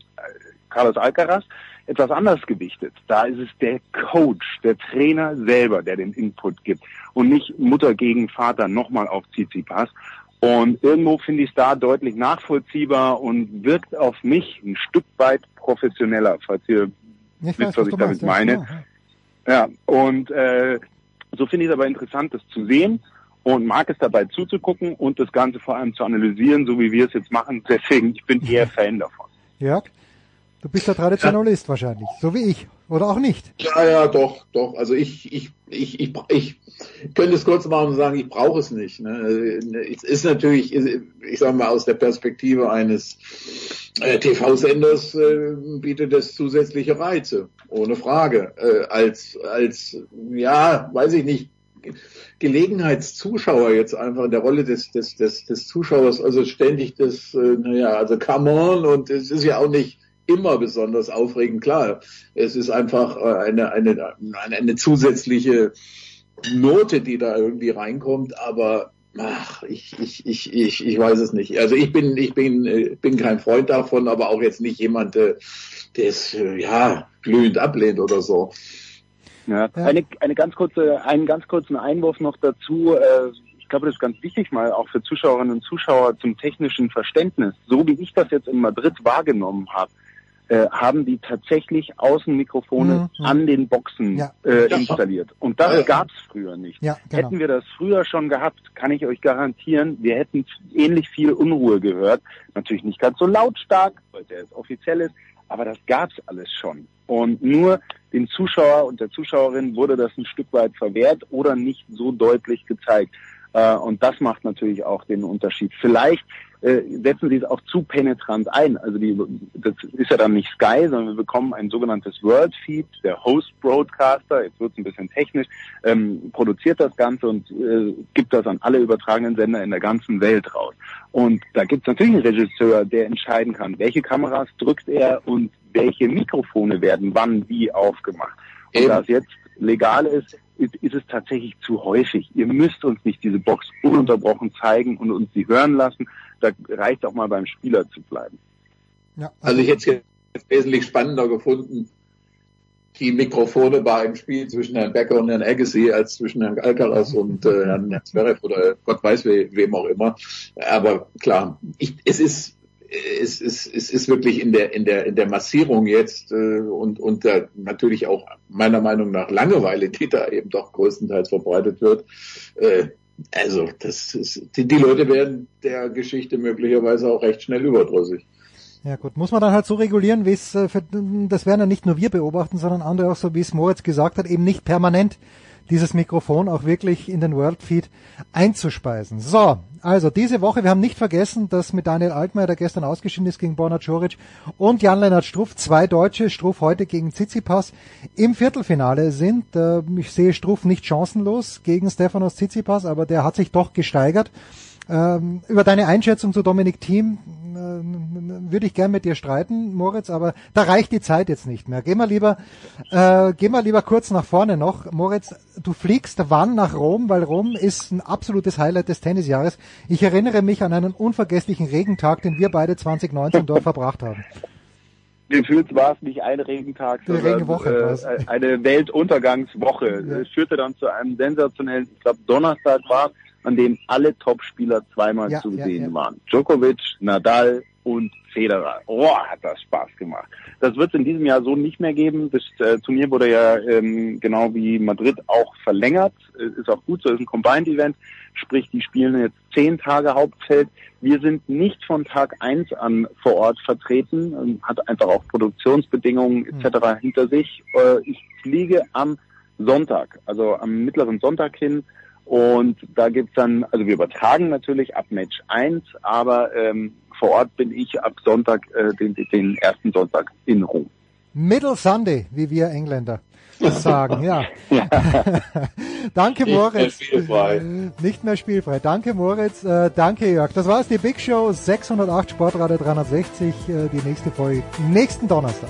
Carlos Alcaraz etwas anders gewichtet. Da ist es der Coach, der Trainer selber, der den Input gibt und nicht Mutter gegen Vater nochmal auf Tsitsipas. Und irgendwo finde ich es da deutlich nachvollziehbar und wirkt auf mich ein Stück weit professioneller, falls ihr Ich wisst, weiß, was was ich damit meinst, ja, meine. Ja, und äh, so finde ich es aber interessant, das zu sehen und mag es dabei zuzugucken und das Ganze vor allem zu analysieren, so wie wir es jetzt machen. Deswegen, ich bin eher [laughs] Fan davon. Jörg, du bist der Traditionalist wahrscheinlich, so wie ich. Oder auch nicht. Ja, ja, doch, doch. Also ich, ich, ich, ich, ich könnte es kurz machen und sagen, ich brauche es nicht. Ne? Es ist natürlich, ich sage mal, aus der Perspektive eines äh, TV-Senders äh, bietet es zusätzliche Reize, ohne Frage. Äh, als, als, ja, weiß ich nicht, Gelegenheitszuschauer jetzt einfach in der Rolle des, des, des, des Zuschauers, also ständig das, äh, naja, also come on und es ist ja auch nicht immer besonders aufregend, klar. Es ist einfach äh, eine, eine, eine, eine zusätzliche Note, die da irgendwie reinkommt, aber ach, ich, ich, ich, ich, ich weiß es nicht. Also ich bin, ich bin, äh, bin kein Freund davon, aber auch jetzt nicht jemand, äh, der es ja glühend ablehnt oder so. Ja, eine, eine ganz kurze, einen ganz kurzen Einwurf noch dazu. Ich glaube, das ist ganz wichtig mal auch für Zuschauerinnen und Zuschauer zum technischen Verständnis. So wie ich das jetzt in Madrid wahrgenommen habe, äh, haben die tatsächlich Außenmikrofone Mhm. an den Boxen Ja. äh, installiert. Und das Ja. gab's früher nicht. Ja, genau. Hätten wir das früher schon gehabt, kann ich euch garantieren, wir hätten ähnlich viel Unruhe gehört. Natürlich nicht ganz so lautstark, weil der jetzt offiziell ist, aber das gab's alles schon. Und nur dem Zuschauer und der Zuschauerin wurde das ein Stück weit verwehrt oder nicht so deutlich gezeigt. Äh, und das macht natürlich auch den Unterschied. Vielleicht äh, setzen sie es auch zu penetrant ein. Also die, das ist ja dann nicht Sky, sondern wir bekommen ein sogenanntes World Feed. Der Host Broadcaster, jetzt wird es ein bisschen technisch, ähm, produziert das Ganze und äh, gibt das an alle übertragenen Sender in der ganzen Welt raus. Und da gibt es natürlich einen Regisseur, der entscheiden kann, welche Kameras drückt er und welche Mikrofone werden wann wie aufgemacht. Und da es jetzt legal ist, ist, ist es tatsächlich zu häufig. Ihr müsst uns nicht diese Box ununterbrochen zeigen und uns sie hören lassen. Da reicht auch mal beim Spieler zu bleiben. Ja, Also ich hätte es jetzt wesentlich spannender gefunden, die Mikrofone bei einem Spiel zwischen Herrn Becker und Herrn Agassi als zwischen Herrn Alcaraz und äh, Herrn Herrn Zverev oder Gott weiß we, wem auch immer. Aber klar, ich, es ist es ist, es ist wirklich in der in der in der Massierung jetzt äh, und und der, natürlich auch meiner Meinung nach Langeweile, die da eben doch größtenteils verbreitet wird. Äh, also das ist, die, die Leute werden der Geschichte möglicherweise auch recht schnell überdrüssig. Ja gut, muss man dann halt so regulieren, wie es, äh, für- das werden ja nicht nur wir beobachten, sondern andere auch so, wie es Moritz gesagt hat, eben nicht permanent dieses Mikrofon auch wirklich in den World Feed einzuspeisen. So, also diese Woche, wir haben nicht vergessen, dass mit Daniel Altmaier, der gestern ausgeschieden ist gegen Borna Coric und Jan-Lennart Struff, zwei Deutsche, Struff heute gegen Tsitsipas, im Viertelfinale sind. Äh, Ich sehe Struff nicht chancenlos gegen Stefanos Tsitsipas, aber der hat sich doch gesteigert. Ähm, über deine Einschätzung zu Dominik Thiem würde ich gern mit dir streiten, Moritz, aber da reicht die Zeit jetzt nicht mehr. Geh mal lieber, äh, geh mal lieber kurz nach vorne noch. Moritz, du fliegst wann nach Rom, weil Rom ist ein absolutes Highlight des Tennisjahres. Ich erinnere mich an einen unvergesslichen Regentag, den wir beide 2019 [laughs] dort verbracht haben. Gefühlt war es nicht ein Regentag, Eine sondern äh, eine Weltuntergangswoche. [laughs] Es führte dann zu einem sensationellen, ich glaube Donnerstag war, an dem alle Topspieler zweimal Ja, zu sehen ja. waren. Djokovic, Nadal und Federer. Oh, hat das Spaß gemacht. Das wird es in diesem Jahr so nicht mehr geben. Das äh, Turnier wurde ja ähm, genau wie Madrid auch verlängert. Äh, Ist auch gut so, ist ein Combined-Event. Sprich, die spielen jetzt zehn Tage Hauptfeld. Wir sind nicht von Tag eins an vor Ort vertreten, ähm, hat einfach auch Produktionsbedingungen etc. hinter sich. Äh, ich fliege am Sonntag, also am mittleren Sonntag hin. Und da gibt's dann, also wir übertragen natürlich ab Match 1, aber ähm, vor Ort bin ich ab Sonntag, äh, den, den ersten Sonntag in Rom. Middle Sunday, wie wir Engländer sagen. Ja. [laughs] [laughs] danke Nicht Moritz. mehr spielfrei. Nicht mehr spielfrei. Danke Moritz. Äh, danke Jörg. Das war's, die Big Show 608 Sportradio 360. Äh, die nächste Folge nächsten Donnerstag.